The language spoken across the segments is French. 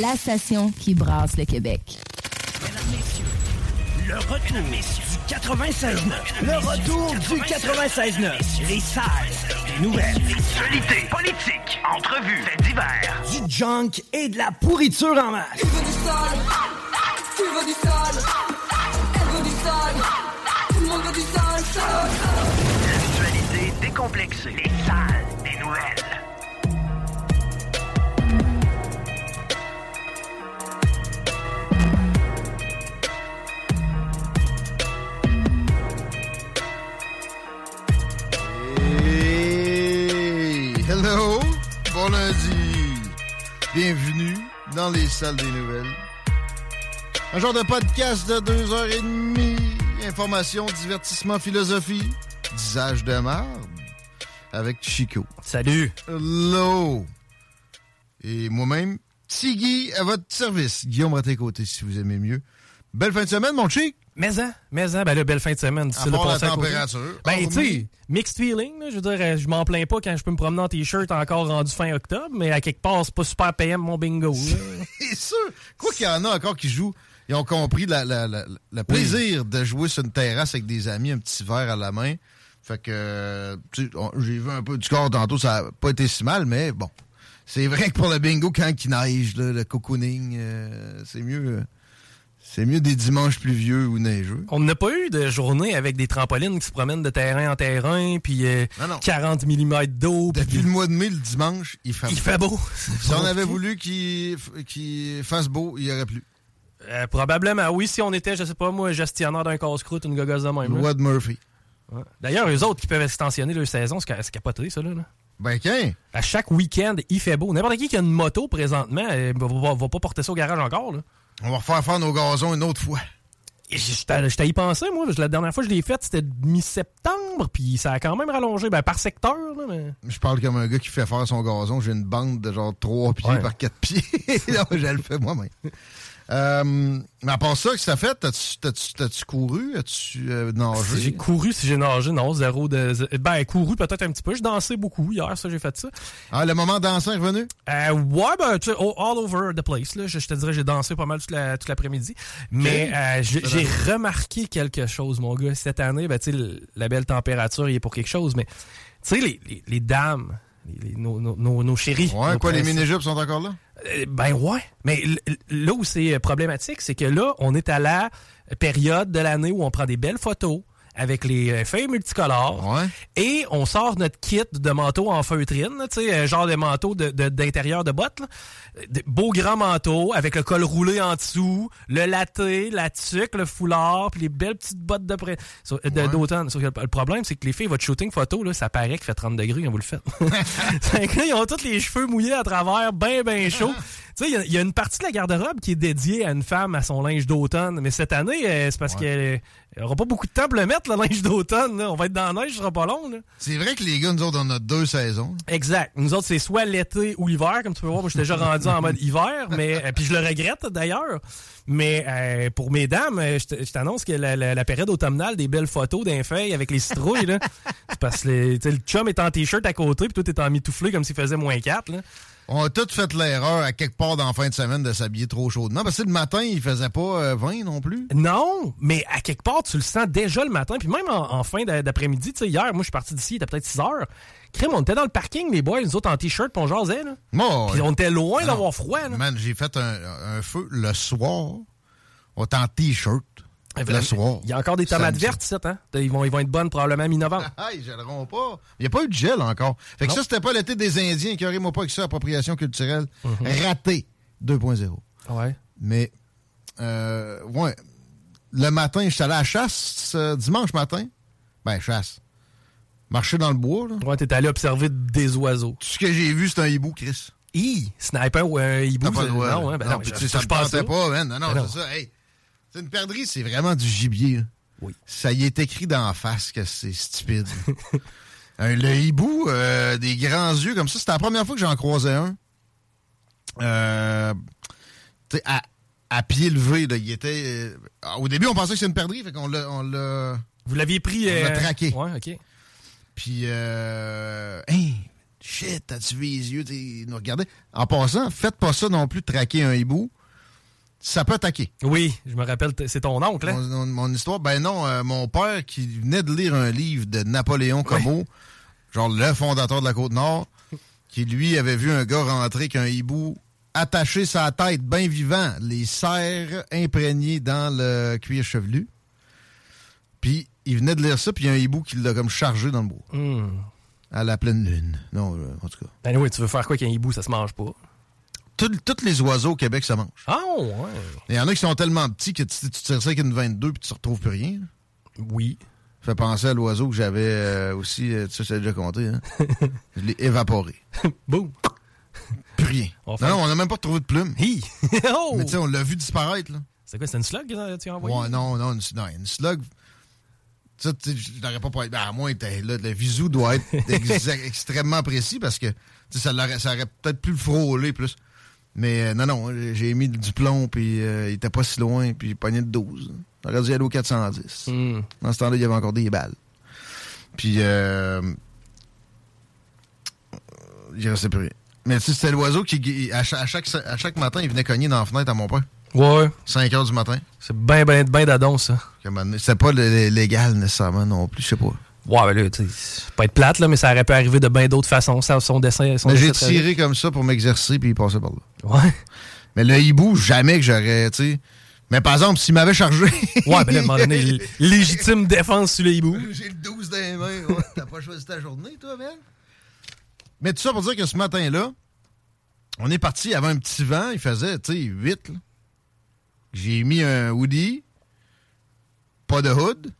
La station qui brasse le Québec. Mesdames, messieurs, le retour du 96.9. Le retour du 96.9. Les salles des nouvelles. Actualité, politique, entrevues, faits divers. Du junk et de la pourriture en masse. Tu veux du sale Tu veux du sale Elle veut du sale Tout le monde veut du sale. L'actualité décomplexée. Bienvenue dans les salles des nouvelles. Un genre de podcast de deux heures et demie. Information, divertissement, philosophie, disage de marde avec Chico. Salut. Hello. Et moi-même, Tiggy à votre service. Guillaume à tes côtés si vous aimez mieux. Belle fin de semaine, mon chic. Mais hein, mais hein, ben là, belle fin de semaine. À part la température. Ben, tu hormis- sais, mixed feeling, là, je veux dire, je m'en plains pas quand je peux me promener en t-shirt encore rendu fin octobre, mais à quelque part, c'est pas super PM mon bingo. C'est sûr. Quoi qu'il y en a encore qui jouent, ils ont compris la- la- la- le plaisir de jouer sur une terrasse avec des amis, un petit verre à la main. Fait que, tu sais, j'ai vu un peu du score tantôt, ça a pas été si mal, mais bon. C'est vrai que pour le bingo, quand il neige, là, le cocooning, euh, c'est mieux. euh, c'est mieux des dimanches pluvieux ou neigeux. On n'a pas eu de journée avec des trampolines qui se promènent de terrain en terrain, puis euh, Non, non. 40 mm d'eau. puis- Depuis le mois de mai, le dimanche, il fait Il beau. fait beau. Si on avait voulu qu'il fasse beau, il y aurait plu. Euh, probablement, oui, si on était, je sais pas moi, gestionnaire d'un casse-croûte, une gogosse de même. là. Loi de Murphy. Ouais. D'ailleurs, eux autres qui peuvent extensionner leur saison, c'est ca- c'est capoté, ça, là. là. Ben, qu'un. À chaque week-end, il fait beau. N'importe qui qui a une moto présentement, euh, va, va- va pas porter ça au garage encore. Là. On va refaire faire nos gazons une autre fois. J'étais à y penser, moi. La dernière fois que je l'ai faite, c'était mi-septembre, puis ça a quand même rallongé ben, par secteur. Là, mais... Je parle comme un gars qui fait faire son gazon. J'ai une bande de genre 3 pieds Ouais. par 4 pieds. non, je le fais moi-même. Euh, mais à part ça, que t'as fait? T'as-tu, couru? As-tu euh, Si j'ai nagé? couru, si j'ai nagé, non, zéro de. Ben, couru peut-être un petit peu. Je dansais beaucoup hier, ça, j'ai fait ça. Ah, le moment dansant est revenu? Euh, ouais, ben, tu sais, all over the place. Là. Je, je te dirais, j'ai dansé pas mal toute, la- toute l'après-midi. Mais Ok. euh, j'ai j'ai remarqué quelque chose, mon gars. Cette année, ben, tu sais, la belle température, il est pour quelque chose. Mais, tu sais, les, les, les dames, les- nos, nos, nos, nos chéris. Ouais, quoi, les mini-jupes sont encore là? Euh, Ben ouais. Mais là où c'est euh, problématique, c'est que là, on est à la période de l'année où on prend des belles photos avec les euh, feuilles multicolores. Ouais. Et on sort notre kit de manteau en feutrine, tu sais, euh, genre de manteau de- de- d'intérieur de, bottes. Beau grand manteau avec le col roulé en dessous, le laté, la tuque, le foulard, puis les belles petites bottes de Ouais. d'automne. Le problème, c'est que les filles, votre shooting photo, là, ça paraît qu'il fait 30 degrés quand vous le faites. Là, ils ont tous les cheveux mouillés à travers, bien, bien chaud. Tu sais, il y a- il y, a une partie de la garde-robe qui est dédiée à une femme à son linge d'automne. Mais cette année, euh, c'est parce qu'elle n'aura pas beaucoup de temps pour le mettre, le linge d'automne. On va être dans la neige, ce sera pas long. C'est vrai que les gars, nous autres, on a deux saisons. Exact. Nous autres, c'est soit l'été ou l'hiver. Comme tu peux voir, moi, je suis déjà rendu en mode hiver. mais euh, Puis je le regrette, d'ailleurs. Mais euh, pour mesdames, euh, je t'annonce que la, la- la période automnale des belles photos d'un feuille avec les citrouilles, c'est parce que le chum est en t-shirt à côté, puis toi, t'es en mitouflé comme s'il faisait moins 4. Là. On a tous fait l'erreur à quelque part dans la fin de semaine de s'habiller trop chaudement. Parce que le matin, il faisait pas euh, 20 non plus. Non, mais à quelque part, tu le sens déjà le matin. Puis même en, en fin d'a- d'après-midi, tu sais, hier, moi, je suis parti d'ici, il était peut-être 6 heures. Crème, on était dans le parking, les boys, nous autres en t-shirt, puis on jasait, là. Moi, Puis on était loin d'avoir froid, là. Man, j'ai fait un, un feu le soir. On était en t-shirt. Le soir. Il y a encore des tomates Samedi. vertes, ici, hein? Ils vont, ils vont être bonnes probablement mi-novembre. Ah, ils gèleront pas. Il n'y a pas eu de gel encore. Fait que Non. ça, c'était pas l'été des Indiens qui aurait moi pas que ça, appropriation culturelle. Mhm. Raté 2.0. ouais? Mais, euh, ouais. Le matin, je suis allé à la chasse euh, dimanche matin. Ben, chasse. Marcher dans le bois, là. Ouais, t'es allé observer des oiseaux. Tout ce que j'ai vu, c'est un hibou, Chris. Hi! Sniper ou un hibou? Pas ça-. Non, hein, ben Non, non, je, je ça me pensais pas, man. Non, non, Ben non. c'est ça. Hey, c'est une perdrix, c'est vraiment du gibier. là. Oui. Ça y est écrit dans la face que c'est stupide. Un- le hibou, euh, des grands yeux comme ça, c'était la première fois que j'en croisais un. Euh, à, à pied levé, là, il était... euh, au début, on pensait que c'était une perdrix, fait qu'on l'a... Vous l'aviez pris. On l'a traqué. Ouais, OK. Puis, euh, hey, shit, t'as-tu vu les yeux? Il nous regardait. En passant, faites pas ça non plus de traquer un hibou. Ça peut attaquer. Oui, je me rappelle, c'est ton oncle, hein? Mon, histoire, ben non, euh, mon père qui venait de lire un livre de Napoléon Comeau, genre le fondateur de la Côte-Nord, qui lui avait vu un gars rentrer qu'un hibou attaché sa tête bien vivant, les serres imprégnées dans le cuir chevelu. Puis il venait de lire ça, puis il y a un hibou qui l'a comme chargé dans le bois, Hmm. à la pleine lune. Non, euh, en tout cas. Ben oui, tu veux faire quoi qu'un hibou, ça se mange pas? Tous les oiseaux au Québec, ça mange. Ah, ouais. Il y en a qui sont tellement petits que tu, tu tires ça avec une 22 puis tu retrouves plus rien. Oui. fait penser à l'oiseau que j'avais euh, aussi, euh, ça, j'ai déjà compté. Hein? Je l'ai évaporé. Boum. Plus rien. On Non, non, on n'a même pas trouvé de plume. Hi! oh! Mais tu sais, on l'a vu disparaître. Là. C'est quoi, c'est une slug que tu as envoyé? Ouais, non, non, une, non, une slug. Ça, tu sais, je n'aurais pas pu ben, à moins que t'aies- là, le visu doit être ex- extrêmement précis parce que tu sais, ça, ça aurait peut-être pu le frôler plus. Mais euh, non, non, j'ai mis du plomb, puis euh, il était pas si loin, puis il pognait de 12. On aurait dû aller au 410. Hmm. Dans ce temps-là, il y avait encore des balles. Puis, euh, il restait plus rien. Mais tu sais, c'était l'oiseau qui, à chaque, à, chaque, à chaque matin, il venait cogner dans la fenêtre à mon père. Ouais. 5 heures du matin. C'est ben, ben, ben d'adon, ça. C'était pas légal nécessairement non plus, je sais pas. Ouais, ben là, pas être plate, là, mais ça aurait pu arriver de bien d'autres façons. Ça, son dessin, son Mais j'ai tiré comme ça pour m'exercer, puis il passait par là. Ouais. Mais le hibou, jamais que j'aurais, tu sais. Mais par exemple, s'il m'avait chargé. Ouais, ben à un moment donné, légitime défense sur le hibou. J'ai le 12 dans les mains. Ouais, T'as pas choisi ta journée, toi, Ben? Mais tout ça pour dire que ce matin-là, on est parti, il y avait un petit vent, il faisait, tu sais, 8. là. J'ai mis un hoodie, pas de hood,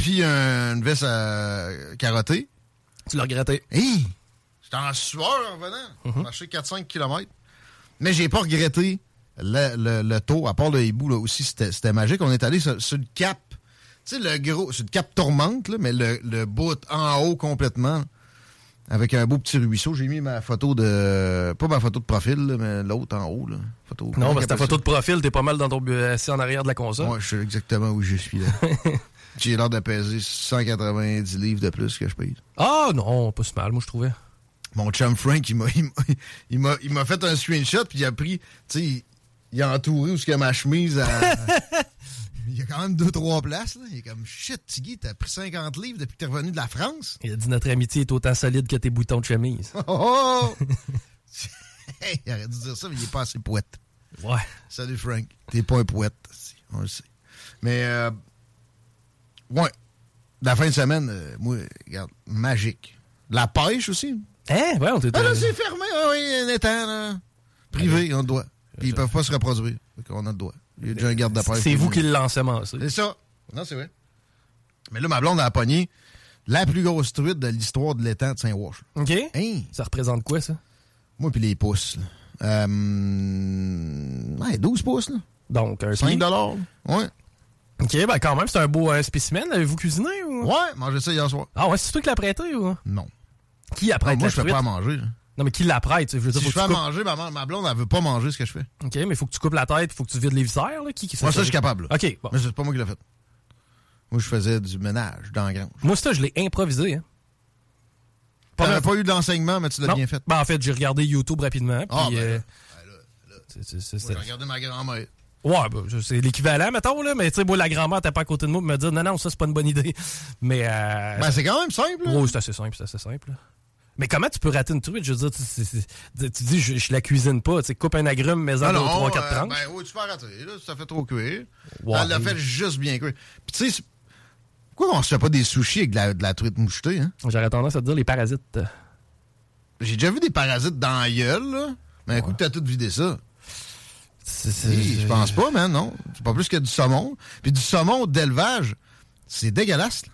puis un- une veste à carotter. Tu l'as regretté. Hey! J'étais en sueur en revenant. J'ai marché 4-5 km. Mais j'ai pas regretté le, le, le taux, à part le hibou, là aussi, c'était c'était magique. On est allé sur, sur le cap. Tu sais, le gros, sur le cap tourmente, là, mais le, le bout en haut complètement. Avec un beau petit ruisseau. J'ai mis ma photo de. Pas ma photo de profil, là, mais l'autre en haut. Là. Photo, Non, parce que ta photo de profil, t'es pas mal dans ton bu- assis en arrière de la console. Ouais, je sais exactement où je suis là. j'ai l'air de peser 190 livres de plus que je paye. Ah non, pas si mal, moi je trouvais. Mon chum Frank, il m'a, il m'a, il fait un screenshot, puis il a pris, tu sais, il, a entouré où ce que ma chemise a... il y a quand même deux, trois places, là. Il est comme, shit, Tiggy, t'as pris 50 livres depuis que t'es revenu de la France? Il a dit notre amitié est autant solide que tes boutons de chemise. Oh, oh! Hey, il aurait dû dire ça, mais il est pas assez poète. Ouais. Salut Frank, t'es pas un poète, on le sait. Mais, euh, ouais, la fin de semaine, euh, moi, regarde, magique. La pêche aussi, Hein? Ouais, on t'était. Ah là, c'est fermé, ah oui, un étang, là. Privé, on a le droit. Puis ils peuvent pas se reproduire. Qu'on a le droit. Il y a déjà un garde de pêche. C'est vous qui l'ensemencez. C'est ça. Non, c'est vrai. Mais là, ma blonde a pogné la plus grosse truite de l'histoire de l'étang de Saint-Wash. OK? Hein? Ça représente quoi, ça? Moi, puis les pouces, là. Euh, ouais, 12 pouces, là. Donc, un 5 pied. dollars. Ouais. OK, ben quand même, c'est un beau euh, spécimen. L'avez-vous cuisiné ou? Ouais, mangé ça hier soir. Ah ouais, c'est toi qui l'as prêté ou? Non. Qui apprête moi, la je fais pas à manger. là. Non, mais qui l'apprête? Je veux dire, Si faut je que fais à tu coupes... manger, ma, ma blonde, elle veut pas manger ce que je fais. OK, mais il faut que tu coupes la tête, il faut que tu vides les viscères, là. Qui, qui Moi, ça, je suis capable. là. OK, bon. Mais c'est pas moi qui l'ai fait. Moi, je faisais du ménage dans la grange. Moi, ça, je l'ai improvisé, hein. T'avais pas eu d'enseignement, mais tu l'as Non. bien fait. Ben, en fait, j'ai regardé YouTube rapidement. Puis, Ah, ben là, euh, ben c'est- c'est- c'est- Moi, c'est- j'ai regardé ma grand-mère. Ouais, je- c'est l'équivalent, mettons, là. Mais tu sais, moi, la grand-mère t'es pas à côté de moi pour me dire non, non, ça, c'est pas une bonne idée. Mais. Euh, Ben, c'est quand même simple. Ouais, c'est assez simple, c'est assez simple. là. Mais comment tu peux rater une truite? Je veux dire, tu, c'est- tu dis, je, je la cuisine pas. Tu sais, coupe un agrume, non, trois, quatre euh, tranches. Ben oui, tu peux. Là, ça fait trop cuire. Ouais. Elle l'a fait juste bien cuire. Puis tu sais, pourquoi on se fait pas des sushis avec de la, de la truite mouchetée, hein? J'aurais tendance à te dire les parasites. J'ai déjà vu des parasites dans la gueule, là. Mais écoute, t'as tout vidé ça. Oui, je pense pas, man, non. C'est pas plus que du saumon. Puis du saumon d'élevage, c'est dégueulasse. là.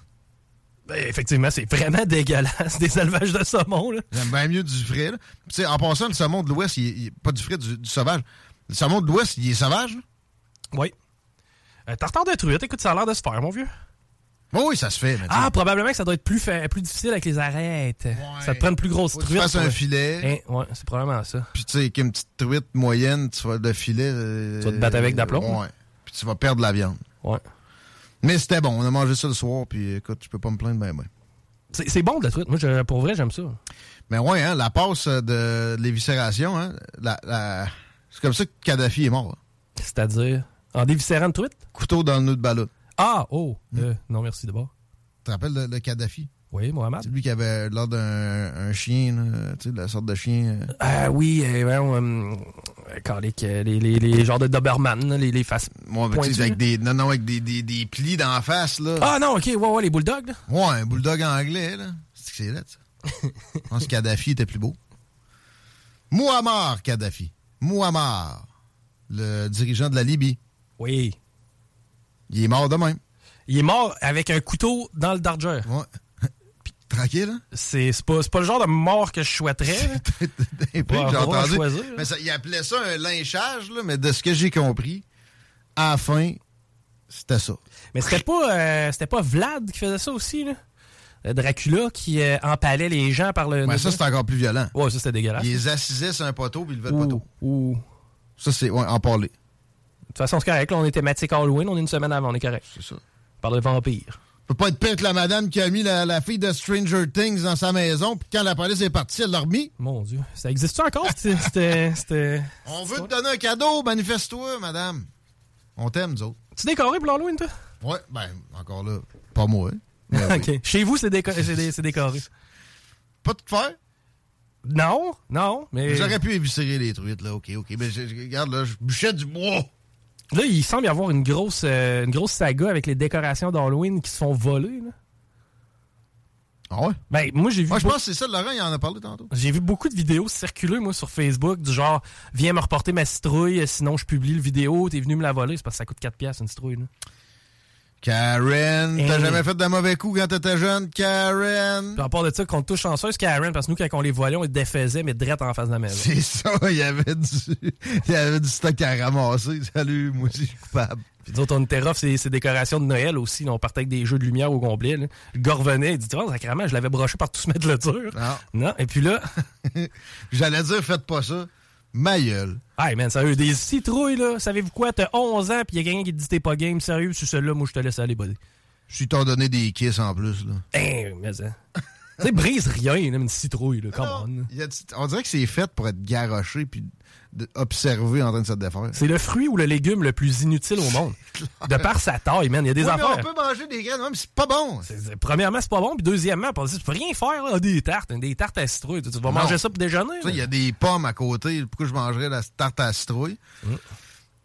Ben, effectivement, c'est vraiment dégueulasse, des élevages de saumon. J'aime bien mieux du frais, là. En passant, le saumon de l'Ouest, il est- il pas du frais, du, du sauvage. Le saumon de l'Ouest, il est sauvage, là. Oui. Euh, tartare de truite, écoute, ça a l'air de se faire, mon vieux. Oui, oui, ça se fait, mais Ah, probablement que ça doit être plus, fa- plus difficile avec les arêtes. Ça te prend une plus grosse faut que tu truite. fasses un ouais. filet. Hein, ouais, c'est probablement ça. Puis tu sais, avec une petite truite moyenne, tu vas le filet. euh, Tu vas te battre avec d'aplomb, Ouais. Puis tu vas perdre la viande. Ouais. Mais c'était bon, on a mangé ça le soir, puis écoute, je peux pas me plaindre, ben, ben. C'est bon de la truite. Moi, je- pour vrai, j'aime ça. Mais ouais, hein, la passe de l'éviscération, hein, la, la... c'est comme ça que Kadhafi est mort. hein. C'est-à-dire, en déviscérant de truite? Couteau dans le nœud de ballon. Ah, oh. euh, non, merci d'abord. Tu te rappelles de, de Kadhafi? Oui, Mohamed. C'est lui qui avait l'air d'un un chien, tu sais, la sorte de chien. euh. Ah oui, euh, euh, les, les, les genres de Doberman, les, les faces. Moi, avec des, non, non, avec des, des, des plis dans la face, là. Ah non, ok, ouais, ouais, les bulldogs. là. Ouais, un bulldog anglais, là. C'est que c'est là, ça. Je pense que Kadhafi était plus beau. Muammar Kadhafi. Muammar, le dirigeant de la Libye. Oui. Il est mort de même. Il est mort avec un couteau dans le darger. Ouais. Puis, tranquille, hein? C'est pas, pas le genre de mort que je souhaiterais. j'ai entendu. choisir. Mais ça, il appelait ça un lynchage, là, mais de ce que j'ai compris, à la fin, c'était ça. Mais c'était pas, euh, c'était pas Vlad qui faisait ça aussi, là? Euh, Dracula qui euh, empalait les gens par le. Ouais, ça, c'est encore plus violent. Ouais, ça c'était dégueulasse. Il les assisait sur un poteau, puis il levait le poteau. ouh. Ça, c'est, ouais, en parler. De toute façon, c'est correct. Là, on est thématique Halloween, on est une semaine avant, on est correct. C'est ça. On parle de vampires. peut pas être pire que la madame qui a mis la, la fille de Stranger Things dans sa maison, puis quand la police est partie, elle l'a remis. Mon Dieu. Ça existe-tu encore? C'était- On veut te donner un cadeau, manifeste-toi, madame. On t'aime, nous autres. Tu décoré pour l'Halloween, toi? Ouais, ben, encore là, pas moi. hein. Oui. ok. Chez vous, c'est déco- décoré. Pas de faire? Non, non, mais. J'aurais pu éviscérer les truites, là, ok, ok. Mais je, je- regarde, là, je bûchais du bois. Là, il semble y avoir une grosse, euh, une grosse saga avec les décorations d'Halloween qui se font voler. Là. Ah ouais? Ben, moi, j'ai vu. Moi, je pense que c'est ça, Laurent, il en a parlé tantôt. J'ai vu beaucoup de vidéos circuler, moi, sur Facebook, du genre, viens me reporter ma citrouille, sinon je publie le vidéo, t'es venu me la voler, c'est parce que ça coûte 4 piastres une citrouille. Là. Karen, t'as Hey. jamais fait de mauvais coup quand t'étais jeune, Karen? Puis à part de ça, qu'on touche chanceuse, Karen, parce que nous, quand on les volait, on les défaisait, mais direct en face de la maison. C'est ça, il y avait du, il y avait du stock à ramasser. Salut, moi aussi, je suis coupable. Puis nous autres, on était rough, ces, ces décorations de Noël aussi. là, on partait avec des jeux de lumière au complet. Là. Le gars revenait, il dit, tu vois, sacrément, je l'avais broché par tout ce mettre le dur. Non. Non, et puis là, J'allais dire, faites pas ça. Ma gueule. hey man, sérieux, des citrouilles, là, savez-vous quoi, t'as 11 ans, puis y a quelqu'un qui te dit t'es pas game, sérieux, sur celle-là, moi je te laisse aller, buddy. Je suis t'en donné des kisses en plus, là. Hein, mais ça. tu sais, brise rien, là, une citrouille, là, come on. là. Il y a- on dirait que c'est fait pour être garoché puis observé en train de se défaire. C'est le fruit ou le légume le plus inutile au monde. De par sa taille, man, il y a des Oui, mais affaires. on peut manger des graines, même si c'est pas bon. Premièrement, c'est pas bon, puis deuxièmement, tu peux rien faire, là, des tartes, des tartes à citrouille. Tu, tu vas Non. manger ça pour déjeuner. Il y a des pommes à côté. Pourquoi je mangerais la tarte à citrouille? Mm.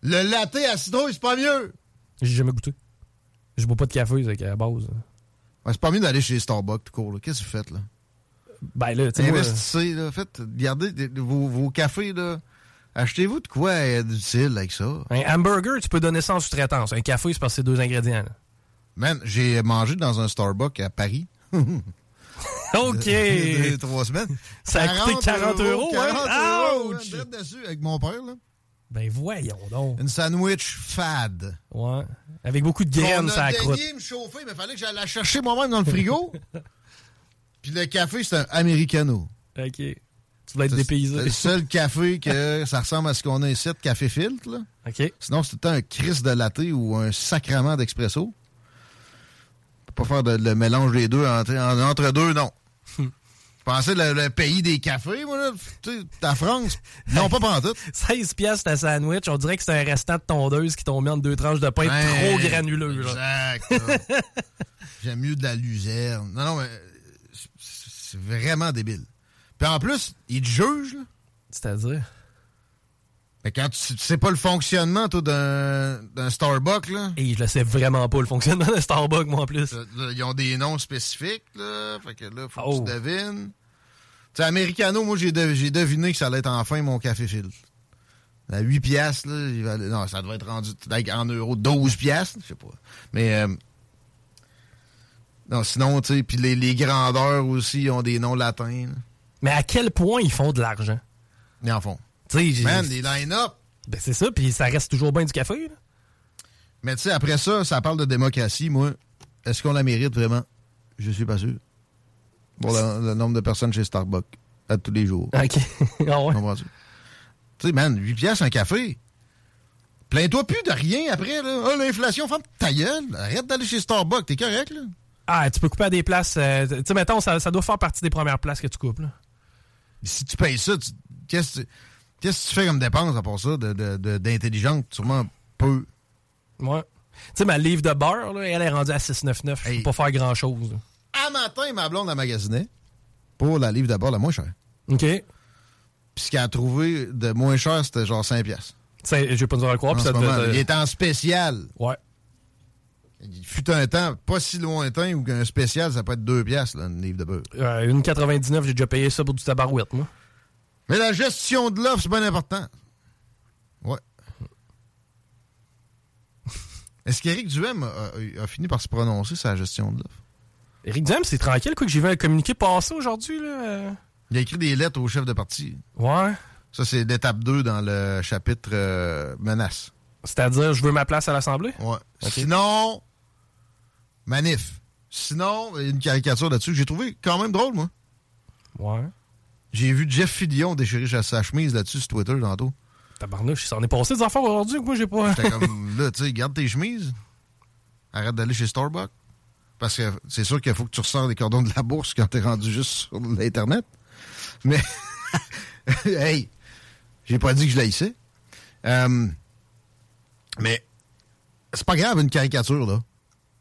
Le latte à citrouille, c'est pas mieux. J'ai jamais goûté. Je bois pas de café, c'est à la base. Ouais, c'est pas mieux d'aller chez Starbucks tout court. là. Qu'est-ce que vous faites, là? Ben là, tu sais, moi, Investissez, là. Faites, gardez vos, vos cafés, là. Achetez-vous de quoi d'utile avec ça? un hamburger, tu peux donner ça en sous-traitance. Un café, c'est parce que c'est deux ingrédients. là. Man, j'ai mangé dans un Starbucks à Paris. OK! Trois semaines. Ça a coûté 40 euros, ouais. 40 euros, Ouch! ouais, direct dessus avec mon père, là. Ben voyons donc. Une sandwich fad. Ouais. Avec beaucoup de graines, ça a a croûte. daigné me chauffer, mais fallait que j'aille la chercher moi-même dans le frigo. Puis le café, c'est un americano. OK. Tu dois être C'est c'est dépaysé. le seul café que ça ressemble à ce qu'on a ici, de café filtre. Là. OK. Sinon, c'est tout le temps un Chris de latte ou un sacrament d'expresso. On peut pas faire de- le mélange des deux. Entre, en- entre deux, non. Je pensais le, le pays des cafés, moi, là. Tu sais, France. Non, pas pantoute. 16 pièces ta sandwich, on dirait que c'est un restant de tondeuse qui t'ont mis entre deux tranches de pain Ouais, trop granuleux. là. Exact. J'aime mieux de la luzerne. Non, non, mais c'est- c'est vraiment débile. Puis en plus, ils te jugent, là. C'est-à-dire? Mais quand tu, tu sais pas le fonctionnement, toi, d'un d'un Starbucks, là. Et je le sais vraiment pas le fonctionnement de Starbucks, moi, en plus. Là, là, ils ont des noms spécifiques, là. Fait que là, faut Oh. que tu devines. Tu sais, Americano, moi, j'ai de- j'ai deviné que ça allait être enfin mon café filtre. À 8 piastres, là, il va non, ça doit être rendu like, en euros 12 piastres, je sais pas. Mais, euh, non, sinon, tu sais, puis les, les grandeurs aussi ont des noms latins, là. Mais à quel point ils font de l'argent? Ils en font. Tu sais, j'ai- Man, les line-up. ben c'est ça, puis ça reste toujours bien du café. là. Mais tu sais, après ça, ça parle de démocratie. Moi, est-ce qu'on la mérite vraiment? Je suis pas sûr. Pour le, le nombre de personnes chez Starbucks, à tous les jours. OK. ah ouais. Tu sais, man, 8 piastres un café. Plains-toi plus de rien après, là. Ah, l'inflation, ferme ta gueule. Arrête d'aller chez Starbucks, t'es correct, là. Ah, tu peux couper à des places. euh, tu sais, mettons, ça, ça doit faire partie des premières places que tu coupes. Là. Si tu payes ça, tu- qu'est-ce que tu- qu'est-ce que tu fais comme dépense à part ça, de- de- de- d'intelligente? Sûrement peu. Ouais. Tu sais, ma livre de beurre, là, elle est rendue à 6,99. Je Hey. peux pas faire grand-chose. À matin, ma blonde a magasiné pour la livre d'abord la moins chère. OK. Puis ce qu'elle a trouvé de moins cher, c'était genre 5 piastres. Je vais pas nous en croire. En ça moment, il est en spécial. Ouais. Il fut un temps pas si lointain où qu'un spécial, ça peut être 2 piastres, là, une livre de beurre. Euh, une 99, j'ai déjà payé ça pour du tabarouette, moi. Mais la gestion de l'offre, c'est bien important. Ouais. Est-ce qu'Éric Duhem a, fini par se prononcer sur la gestion de l'offre? Éric Duhem, c'est tranquille, quoi, que j'ai vu un communiqué passer aujourd'hui, là. euh. Il a écrit des lettres au chef de parti. Ouais. Ça, c'est l'étape 2 dans le chapitre euh, menace. C'est-à-dire, je veux ma place à l'Assemblée? Ouais. Sinon, manif. Sinon, il y a une caricature là-dessus que j'ai trouvé quand même drôle, moi. Ouais. J'ai vu Jeff Fillion déchirer sa- chemise là-dessus sur Twitter tantôt. Tabarnouche, il s'en est passé des affaires aujourd'hui que moi, j'ai pas. J'étais comme, là, tu sais, garde tes chemises. Arrête d'aller chez Starbucks. Parce que c'est sûr qu'il faut que tu ressors des cordons de la bourse quand t'es rendu juste sur l'Internet. Mais, hey, j'ai pas dit que je l'haïssais. Euh, mais, c'est pas grave, une caricature, là.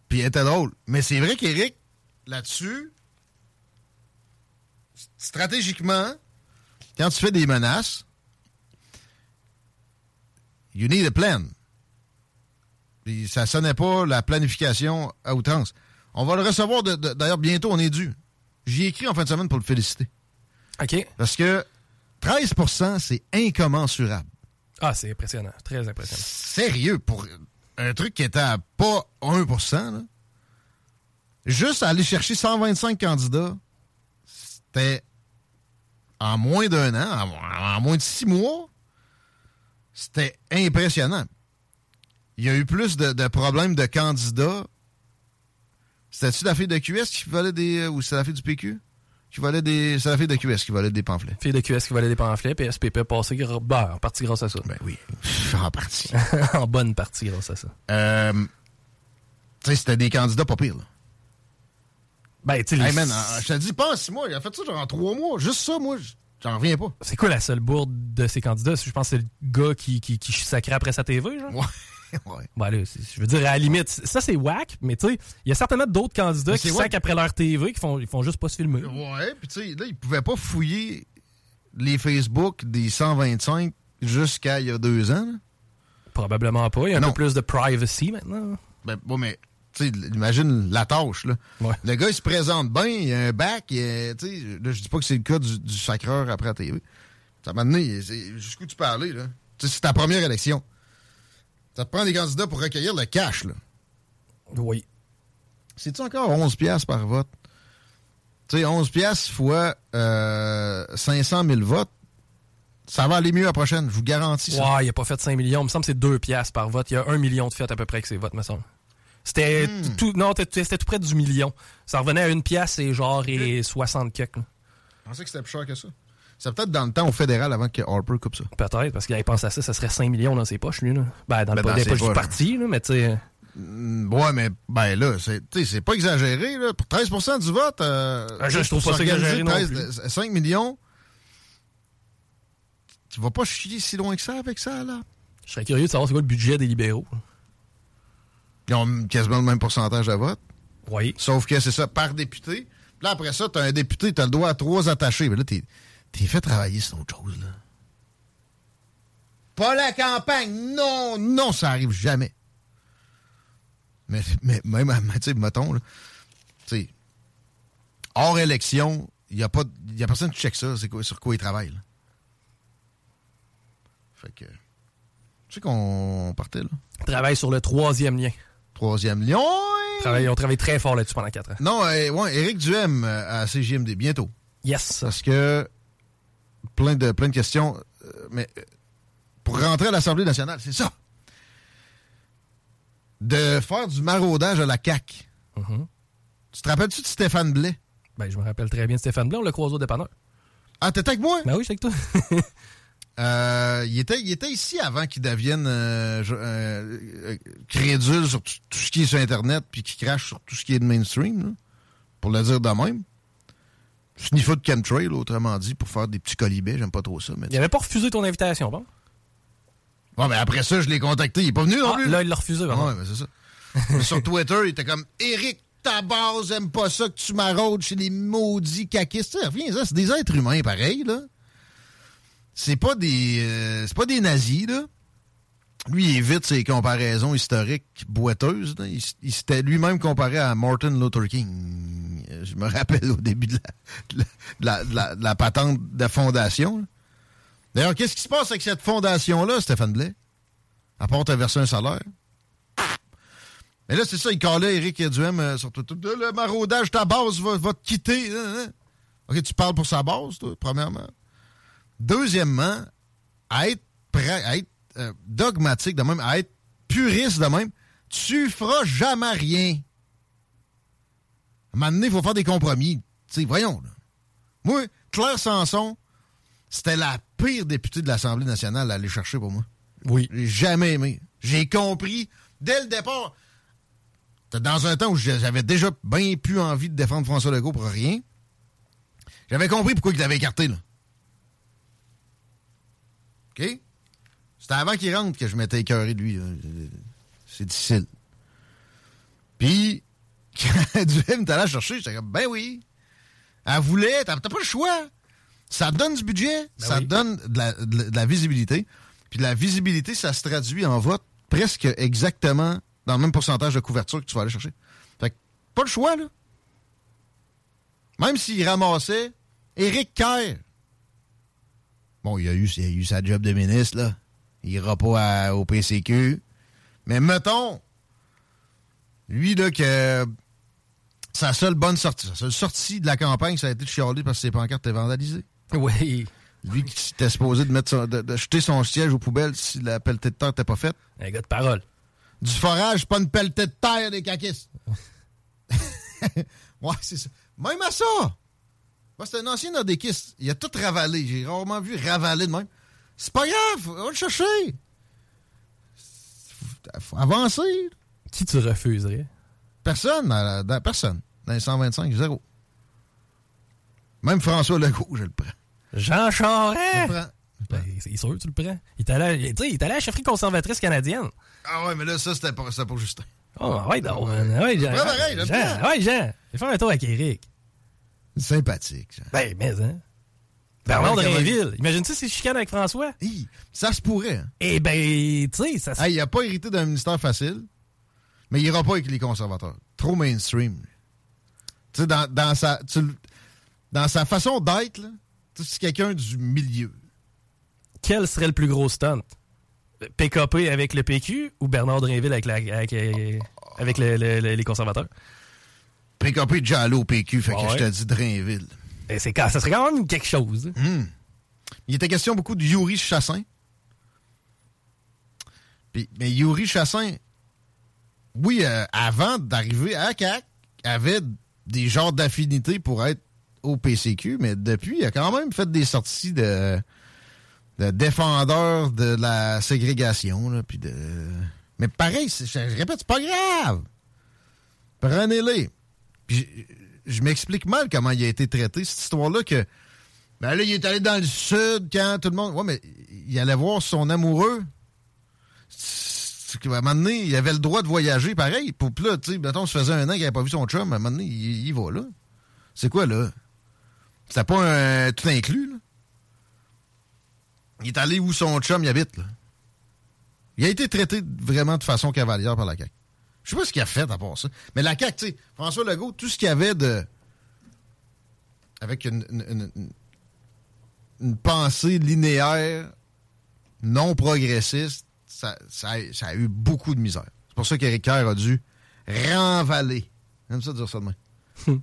Puis elle était drôle. Mais c'est vrai qu'Éric, là-dessus, stratégiquement, quand tu fais des menaces, you need a plan. Puis ça sonnait pas la planification à outrance. On va le recevoir d'ailleurs bientôt, on est dû. J'y ai écrit en fin de semaine pour le féliciter. OK. Parce que 13% c'est incommensurable. Ah, c'est impressionnant. Très impressionnant. Sérieux, pour un truc qui était à pas 1 là. Juste aller chercher 125 candidats, c'était en moins d'un an, en, en moins de six mois, c'était impressionnant. Il y a eu plus de, de problèmes de candidats. C'était-tu la fille de QS qui volait des. ou c'est la fille du PQ? Qui volait des. C'est la fille de QS qui volait des pamphlets. Fille de QS qui valait des pamphlets, puis SPP a passé ben, en partie grâce à ça. Ben oui, en partie. en bonne partie grâce à ça. Euh, tu sais, c'était des candidats pas pires, là. Ben, tu sais, Hey je te dis pas en six mois, il a fait ça genre en trois mois. Juste ça, moi, j'en reviens pas. c'est quoi la seule bourde de ces candidats? Je pense que c'est le gars qui, qui, qui sacrait après sa TV, genre. Ouais. ouais. Ben là, je veux dire, à la limite, ça c'est whack, mais tu sais, il y a certainement d'autres candidats qui whack. après leur TV, qui font, ils font juste pas se filmer. Ouais, puis tu sais, là, ils pouvaient pas fouiller les Facebook des 125 jusqu'à il y a deux ans. là. Probablement pas. Il y a un peu plus de privacy maintenant. Ben, bon, mais, tu sais, imagine la tâche, là. Ouais. Le gars, il se présente bien, il a un bac, il a- là, je dis pas que c'est le cas du, du sacreur après la TV. Ça m'a donné, jusqu'où tu peux aller, là. C'est ta première élection. Ça te prend des candidats pour recueillir le cash, là. Oui. C'est-tu encore 11 piastres par vote? Tu sais, 11 piastres fois euh, 500 000 votes, ça va aller mieux la prochaine, je vous garantis ça. Ouais, il a pas fait 5 millions. Il me semble que c'est 2 piastres par vote. Il y a 1 million de fêtes à peu près avec ses votes, me semble. C'était Hmm. tout, non, c'était tout près du million. Ça revenait à une pièce et genre et 60 quelques. Je pensais que c'était plus cher que ça. C'est peut-être dans le temps au fédéral avant que Harper coupe ça. Peut-être, parce qu'il avait pensé à ça, ça serait 5 millions dans ses poches, lui. Là. Ben, dans le Ben, dans poches du parti, là, mais tu sais. Mm, Ouais, mais ben là, c'est pas exagéré. Là. Pour 13% du vote, euh, Ah, je- je trouve pas ça exagéré non 13 5 millions, tu vas pas chier si loin que ça avec ça, là. Je serais curieux de savoir c'est quoi le budget des libéraux. Ils ont quasiment le même pourcentage de vote. Oui. Sauf que c'est ça, par député. Puis Là, après ça, t'as un député, t'as le droit à trois attachés. Mais là, t'es, t'es fait travailler, c'est autre chose, là. Pas la campagne! Non, non, ça arrive jamais. Mais, mais même, à- tu sais, mettons, là, tu sais, hors élection, il n'y a, pas- y a personne qui check ça, c'est quoi, sur quoi il travaille, là. Fait que, tu sais qu'on partait, là. Ils travaillent sur le troisième lien. Troisième lion. Ils travaillent- Ils ont travaillé très fort là-dessus pendant quatre ans. Non, euh, ouais, Éric Duhem euh, à CGMD, bientôt. Yes. Parce que plein de, plein de questions. euh, mais pour rentrer à l'Assemblée nationale, c'est ça. De faire du maraudage à la CAQ. Mhm. Tu te rappelles-tu de Stéphane Blais? Ben, je me rappelle très bien de Stéphane Blanc, le croiseau dépanneur. Ah, t'étais avec moi? Ben oui, j'étais avec toi. Euh, il, était, il était ici avant qu'il devienne euh, euh, euh, crédule sur tout, tout ce qui est sur Internet puis qu'il crache sur tout ce qui est de mainstream, là, pour le dire de même. Sniffer de chemtrail, autrement dit, pour faire des petits colibets. J'aime pas trop ça. Mais Il avait pas refusé ton invitation, bon? Ouais, mais après ça, je l'ai contacté. Il est pas venu non Ah, plus. là, il l'a refusé, vraiment. Ouais, mais c'est ça. Sur Twitter, il était comme Eric, ta base aime pas ça que tu maraudes chez les maudits caquistes. Reviens, ça, c'est des êtres humains pareil, là. C'est pas des. euh, c'est pas des nazis, là. Lui, il évite ses comparaisons historiques boiteuses. Il, s'était lui-même comparé à Martin Luther King. Euh, Je me rappelle au début de la, de de la- patente de fondation. D'ailleurs, qu'est-ce qui se passe avec cette fondation-là, Stéphane Blais? À part te verser un salaire? Mais là, c'est ça, il calait Eric Duhem euh, sur Twitter. Le maraudage, ta base va, va te quitter. hein, hein? OK, tu parles pour sa base, toi, premièrement. Deuxièmement, à être, pra- à être euh, dogmatique de même, à être puriste de même, tu feras jamais rien. À un moment donné, il faut faire des compromis. Sais, voyons, là. Moi, Claire Sanson, c'était la pire députée de l'Assemblée nationale à aller chercher pour moi. Oui. J'ai jamais aimé. J'ai compris dès le départ. Dans un temps où j'avais déjà bien plus envie de défendre François Legault pour rien, j'avais compris pourquoi il l'avait écarté, là. OK? C'était avant qu'il rentre que je m'étais écœuré de lui. C'est difficile. Puis, quand Duhem t'allait chercher, j'étais comme, ben oui. Elle voulait, t'as pas le choix. Ça donne du budget, Ben ça oui. te donne de la, de la- de la visibilité. Puis la visibilité, ça se traduit en vote presque exactement dans le même pourcentage de couverture que tu vas aller chercher. Fait que, pas le choix, là. Même s'il ramassait Éric Kerr. Bon, il a, eu, il a eu sa job de ministre, là. Il ira pas à- au PCQ. Mais mettons, lui, là, que sa seule bonne sortie, sa seule sortie de la campagne, ça a été de chialer parce que ses pancartes étaient vandalisées. Oui. Lui qui était supposé de, mettre son- de, de jeter son siège aux poubelles si la pelletée de terre n'était pas faite. Un gars de parole. Du forage, pas une pelletée de terre des caquistes. ouais, c'est ça. Même à ça! Moi, c'est un ancien nordéquiste. Il a tout ravalé. J'ai rarement vu ravaler de même. C'est pas grave, on va le chercher. Faut, avancer. Qui tu refuserais? Personne, dans la- personne. Dans les 125, zéro. Même François Legault, je le prends. Jean Je Charest! le prends. Ben, c'est sûr, tu le prends. Il est allé, tu sais, il est allé à la chefferie conservatrice canadienne. Ah ouais, mais là, ça, c'était pour, pour Justin. Oh, ouais, donc, man. Ouais, Jean. Ouais, Jean, ouais, Jean. Fais faire un tour avec Eric. Sympathique. ça. Ben, mais, hein? Bernard Drainville. Imagine-tu si chicane avec François? Hi, ça se pourrait. Hein. Eh ben, tu sais, ça se Hey, il n'a pas hérité d'un ministère facile, mais il ira pas avec les conservateurs. Trop mainstream. Tu sais, dans, dans, sa, tu dans sa façon d'être, là, tu sais, c'est quelqu'un du milieu. Quel serait le plus gros stunt? PKP avec le PQ ou Bernard Drainville avec, la, avec, euh, avec le- le- le- les conservateurs? PKP est déjà allé au PQ, fait que je te dis Drainville. Eh, c'est ça serait quand même quelque chose. hein. Il était question beaucoup de Yuri Chassin. Puis, mais Yuri Chassin, oui, euh, avant d'arriver à CAC, avait des genres d'affinités pour être au PCQ, mais depuis, il a quand même fait des sorties de, de défendeur de la ségrégation, là, puis de Mais pareil, je répète, c'est pas grave. Prenez-les. Je, m'explique mal comment il a été traité, cette histoire-là, que ben là, il est allé dans le sud quand tout le monde. Ouais, mais il allait voir son amoureux. Qu'à un moment donné, il avait le droit de voyager pareil. Pour là, tu sais, mettons, faisait un an qu'il n'avait pas vu son chum, à un moment donné, il, il va là. C'est quoi, là? C'était pas un tout inclus, là? Il est allé où son chum il habite, là. Il a été traité vraiment de façon cavalière par la CAQ. Je sais pas ce qu'il a fait à part ça. Mais la CAQ, tu sais, François Legault, tout ce qu'il y avait de. Avec une, une- une- une- une pensée linéaire, non progressiste, ça, ça a, ça a eu beaucoup de misère. C'est pour ça qu'Éric Kerr a dû renvaler. J'aime ça dire ça de même.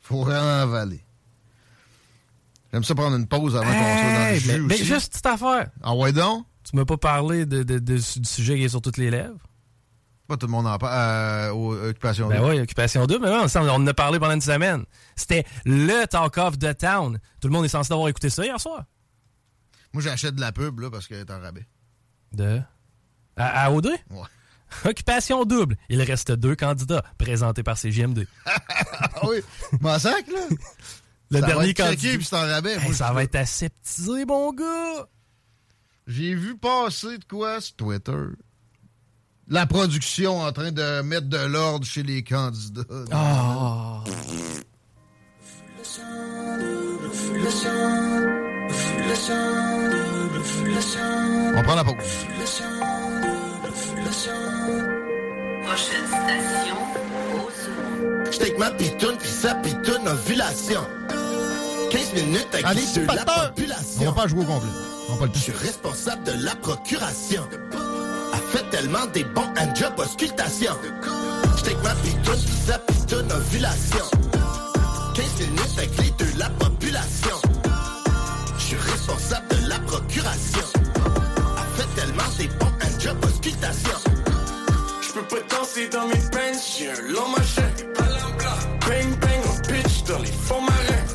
Faut renvaler. J'aime ça prendre une pause avant qu'on soit dans le jus mais, juste petite affaire. Ah ouais donc? Tu m'as pas parlé de, de- de- du sujet qui est sur toutes les lèvres. Pas tout le monde en parle. Euh, aux occupations Ben oui, Occupation 2, mais on en a parlé pendant une semaine. C'était le talk of the town. Tout le monde est censé avoir écouté ça hier soir. Moi, j'achète de la pub là, parce qu'elle est en rabais. De? À, à O2? Ouais. Occupation double. Il reste deux candidats présentés par CGMD. Ah oui, massacre, là? Le Ça dernier va être candidat. puis c'est en rabais. Hey, Moi, ça va être aseptisé, mon gars. J'ai vu passer de quoi sur Twitter? La production en train de mettre de l'ordre chez les candidats. Ah. On prend la pause. Prochaine station, J'take ma pitoune pis sa pitoune ovulation. 15 minutes avec Allez, de la pâteurs! On va population. pas jouer au complet. On va pas le Je suis responsable de la procuration. Fait tellement des bons handjobs auscultation. J'take ma pitoune sa pitoune ovulation. 15 minutes avec les deux la population. Je suis responsable de la procuration. A fait tellement des bons handjobs auscultation. Je peux pas danser dans mes pants, j'ai un long machin. Bang bang, on pitch dans les fonds marins.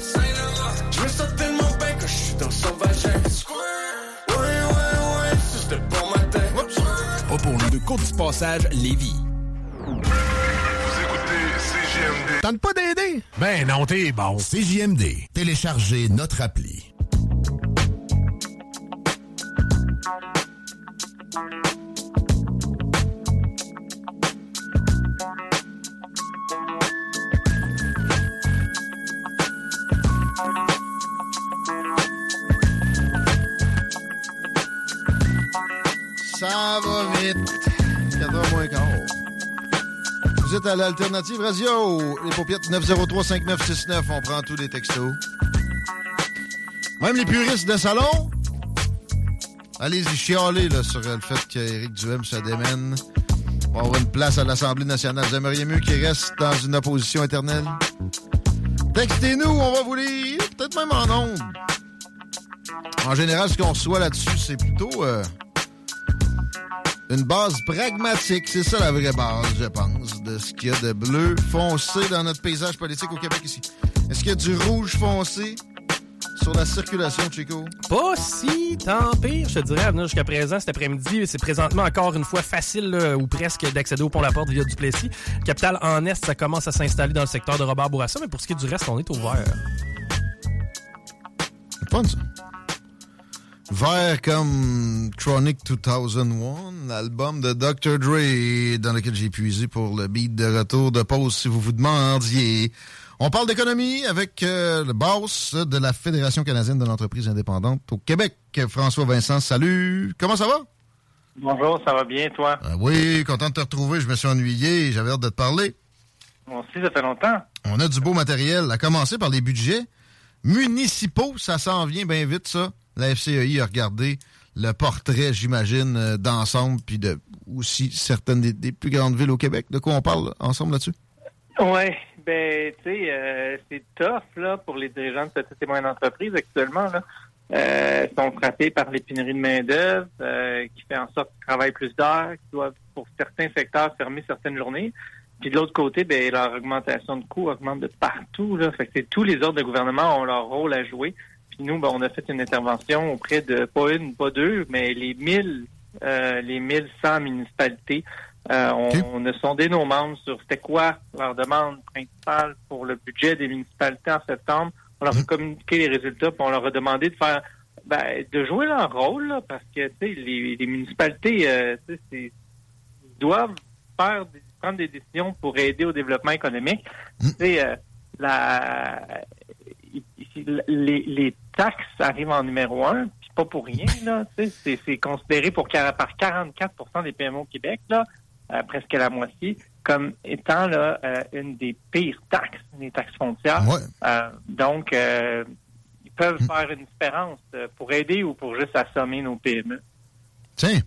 Je me sens tellement bien que je suis dans son vagin. Pas pour nous de Côte du Passage, Lévis. Tente pas d'aider? Ben non, t'es bon. CJMD, téléchargez notre appli. À l'Alternative Radio. Les paupiètes 903-5969. On prend tous les textos. Même les puristes de salon. Allez-y chialer là, sur le fait qu'Éric Duhem se démène pour avoir une place à l'Assemblée nationale. Vous aimeriez mieux qu'il reste dans une opposition éternelle? Textez-nous, on va vous lire. Peut-être même en ondes. En général, ce qu'on reçoit là-dessus, c'est plutôt... euh, une base pragmatique, c'est ça la vraie base, je pense, de ce qu'il y a de bleu foncé dans notre paysage politique au Québec ici. Est-ce qu'il y a du rouge foncé sur la circulation, Chico? Pas si tant pire, je te dirais, à venir jusqu'à présent, cet après-midi. C'est présentement encore une fois facile, là, ou presque, d'accéder au pont-la-porte via Duplessis. Capital en Est, ça commence à s'installer dans le secteur de Robert Bourassa, mais pour ce qui est du reste, on est ouvert. C'est fun, ça. Vert comme Chronic 2001, l'album de Dr. Dre, dans lequel j'ai puisé pour le beat de retour de pause, si vous vous demandiez. On parle d'économie avec euh, le boss de la Fédération canadienne de l'entreprise indépendante au Québec, François Vincent. Salut! Comment ça va? Bonjour, ça va bien, toi? Ah oui, content de te retrouver. Je me suis ennuyé. J'avais hâte de te parler. Moi aussi, ça fait longtemps. On a du beau matériel, à commencer par les budgets municipaux. Ça s'en vient bien vite, ça. La FCEI a regardé le portrait, j'imagine, euh, d'ensemble, puis de aussi certaines des, plus grandes villes au Québec. De quoi on parle ensemble là-dessus? Ouais, ben, tu sais, euh, c'est tough, là, pour les dirigeants de petites et moyennes entreprises actuellement, là. Euh, ils sont frappés par les pénuries de main-d'œuvre, euh, qui fait en sorte qu'ils travaillent plus d'heures, qu'ils doivent, pour certains secteurs, fermer certaines journées. Puis de l'autre côté, ben, leur augmentation de coûts augmente de partout, là. Fait que tous les ordres de gouvernement ont leur rôle à jouer. Puis nous, ben, on a fait une intervention auprès de, pas une, pas deux, mais les 1000 euh, les 1100 municipalités. Euh, on, on a sondé nos membres sur c'était quoi leur demande principale pour le budget des municipalités en septembre. On leur a communiqué les résultats, puis on leur a demandé de faire ben, de jouer leur rôle, là, parce que tu sais, les, les municipalités euh, tu sais, c'est- ils doivent faire des- prendre des décisions pour aider au développement économique. Tu sais, euh, la, les, les taxes arrivent en numéro un, puis pas pour rien. Là, c'est, c'est considéré pour par 44% des PME au Québec, là, euh, presque la moitié, comme étant là, euh, une des pires taxes, les taxes foncières. Euh, donc, ils peuvent faire une différence pour aider ou pour juste assommer nos PME. Tiens,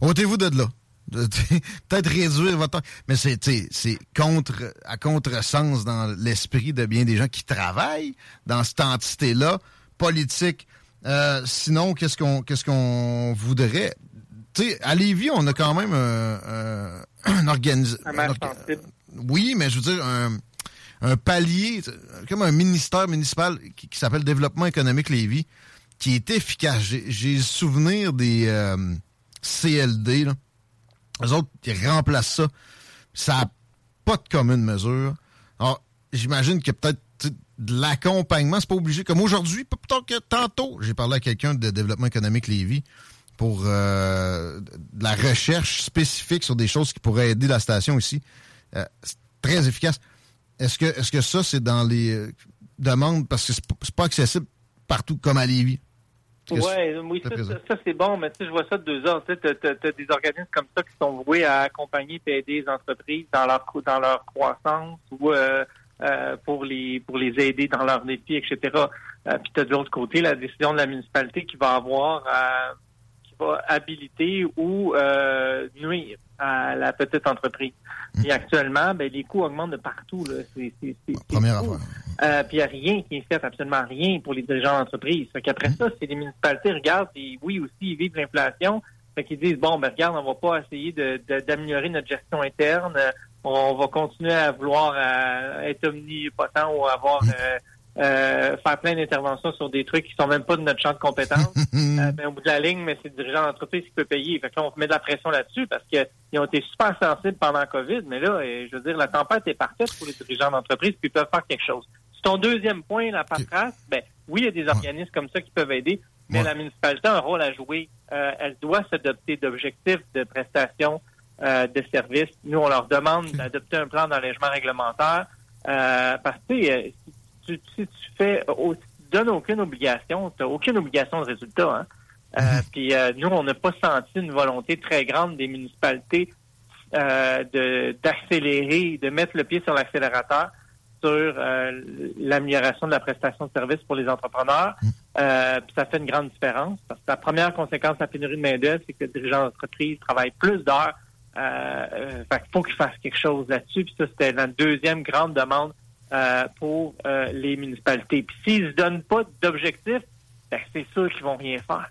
ôtez-vous de là. Peut-être réduire votre temps. Mais c'est, c'est contre, à contresens dans l'esprit de bien des gens qui travaillent dans cette entité-là, politique. Euh, sinon, qu'est-ce qu'on, qu'est-ce qu'on voudrait? Tu sais, à Lévis, on a quand même un, un, un organis- Un maire un orga- sensible. Oui, mais je veux dire, un, un palier, comme un ministère municipal qui, qui s'appelle Développement économique Lévis, qui est efficace. J'ai le souvenir des euh, CLD. Là. Eux autres, ils remplacent ça. Ça n'a pas de commune mesure. Alors, j'imagine qu'il y a peut-être de l'accompagnement. C'est pas obligé. Comme aujourd'hui, tard que tantôt, j'ai parlé à quelqu'un de Développement économique Lévis pour euh, de la recherche spécifique sur des choses qui pourraient aider la station ici. Euh, c'est très efficace. Est-ce que, est-ce que ça, c'est dans les euh, demandes, parce que c'est pas- accessible partout comme à Lévis? Ouais, oui, ça, présent? ça, ça, c'est bon, mais tu sais, je vois ça de deux ordres. Tu sais, t'as, t'as- t'as des organismes comme ça qui sont voués à accompagner et aider les entreprises dans leur dans leur croissance ou euh, pour les pour les aider dans leurs défis, etc. Euh, puis t'as de l'autre côté la décision de la municipalité qui va avoir à- qui va habiliter ou euh, nuire à la petite entreprise. Et actuellement, ben, les coûts augmentent de partout. Là. C'est, c'est, c'est, c'est Première fou. affaire. Euh, puis il n'y a rien qui est fait, absolument rien pour les dirigeants d'entreprise. Fait qu'après ça, si les municipalités regardent, et oui aussi, ils vivent l'inflation, fait qu'ils disent, bon, ben regarde, on va pas essayer de, de- d'améliorer notre gestion interne, on va continuer à vouloir euh, être omnipotent ou avoir euh, euh, faire plein d'interventions sur des trucs qui sont même pas de notre champ de compétences. Euh, ben, au bout de la ligne, mais c'est le dirigeant d'entreprise qui peut payer. Fait que là, on met de la pression là-dessus parce qu'ils ont été super sensibles pendant la COVID, mais là, euh, je veux dire, la tempête est parfaite pour les dirigeants d'entreprise puis ils peuvent faire quelque chose. C'est ton deuxième point, la paperasse. Ben, oui, il y a des organismes comme ça qui peuvent aider, mais la municipalité a un rôle à jouer. Euh, elle doit s'adopter d'objectifs de prestations euh, de services. Nous, on leur demande d'adopter un plan d'allègement réglementaire euh, parce que euh, si tu, si tu fais, tu donnes aucune obligation, tu n'as aucune obligation de résultat. Hein? Euh, Puis euh, nous, on n'a pas senti une volonté très grande des municipalités euh, de d'accélérer, de mettre le pied sur l'accélérateur sur euh, l'amélioration de la prestation de services pour les entrepreneurs. Euh, puis ça fait une grande différence parce que la première conséquence de la pénurie de main-d'œuvre, c'est que les dirigeants d'entreprise travaillent plus d'heures. Euh, euh, qu'il faut qu'ils fassent quelque chose là-dessus. Puis ça, c'était la deuxième grande demande euh, pour les municipalités. Puis s'ils ne se donnent pas d'objectifs, ben, c'est sûr qu'ils vont rien faire.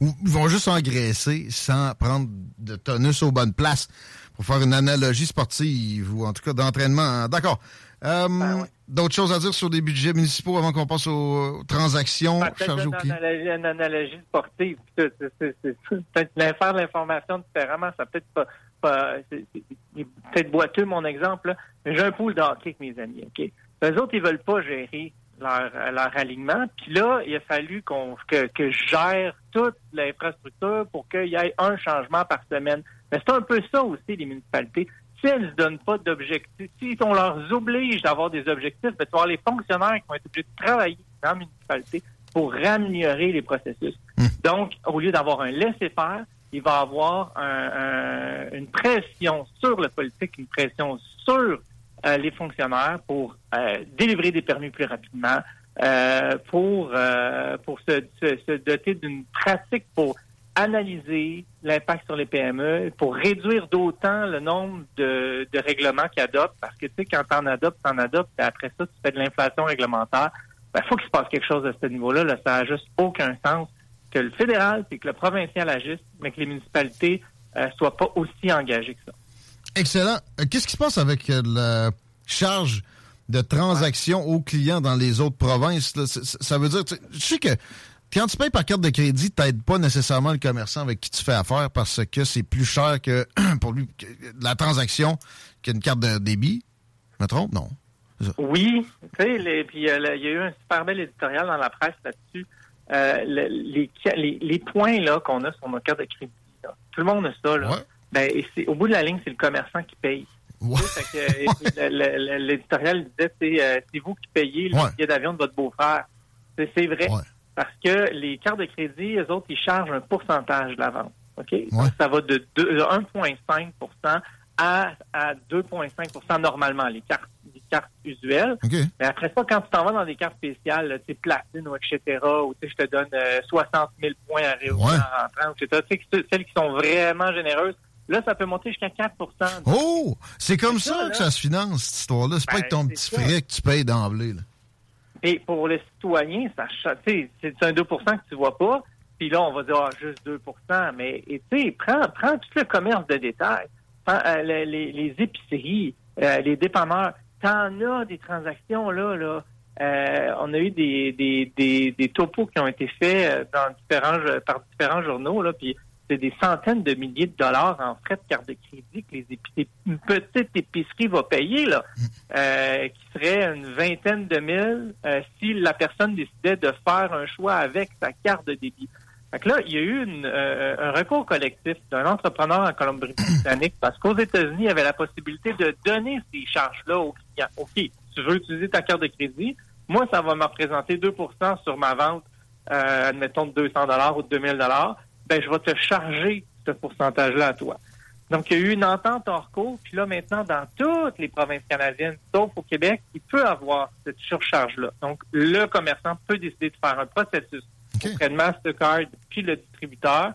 Ils vont juste engraisser sans prendre de tonus aux bonnes places. Pour faire une analogie sportive ou en tout cas d'entraînement. D'accord. Euh, D'autres choses à dire sur les budgets municipaux avant qu'on passe aux transactions Peut-être chargées clients? analogie, une analogie sportive. Peut-être faire l'information différemment, ça peut être pas, peut-être boiteux mon exemple. là. Mais J'ai un pool de hockey avec mes amis. Ok, les autres ils veulent pas gérer leur, leur alignement. Puis là, il a fallu qu'on que, que je gère toute l'infrastructure pour qu'il y ait un changement par semaine. Mais c'est un peu ça aussi les municipalités. Si elles ne donnent pas d'objectifs, si on leur oblige d'avoir des objectifs, ben, tu vas avoir les fonctionnaires qui vont être obligés de travailler dans la municipalité pour améliorer les processus. Donc, au lieu d'avoir un laisser-faire, il va avoir un- un- une pression sur le politique, une pression sur euh, les fonctionnaires pour euh, délivrer des permis plus rapidement, euh, pour pour se, se- se doter d'une pratique pour analyser l'impact sur les PME, pour réduire d'autant le nombre de, règlements qu'ils adoptent, parce que tu sais, quand t'en adoptes, t'en adoptes, et après ça, tu fais de l'inflation réglementaire. Il faut qu'il se passe quelque chose à ce niveau-là. Là, ça n'a juste aucun sens que le fédéral et que le provincial agissent, mais que les municipalités euh, soient pas aussi engagées que ça. Excellent. Euh, Qu'est-ce qui se passe avec euh, la charge de transaction aux clients dans les autres provinces? Ça veut dire, je sais que quand tu payes par carte de crédit, t'aides pas nécessairement le commerçant avec qui tu fais affaire parce que c'est plus cher que pour lui que la transaction qu'une carte de débit. Je me trompe? Non. Oui, tu sais, puis euh, il y a eu un super bel éditorial dans la presse là-dessus. Euh, le- les, les, les points là qu'on a sur nos cartes de crédit, là, tout le monde a ça. Là. Ben, et c'est- au bout de la ligne, c'est le commerçant qui paye. L'éditorial disait c'est euh, c'est vous qui payez le Ouais. billet d'avion de votre beau-frère. C'est vrai. Parce que les cartes de crédit, eux autres, ils chargent un pourcentage de la vente. OK? Donc, ça va de, deux- de 1,5 à, à 2,5% normalement, les cartes, les cartes usuelles. Mais après ça, quand tu t'en vas dans des cartes spéciales, tu sais, platine ou etc., ou tu sais, je te donne euh, 60 000 points à réouvrir Ouais. en rentrant, etc., tu sais, celles qui sont vraiment généreuses, là, ça peut monter jusqu'à 4 Oh! C'est comme ça, ça, que ça se finance, cette histoire-là. C'est pas Ben, avec ton petit frais que tu payes d'emblée. Et pour le citoyen, ça c'est un 2% que tu vois pas. Puis là, on va dire ah, juste 2% Mais tu sais, prends, prends tout le commerce de détail. Euh, les, les- les épiceries, euh, les dépanneurs. T'en as des transactions là, là. Euh, on a eu des, des, des, des topos qui ont été faits dans différents par différents journaux là, puis c'est des centaines de milliers de dollars en frais de carte de crédit que les épiceries, une petite épicerie va payer là, euh, qui serait une vingtaine de mille euh, si la personne décidait de faire un choix avec sa carte de débit. Fait que là, il y a eu une, euh, un recours collectif d'un entrepreneur en Colombie-Britannique parce qu'aux États-Unis, il y avait la possibilité de donner ces charges-là aux clients. OK, tu veux utiliser ta carte de crédit, moi, ça va me représenter 2% sur ma vente, euh, admettons, de 200 ou de 2000 ben je vais te charger ce pourcentage-là à toi. Donc, il y a eu une entente hors cours, puis là, maintenant, dans toutes les provinces canadiennes, sauf au Québec, il peut avoir cette surcharge-là. Donc, le commerçant peut décider de faire un processus auprès de Mastercard, puis le distributeur,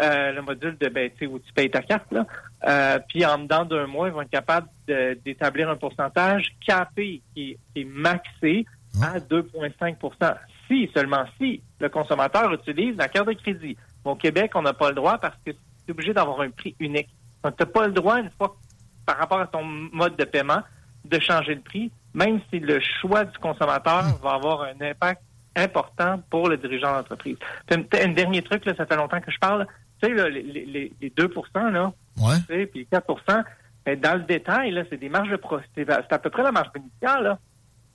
euh, le module de ben, tu sais, où tu payes ta carte, là. Euh, puis en dedans d'un mois, ils vont être capables d'établir un pourcentage capé qui est, qui est maxé à 2,5% Si, seulement si, le consommateur utilise la carte de crédit. Au Québec, on n'a pas le droit parce que c'est obligé d'avoir un prix unique. Donc, tu n'as pas le droit, une fois par rapport à ton mode de paiement, de changer le prix, même si le choix du consommateur va avoir un impact important pour le dirigeant d'entreprise. Un, dernier truc, là, ça fait longtemps que je parle. Tu sais, là, les, les, les 2 là, tu sais, puis 4% ben, dans le détail, là, c'est des marges de profit. C'est à peu près la marge initiale, là.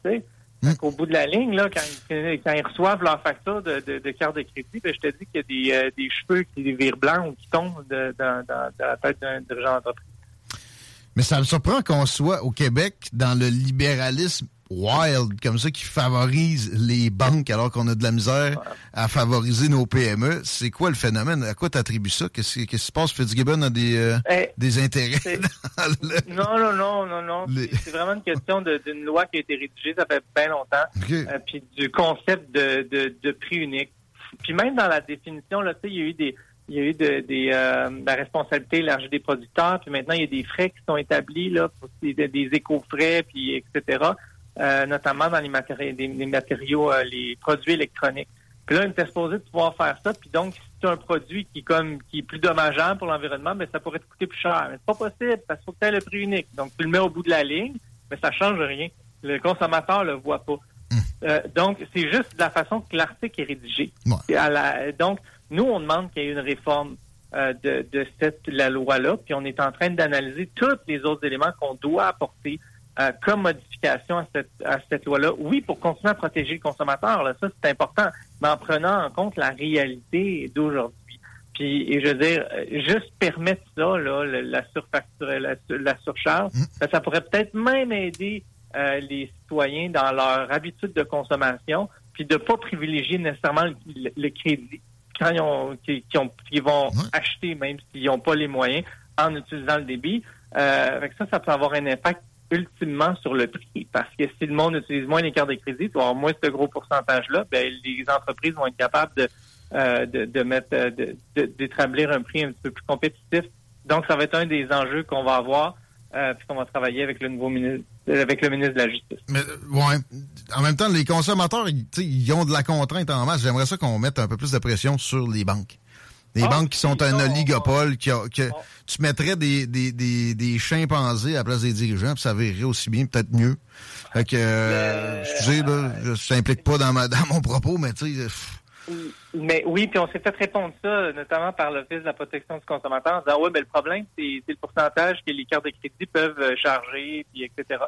Tu sais. Fait qu'au bout de la ligne, là, quand, ils- quand ils reçoivent leur facture de, de, de carte de crédit, ben, je te dis qu'il y a des, euh, des cheveux qui virent blancs ou qui tombent de- dans, dans- dans la tête d'un dirigeant d'entreprise. Mais ça me surprend qu'on soit au Québec dans le libéralisme wild, comme ça, qui favorise les banques alors qu'on a de la misère à favoriser nos PME. C'est quoi le phénomène? À quoi t'attribues ça? Qu'est-ce qui se passe? Fitzgibbon a des, euh, Eh, des intérêts dans le... Non, non, non, non, non. Les- C'est- vraiment une question d'une loi qui a été rédigée, ça fait bien longtemps. OK. Euh, puis du concept de, de, de prix unique. Puis même dans la définition, là, tu sais, il y a eu des il y a eu de, des, euh, de la responsabilité élargie des producteurs, puis maintenant il y a des frais qui sont établis là, pour des, des éco-frais, puis etc. euh, notamment dans les matériaux, des, les matériaux, euh, les produits électroniques. Puis là, on était supposé de pouvoir faire ça. Puis donc, si c'est un produit qui est comme qui est plus dommageable pour l'environnement, mais ça pourrait te coûter plus cher. Mais c'est pas possible parce qu'il faut que tu aies le prix unique. Donc, tu le mets au bout de la ligne, mais ça change rien. Le consommateur le voit pas. Euh, donc, c'est juste la façon que l'article est rédigé. Et à la- donc, nous, on demande qu'il y ait une réforme euh, de, de cette la loi-là, puis on est en train d'analyser tous les autres éléments qu'on doit apporter euh, comme modification à cette, à cette loi-là. Oui, pour continuer à protéger le consommateur, là, ça c'est important, mais en prenant en compte la réalité d'aujourd'hui. Puis, et je veux dire, euh, juste permettre ça, là, le- la surfacture, la, la surcharge, ben, ça pourrait peut-être même aider euh, les citoyens dans leur habitude de consommation, puis de pas privilégier nécessairement le, le- le crédit quand ils, ont, qui, qui ont, qui vont acheter, même s'ils n'ont pas les moyens, en utilisant le débit. Euh, que ça, ça peut avoir un impact ultimement sur le prix. Parce que si le monde utilise moins les cartes de crédit, avoir moins ce gros pourcentage-là, ben, les entreprises vont être capables de, euh, euh, de- de- d'établir un prix un petit peu plus compétitif. Donc, ça va être un des enjeux qu'on va avoir, euh, puis qu'on va travailler avec le nouveau ministre, avec le ministre de la Justice. Mais. En même temps, les consommateurs, ils, ils ont de la contrainte en masse. J'aimerais ça qu'on mette un peu plus de pression sur les banques. Les Ah, banques qui sont un oligopole, qui a- que tu mettrais des, des, des, des chimpanzés à la place des dirigeants, puis ça verrait aussi bien, peut-être mieux. Fait que, euh, excusez, là, je s'implique pas dans, ma, dans mon propos, mais tu sais, Mais oui, puis on s'est fait répondre ça, notamment par l'Office de la protection du consommateur, en disant, ouais, ben, le problème, c'est le pourcentage que les cartes de crédit peuvent euh, charger, puis etc.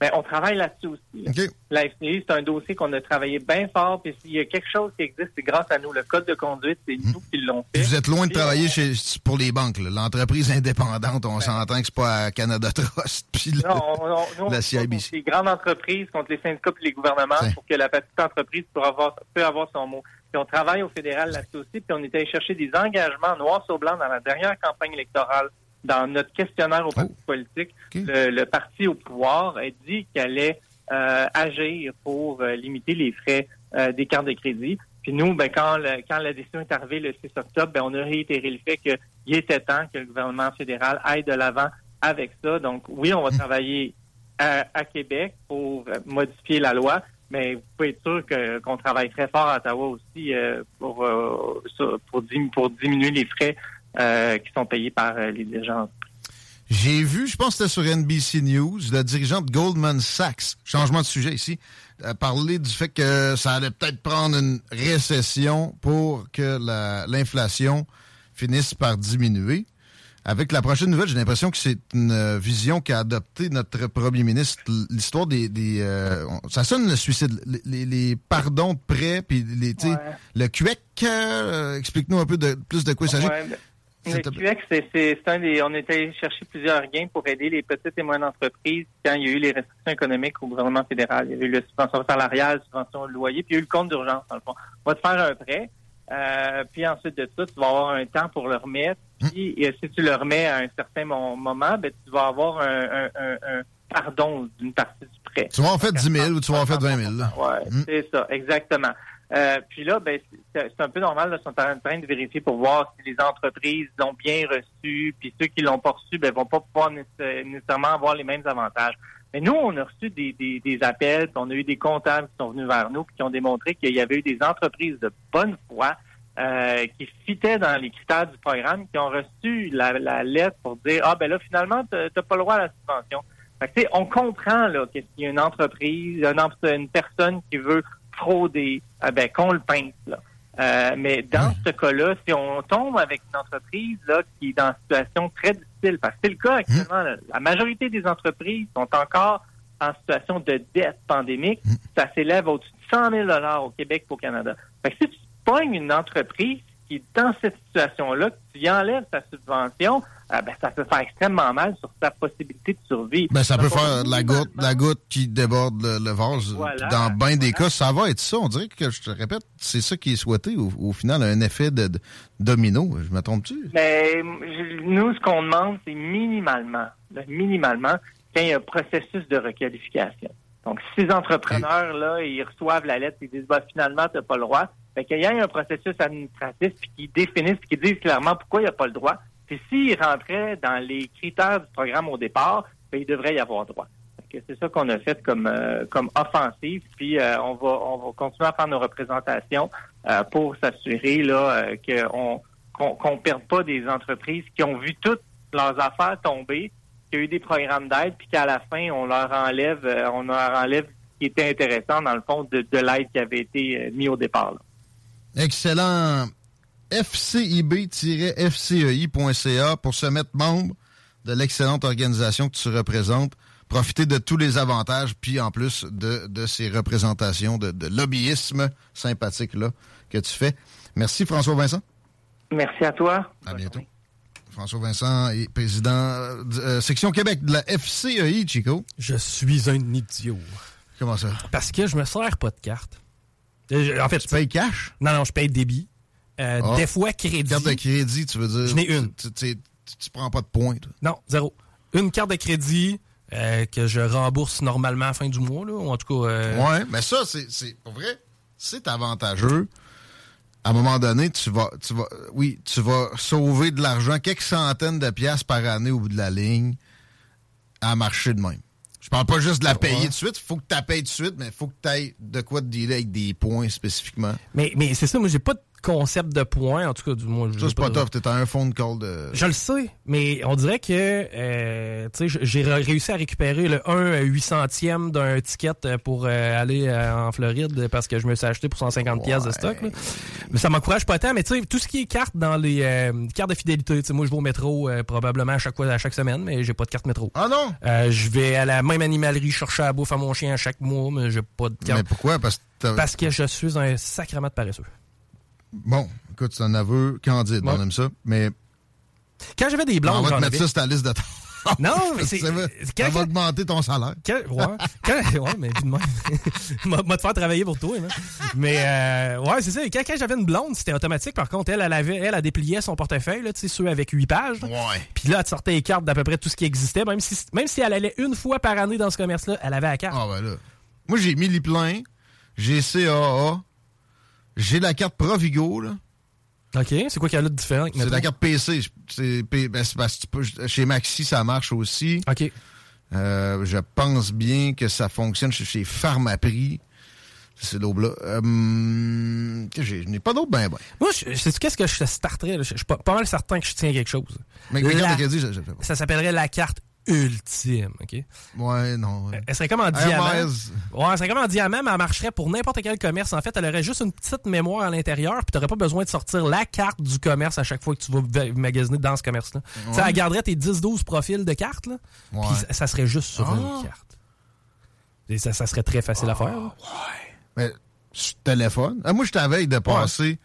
Mais on travaille là-dessus aussi. La FCI, c'est un dossier qu'on a travaillé bien fort, puis s'il y a quelque chose qui existe, c'est grâce à nous. Le code de conduite, c'est nous qui l'ont fait. Vous êtes loin de travailler chez, pour les banques. là. L'entreprise indépendante, on s'entend que c'est pas à Canada Trust. Puis le- Non, on, on- nous, la CIBC. les grandes entreprises, contre les syndicats et les gouvernements pour que la petite entreprise peut avoir, peut avoir son mot. Puis on travaille au fédéral là-dessus aussi, puis on est allé chercher des engagements noir sur blanc dans la dernière campagne électorale, dans notre questionnaire Oh. aux partis politiques. Le, le parti au pouvoir a dit qu'il allait euh, agir pour euh, limiter les frais euh, des cartes de crédit. Puis nous, ben, quand, le- quand la décision est arrivée le 6 octobre, ben, on a réitéré le fait qu'il était temps que le gouvernement fédéral aille de l'avant avec ça. Donc oui, on va travailler à, à Québec pour euh, modifier la loi, mais vous pouvez être sûr que- qu'on travaille très fort à Ottawa aussi euh, pour, euh, pour, pour diminuer les frais qui sont payés par euh, les dirigeants. J'ai vu, je pense que c'était sur NBC News, le dirigeant de Goldman Sachs, changement de sujet ici, euh, parler du fait que ça allait peut-être prendre une récession pour que la- l'inflation finisse par diminuer. Avec la prochaine nouvelle, j'ai l'impression que c'est une euh, vision qu'a adoptée notre premier ministre. L'histoire des... euh, ça sonne le suicide. Les, les- les pardons de prêt, puis les, le QEC, euh, explique-nous un peu de, plus de quoi il s'agit. Ouais, le. QX, c'est- un des. On est allé chercher plusieurs gains pour aider les petites et moyennes entreprises quand il y a eu les restrictions économiques au gouvernement fédéral. Il y a eu la subvention salariale, subvention de loyer, puis il y a eu le compte d'urgence, dans le fond. On va te faire un prêt, euh, puis ensuite de ça, tu vas avoir un temps pour le remettre. Puis et si tu le remets à un certain mo- moment, ben, tu vas avoir un, un- un- un pardon d'une partie du prêt. Tu vas en faire 10 000 ou tu vas en faire 20 000. là. Ouais, c'est ça, exactement. Euh, puis là, ben, c'est un peu normal, là, sont en train de vérifier pour voir si les entreprises l'ont bien reçu, puis ceux qui l'ont pas reçu, ben, vont pas pouvoir nécess- nécessairement avoir les mêmes avantages. Mais nous, on a reçu des, des, des appels, on a eu des comptables qui sont venus vers nous, qui ont démontré qu'il y avait eu des entreprises de bonne foi euh, qui fitaient dans les critères du programme, qui ont reçu la, la lettre pour dire ah ben là finalement t'as pas le droit à la subvention. Fait que, on comprend là qu'il y a une entreprise, une, une personne qui veut frauder, ah ben qu'on le pince là. Euh, mais dans ce cas-là, si on tombe avec une entreprise là qui est dans une situation très difficile, parce que c'est le cas actuellement, là, la majorité des entreprises sont encore en situation de dette pandémique, ça s'élève au-dessus de 100 000 au Québec et au Canada. Fait que si tu pognes une entreprise qui dans cette situation-là, que tu y enlèves sa subvention, ah ben, ça peut faire extrêmement mal sur sa possibilité de survie. Ben, ça peut faire la goutte, la goutte qui déborde le, le vase. Voilà, Dans bien des cas, ça va être ça. On dirait que, je te répète, c'est ça qui est souhaité. Au, au final, un effet de, de domino. Je me trompe-tu? Je- nous, ce qu'on demande, c'est minimalement, là, minimalement, qu'il y ait un processus de requalification. Donc, si ces entrepreneurs-là, ils reçoivent la lettre et ils disent, bah, finalement, tu n'as pas le droit, fait qu'il y ait un processus administratif qu'ils définissent, qu'ils disent clairement pourquoi il n'y a pas le droit. Puis s'ils rentraient dans les critères du programme au départ, ben, il devrait y avoir droit. C'est ça qu'on a fait comme euh, comme offensive, puis euh, on va on va continuer à faire nos représentations euh, pour s'assurer là qu'on qu'on qu'on perde pas des entreprises qui ont vu toutes leurs affaires tomber, qu'il y a eu des programmes d'aide, puis qu'à la fin on leur enlève euh, on leur enlève ce qui était intéressant dans le fond de, de l'aide qui avait été euh, mis au départ. là. Excellent. fcib-fcei.ca pour se mettre membre de l'excellente organisation que tu représentes. Profiter de tous les avantages, puis en plus de, de ces représentations de, de lobbyisme sympathique là, que tu fais. Merci François Vincent. Merci à toi. À bientôt. François Vincent est président euh, de, euh, section Québec de la FCEI, Chico. Je suis un idiot. Comment ça? Parce que je me sers pas de carte. Euh, je- En fait, tu payes cash? Non, non, je paye débit. Euh, Ah. Des fois, crédit. Carte de crédit, tu veux dire? Je n'ai une. Tu, tu, tu- tu prends pas de points, toi? Non, zéro. Une carte de crédit euh, que je rembourse normalement à la fin du mois, là, ou en tout cas... euh, Ouais, mais ça, c'est, c'est pour vrai, c'est avantageux. À un moment donné, tu vas, tu vas, oui, tu vas sauver de l'argent, quelques centaines de piastres par année au bout de la ligne, à marcher de même. Je parle pas juste de la payer tout de suite, il faut que tu la payes de suite, mais il faut que tu ailles de quoi te dealer avec des points spécifiquement. Mais, mais c'est ça, moi, j'ai pas de concept de points. En tout cas, du moins, Ça, c'est pas tough. T'es à un phone call de. Je le sais, mais on dirait que euh, tu sais, j'ai ré- réussi à récupérer le 1 800e d'un ticket euh, pour euh, aller euh, en Floride parce que je me suis acheté pour 150 pièces de stock. là. Mais ça m'encourage pas tant, mais tu sais, tout ce qui est carte dans les cartes de fidélité, tu sais, moi je vais au métro probablement à chaque fois à chaque semaine, mais j'ai pas de carte métro. Ah non? Je vais à la même animalerie chercher à la bouffe à mon chien à chaque mois, mais j'ai pas de carte. Mais pourquoi? Parce que. Parce que je suis un sacrement de paresseux. Bon, écoute, c'est un aveu candide. Ouais. On aime ça. Mais. Quand j'avais des on blondes, va te mettre ça sur ta liste d'attente. Non, mais c'est. Ça va, quand- ça va augmenter ton salaire. Quand, ouais, quand- ouais, mais puis de m'a m'a te faire travailler pour toi, hein. Mais, euh, ouais, c'est ça. Quand, quand j'avais une blonde, c'était automatique. Par contre, elle, elle avait, elle, elle dépliait son portefeuille, tu sais, ceux avec 8 pages. Ouais. Puis là, elle te sortait les cartes d'à peu près tout ce qui existait. Même si, même si elle allait une fois par année dans ce commerce-là, elle avait la carte. Ah, ben là. Moi, j'ai mis plein. J'ai CAA. J'ai la carte Provigo, là. OK. C'est quoi qu'il y a là de différent? C'est la carte PC. C'est ben, c'est parce que tu peux- chez Maxi, ça marche aussi. OK. Euh, je pense bien que ça fonctionne chez, chez Pharmaprix. C'est l'aube-là. Euh, hum, je n'ai pas d'autre ben ben. Moi, sais-tu qu'est-ce que je te starterais? là? Je je suis pas, pas mal certain que je tiens quelque chose. Mais La- je, je. Ça s'appellerait la carte ultime, OK? Ouais, non. ouais. Elle serait comme en diamant. Ouais, elle serait comme en diamant, mais elle marcherait pour n'importe quel commerce. En fait, elle aurait juste une petite mémoire à l'intérieur, puis t'aurais pas besoin de sortir la carte du commerce à chaque fois que tu vas va- magasiner dans ce commerce-là. Sais, Elle garderait tes 10-12 profils de cartes, là, Ouais. puis ça, ça serait juste sur Ah. une carte. Et ça, ça serait très facile à faire. là. Mais sur téléphone. Ah, moi, je t'avais de passer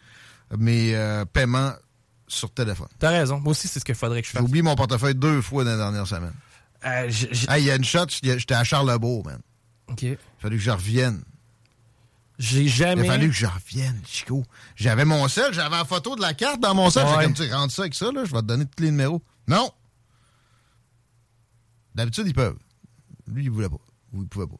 mes euh, paiements sur téléphone. T'as raison. Moi aussi, c'est ce qu'il faudrait que je J'ai fasse. oublié mon portefeuille deux fois dans la dernière semaine. Euh, Hey, il y a une shot, j'étais à Charlebourg, man. OK. Il fallu que je revienne. J'ai Il jamais... a fallu que je revienne, Chico. J'avais mon sel, j'avais la photo de la carte dans mon sel. Ouais. J'ai comme, tu rentres ça avec ça, là, je vais te donner tous les numéros. Non! D'habitude, ils peuvent. Lui, il voulait pas. Ou il pouvait pas.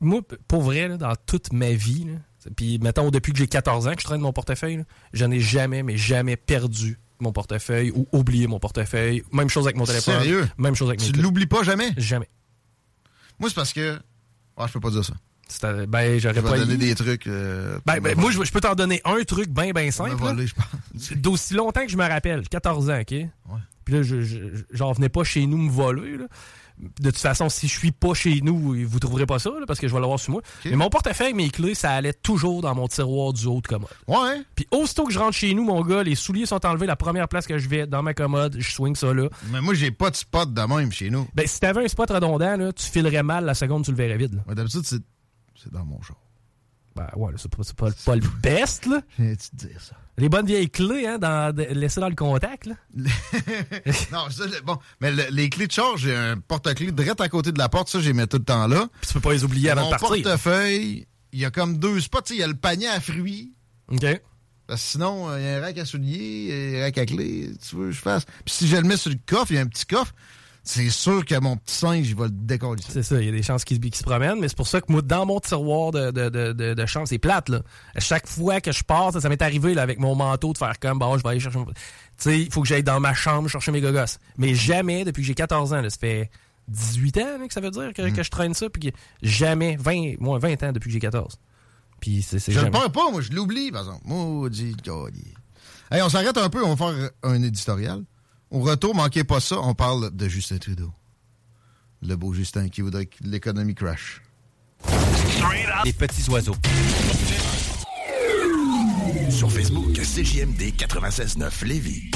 Moi, pour vrai, là, dans toute ma vie, là, puis mettons depuis que j'ai 14 ans que je traîne mon portefeuille, là, je n'ai jamais, mais jamais perdu mon portefeuille ou oublié mon portefeuille. Même chose avec mon téléphone. Sérieux? Même chose avec mes Tu l'oublies pas jamais? Jamais. Moi, c'est parce que. Ah, je peux pas dire ça. C'est- Ben, Je j'aurais pas donner des trucs. euh, Ben, pour ben, moi, je, je peux t'en donner un truc bien, bien me simple. voler, là. je pense. D'aussi longtemps que je me rappelle, 14 ans, OK? Puis là, je, je, j'en venais pas chez nous me voler. là. De toute façon, si je suis pas chez nous, vous trouverez pas ça, là, parce que je vais l'avoir sur moi. Mais mon portefeuille, mes clés, ça allait toujours dans mon tiroir du haut de commode. Ouais. Puis aussitôt que je rentre chez nous, mon gars, les souliers sont enlevés. La première place que je vais, dans ma commode, je swing ça là. Mais moi, j'ai pas de spot de même chez nous. Ben, si t'avais un spot redondant, là, tu filerais mal la seconde, tu le verrais vide. Ouais, D'habitude, c'est dans mon char. Ben ouais, c'est pas, pas, pas le best, là. J'ai-tu te dire ça? Les bonnes vieilles clés, hein, dans, de- laissées dans le contact, là. non, ça, bon. Mais le- les clés de char, j'ai un porte-clés direct à côté de la porte. Ça, j'ai mis tout le temps là. Puis tu peux pas les oublier avant Mon de partir. portefeuille, il y a comme deux spots. Tu sais, Il y a le panier à fruits. OK. Parce que sinon, euh, il y a un rack à souliers, un rack à clés. Tu veux que je fasse? Puis si je le mets sur le coffre, il y a un petit coffre. C'est sûr que mon petit singe, il va le décoller. C'est ça, il y a des chances qu'ils qui se promènent, mais c'est pour ça que moi, dans mon tiroir de, de, de, de, chambre, c'est plate, là. À chaque fois que je pars, ça, ça m'est arrivé, là, avec mon manteau, de faire comme, bon, je vais aller chercher mon... Tu sais, il faut que j'aille dans ma chambre chercher mes gogos. Mais jamais, depuis que j'ai 14 ans, là, ça fait 18 ans, là, que ça veut dire que, que je traîne ça, puis que jamais, 20, moi, 20 ans depuis que j'ai 14. Puis c'est Je le jamais. perds pas, moi, je l'oublie, par exemple. Maudit. Hey, on s'arrête un peu, on va faire un éditorial. Au retour, manquez pas ça, on parle de Justin Trudeau. Le beau Justin qui voudrait que l'économie crash. Les petits oiseaux. Sur Facebook, CJMD 96.9 Lévis.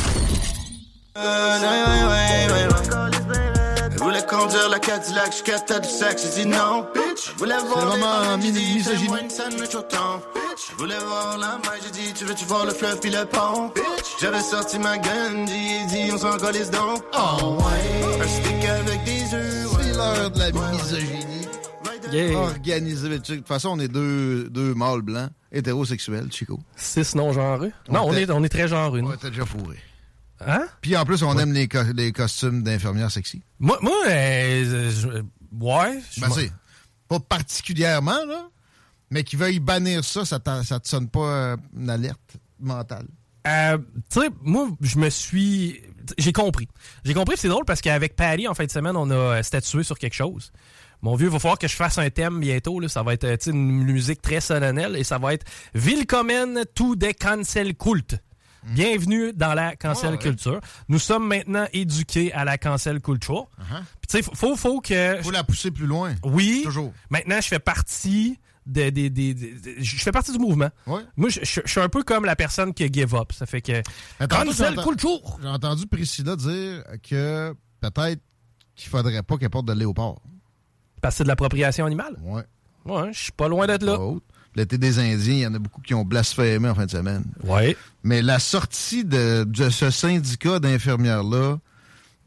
Je voulais conduire la Cadillac jusqu'à tête du sexe, j'ai dit non, bitch. Je voulais voir misogynie. Je voulais voir la mer, j'ai dit, tu veux-tu voir le fleuve puis le pont, bitch. J'avais sorti ma gun, j'ai dit, on s'en calisse donc. Oh ouais, un stick avec des œufs, C'est l'heure de la misogynie. Yeah. Sais, De toute façon, on est deux, deux mâles blancs, hétérosexuels, Chico. Six non genreux. Non, on est, on est très genreux, nous. Ouais, t'as déjà fourré. Hein? Puis en plus, on aime les, co- les costumes d'infirmières sexy. Moi, moi euh, je- ouais. je Ben, c'est pas particulièrement, là, mais qui veuille bannir ça, ça, ça te sonne pas euh, une alerte mentale. Euh, tu sais, moi, je me suis. J'ai compris. J'ai compris, c'est drôle parce qu'avec Patty, en fin de semaine, on a euh, statué sur quelque chose. Mon vieux, il va falloir que je fasse un thème bientôt. Là. Ça va être une musique très solennelle et ça va être Willkommen to the Cancel Cult. Bienvenue dans la cancel Ah, ouais. culture. Nous sommes maintenant éduqués à la cancel culture. Tu sais, faut, faut, que... Faut la pousser plus loin. Oui. Toujours. Maintenant, je fais partie de, je fais partie du mouvement. Ouais. Moi, je, je- je suis un peu comme la personne qui give up. Ça fait que... Cancel culture! J'ai entendu Priscilla dire que peut-être qu'il faudrait pas qu'elle porte de léopard. Parce que c'est de l'appropriation animale? Ouais. Ouais, je suis pas loin d'être là. Autre. L'été des Indiens, il y en a beaucoup qui ont blasphémé en fin de semaine. Ouais. Mais la sortie de, de ce syndicat d'infirmières-là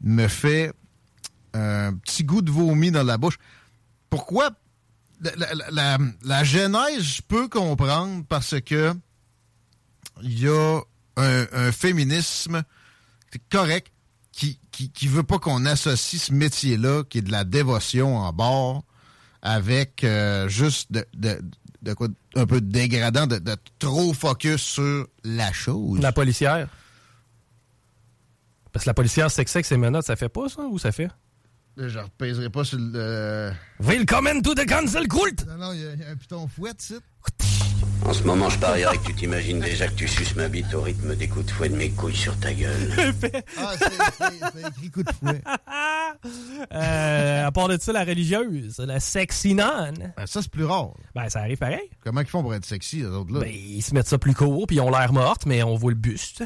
me fait un petit goût de vomi dans la bouche. Pourquoi? La, la- la- la- la genèse, je peux comprendre parce que il y a un, un féminisme correct qui, qui, qui veut pas qu'on associe ce métier-là, qui est de la dévotion en bord, avec euh, juste de, de, de quoi un peu dégradant, de, de trop focus sur la chose? La policière. Parce que la policière avec ses menottes, ça fait pas ça ou ça fait? Je repèserai pas sur le. Willkommen to the cancel cult! Non, non, il y, a- il y a un piton fouette, ici. En ce moment, je parierais que tu t'imagines déjà que tu suces ma bite au rythme des coups de fouet de mes couilles sur ta gueule. Ah, c'est écrit coup de fouet. Euh, à part de ça, la religieuse, la sexy non. Ben, ça, c'est plus rare. Ben, ça arrive pareil. Comment ils font pour être sexy, les autres-là? Ben, ils se mettent ça plus court, puis ils ont l'air mortes, mais on voit le buste.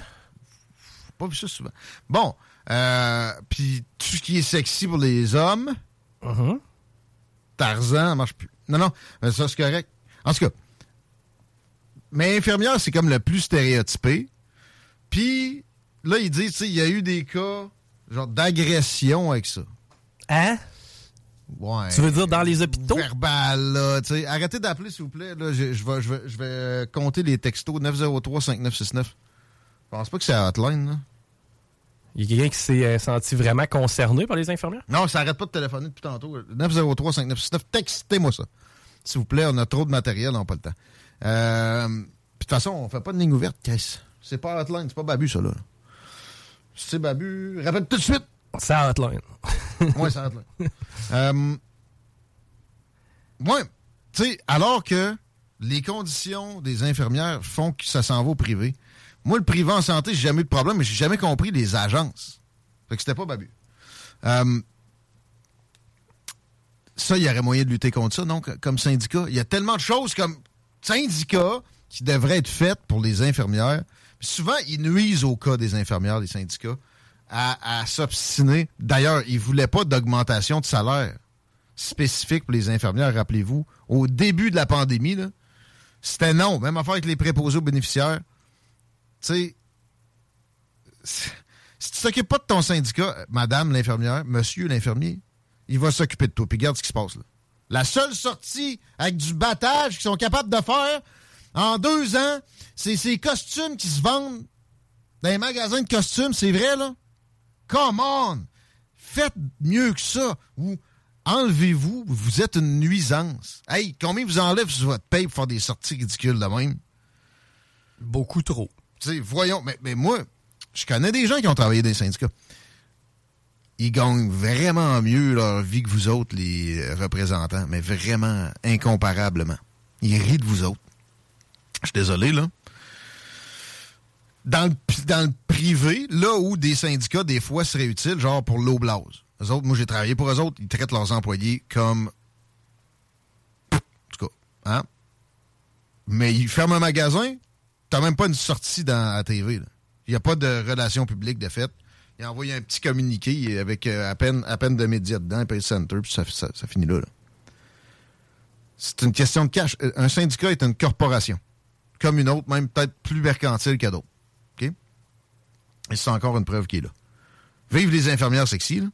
pas vu ça souvent. Bon, euh, puis tout ce qui est sexy pour les hommes, Mhm. Tarzan, ça marche plus. Non, non, mais ça, c'est correct. En tout cas, mais infirmière, c'est comme le plus stéréotypé. Puis, là, ils disent, tu sais, il y a eu des cas, genre, d'agression avec ça. Hein? Ouais. Tu veux dire dans les hôpitaux? Verbal, là, tu sais. Arrêtez d'appeler, s'il vous plaît. Là, je, je vais, je, vais, je vais euh, compter les textos 903-5969. Je pense pas que c'est à hotline, là. Il y a quelqu'un qui s'est euh, senti vraiment concerné par les infirmières? Non, ça arrête pas de téléphoner depuis tantôt. 903-5969, textez-moi ça. S'il vous plaît, on a trop de matériel, on n'a pas le temps. Euh, puis de toute façon, on fait pas de ligne ouverte, Chris. C'est pas hotline, c'est pas Babu, ça, là. C'est Babu, rappelle tout de suite. C'est hotline. Moi, c'est hotline. euh, ouais, tu sais, alors que les conditions des infirmières font que ça s'en va au privé. Moi, le privé en santé, j'ai jamais eu de problème, mais j'ai jamais compris les agences. Fait que c'était pas Babu. Euh, ça, il y aurait moyen de lutter contre ça, non? Comme syndicat. Il y a tellement de choses comme syndicat qui devraient être faites pour les infirmières. Souvent, ils nuisent au cas des infirmières, les syndicats, à, s'obstiner. D'ailleurs, ils ne voulaient pas d'augmentation de salaire spécifique pour les infirmières, rappelez-vous. Au début de la pandémie, c'était non. Même affaire avec les préposés aux bénéficiaires. Tu sais, si tu t'occupes pas de ton syndicat, madame l'infirmière, monsieur l'infirmier, il va s'occuper de toi. Puis regarde ce qui se passe là. La seule sortie avec du battage qu'ils sont capables de faire en deux ans, c'est ces costumes qui se vendent dans les magasins de costumes. C'est vrai, là? Come on! Faites mieux que ça. Ou enlevez-vous, vous êtes une nuisance. Hey, combien vous enlève sur votre paye pour faire des sorties ridicules de même? Beaucoup trop. Tu sais, voyons, mais, mais moi, je connais des gens qui ont travaillé dans les syndicats. Ils gagnent vraiment mieux leur vie que vous autres, les euh, représentants, mais vraiment incomparablement. Ils rient de vous autres. Je suis désolé, là. Dans le, privé, là où des syndicats, des fois, seraient utiles, genre pour l'eau blase. Eux autres, moi, j'ai travaillé pour eux autres, ils traitent leurs employés comme... En tout cas, hein? Mais ils ferment un magasin, t'as même pas une sortie dans la TV. Il n'y a pas de relation publique de fait. Il a envoyé un petit communiqué avec euh, à, peine, à peine de médias dedans, Pay Center, puis ça, ça, ça finit là. là. C'est une question de cash. Euh, Un syndicat est une corporation. Comme une autre, même peut-être plus mercantile que d'autres. Et c'est encore une preuve qui est là. Vive les infirmières sexy, là.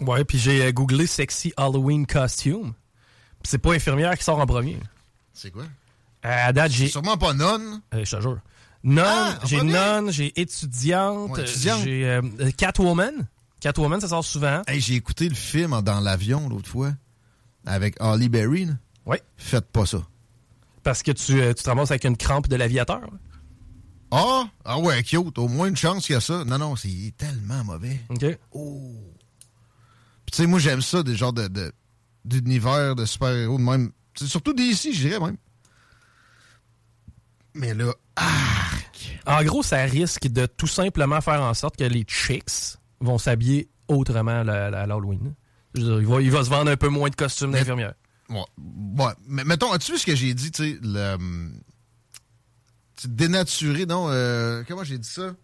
Ouais, puis j'ai euh, googlé sexy Halloween costume. C'est pas infirmière qui sort en premier. C'est quoi? Euh, à date, j'ai. Sûrement pas nonne. Euh, je te jure. Nonne, Ah, j'ai nonne, j'ai étudiante, Ouais, étudiante. j'ai euh, euh, Catwoman. Catwoman, ça sort souvent. Hey, j'ai écouté le film dans l'avion l'autre fois avec Holly Berry. là. Oui. Faites pas ça. Parce que tu, euh, tu te ramasses avec une crampe de l'aviateur. Ah, ah ouais, cute. Au moins une chance qu'il y a ça. Non, non, c'est tellement mauvais. OK. Oh. Puis tu sais, moi, j'aime ça, des genres de, de, d'univers de super-héros de même. Surtout d'ici, je dirais même. Mais là, En gros, ça risque de tout simplement faire en sorte que les chicks vont s'habiller autrement à l'Halloween. Il va, il va se vendre un peu moins de costumes d'infirmière. Ouais. ouais. Mais mettons, as-tu vu ce que j'ai dit, tu sais, le. dénaturé, non? euh, comment j'ai dit ça?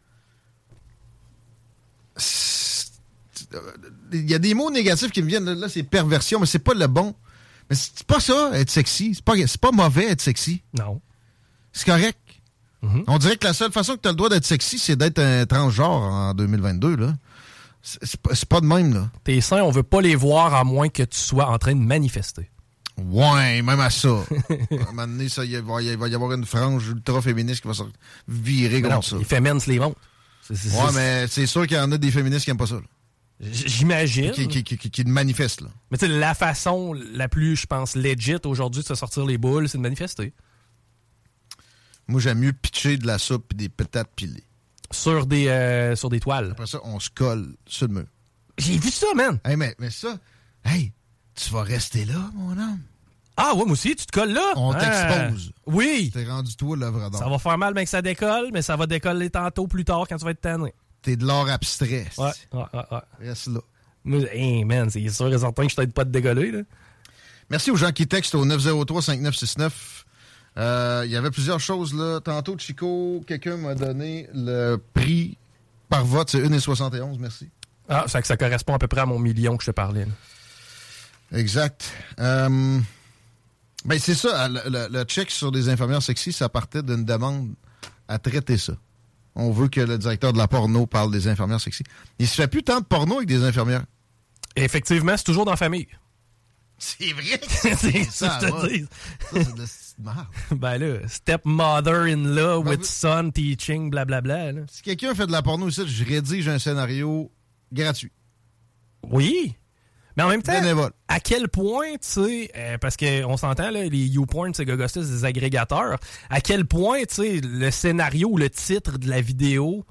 Il y a des mots négatifs qui me viennent. Là, là, c'est perversion, mais c'est pas le bon. Mais c'est pas ça, être sexy. C'est pas, c'est pas mauvais, être sexy. Non. C'est correct. On dirait que la seule façon que tu as le droit d'être sexy, c'est d'être un transgenre en 2022, là. C'est pas, de même, là. Tes seins, on veut pas les voir à moins que tu sois en train de manifester. Ouais, même à ça. à un moment donné, ça, il, va, il va y avoir une frange ultra féministe qui va se virer non, ça. les féminin se les montrent. Ouais, mais c'est sûr qu'il y en a des féministes qui aiment pas ça. J'imagine. Qui, qui, qui, qui- qui le manifestent, là. Mais tu sais, la façon la plus, je pense, legit aujourd'hui de se sortir les boules, c'est de manifester. Moi, j'aime mieux pitcher de la soupe et des patates pilées. Sur des, euh, sur des toiles. Après ça, on se colle sur le mur. J'ai vu ça, man. Hey, mais, mais ça, hey, tu vas rester là, mon homme. Ah ouais, moi aussi, tu te colles là? On Ah. t'expose. Oui. T'es rendu toi l'œuvre d'art. Ça va faire mal, mais que ça décolle, mais ça va décoller tantôt plus tard quand tu vas être tanné. T'es de l'art abstrait. Ouais, ouais, ouais. ouais. Reste là. Hey, man, c'est sûr et certain que je t'aide pas de décoller, là. Merci aux gens qui textent au 903-5969. Euh, Il y avait plusieurs choses là. Tantôt, Chico, quelqu'un m'a donné le prix par vote. C'est 1,71. Merci. Ah, ça, ça correspond à peu près à mon million que je te parlais. là. Exact. Euh, ben, c'est ça. Le, le- le check sur des infirmières sexy, ça partait d'une demande à traiter ça. On veut que le directeur de la porno parle des infirmières sexy. Il se fait plus tant de porno avec des infirmières. Effectivement, c'est toujours dans la famille. C'est vrai c'est ça, ça, je te va. dis. Ça, Ben là, stepmother-in-law Ben, with son teaching, blablabla. là. Si quelqu'un fait de la porno ici, je rédige un scénario gratuit. Oui. Mais en même temps, Bénévole. à quel point, tu sais, euh, parce qu'on s'entend, là, les YouPorn, c'est gogostas, des agrégateurs, à quel point, tu sais, le scénario ou le titre de la vidéo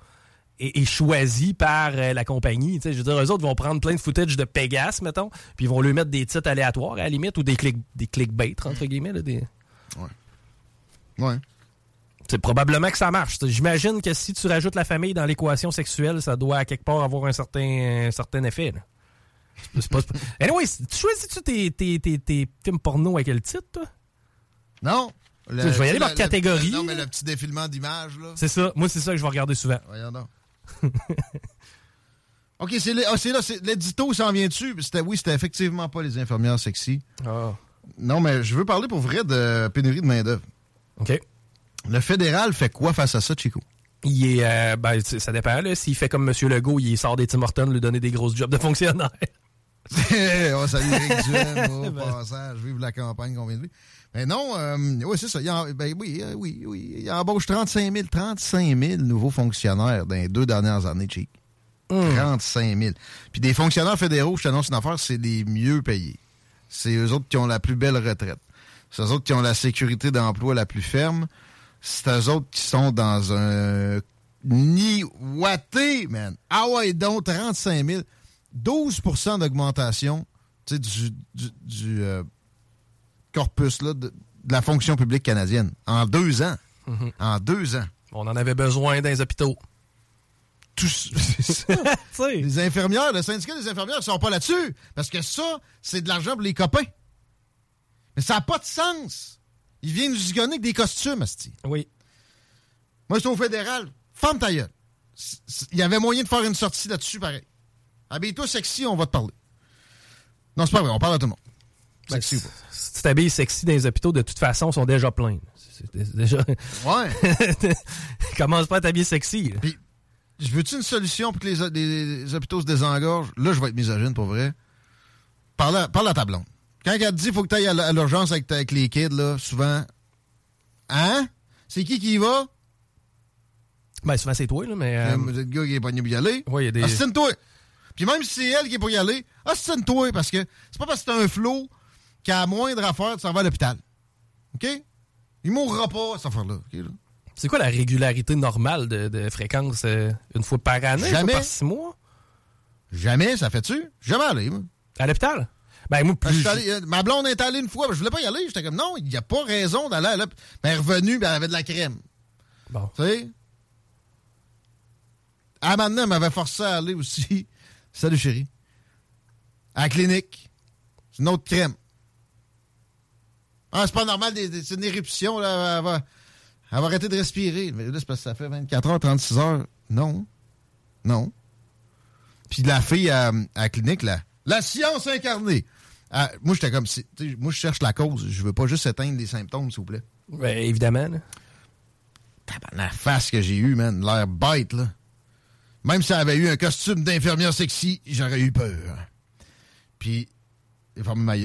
est, est choisi par euh, la compagnie. Tu sais, je veux dire, eux autres vont prendre plein de footage de Pegasus, mettons, puis ils vont lui mettre des titres aléatoires, à la limite, ou des, click, des clickbait, entre guillemets, là, des... Ouais. C'est probablement que ça marche. J'imagine que si tu rajoutes la famille dans l'équation sexuelle, ça doit à quelque part avoir un certain, un certain effet. Là. C'est pas- Anyway, tu choisis-tu tes, tes, tes, tes films porno avec quel titre, toi? Non. Sais, je vais y aller par le- catégorie. le- non, mais le petit défilement d'images, là. C'est ça. Moi, c'est ça que je vais regarder souvent. Voyons donc. OK, c'est le- ah, là, c'est- l'édito s'en vient dessus. C'était, oui, c'était effectivement pas les infirmières sexy. Non, mais je veux parler pour vrai de pénurie de main-d'œuvre. OK. Le fédéral fait quoi face à ça, Chico? Il est, euh, ben, ça dépend. là. S'il fait comme M. Legault, il sort des Tim Hortons, lui donner des grosses jobs de fonctionnaire. oh, salut Eric Duhem, au passage, vive la campagne qu'on vient de vivre. Mais non, euh, oui, c'est ça. Il en- ben oui, euh, oui, oui. Il embauche 35 000, 35 000 nouveaux fonctionnaires dans les deux dernières années, Chic. 35 000. Puis des fonctionnaires fédéraux, je t'annonce une affaire, c'est les mieux payés. C'est eux autres qui ont la plus belle retraite. C'est eux autres qui ont la sécurité d'emploi la plus ferme. C'est eux autres qui sont dans un nid ouaté, man. Ah ouais, donc 35 000. 12% d'augmentation du, du, du, euh, corpus là, de, de la fonction publique canadienne en deux ans. Mhm. En deux ans. On en avait besoin dans les hôpitaux. Ça. Les infirmières, le syndicat des infirmières ne sont pas là-dessus. Parce que ça, c'est de l'argent pour les copains. Mais ça n'a pas de sens. Ils viennent nous zigonner avec des costumes, Asti. Oui. Moi, je suis au fédéral. Ferme ta gueule. Il y avait moyen de faire une sortie là-dessus, pareil. Habille-toi sexy, on va te parler. Non, c'est pas vrai, on parle à tout le monde. Ben, Sexy ou pas. Si tu t'habilles sexy dans les hôpitaux, de toute façon, ils sont déjà pleins. Déjà... Ouais. Commence pas à t'habiller sexy. Puis, je veux-tu une solution pour que les, les- les hôpitaux se désengorgent? Là, je vais être misogyne, pour vrai. Parle à, parle à ta blonde. Quand elle te dit faut que tu ailles à l'urgence avec, avec les kids, là, souvent. Hein? C'est qui qui y va? Ben, souvent, c'est toi, là, mais... euh, Euh, le gars qui est pas pour y aller. Ouais, il y a des- Assine-toi. Puis même si c'est elle qui est pour y aller, assine-toi, parce que c'est pas parce que c'est un flot qu'à la moindre affaire, tu s'en vas à l'hôpital. OK? Il mourra pas, cette affaire-là. OK, là? C'est quoi la régularité normale de, de fréquence euh, une fois par année? Jamais. Une fois par six mois? Jamais, ça fait-tu? Jamais allé, moi. À l'hôpital? Ben, moi, plus. allé- euh, ma blonde est allée une fois, je voulais pas y aller. J'étais comme, non, il n'y a pas raison d'aller. Ben, elle est revenue, ben, elle avait de la crème. Bon. Tu sais? À maintenant, elle m'avait forcé à aller aussi. Salut, chérie. À la clinique. C'est une autre crème. Ah, c'est pas normal, c'est une éruption, là. Elle va, elle va arrêter de respirer. Mais là, c'est parce que ça fait 24 heures, 36 heures. Non. Non. Puis la fille à, à la clinique, là, la science incarnée. Ah, moi, j'étais comme, moi, je cherche la cause. Je veux pas juste éteindre les symptômes, s'il vous plaît. Ben, évidemment. là. La face que j'ai eue, man, l'air bête, là. Même si elle avait eu un costume d'infirmière sexy, j'aurais eu peur. Puis, ma gueule.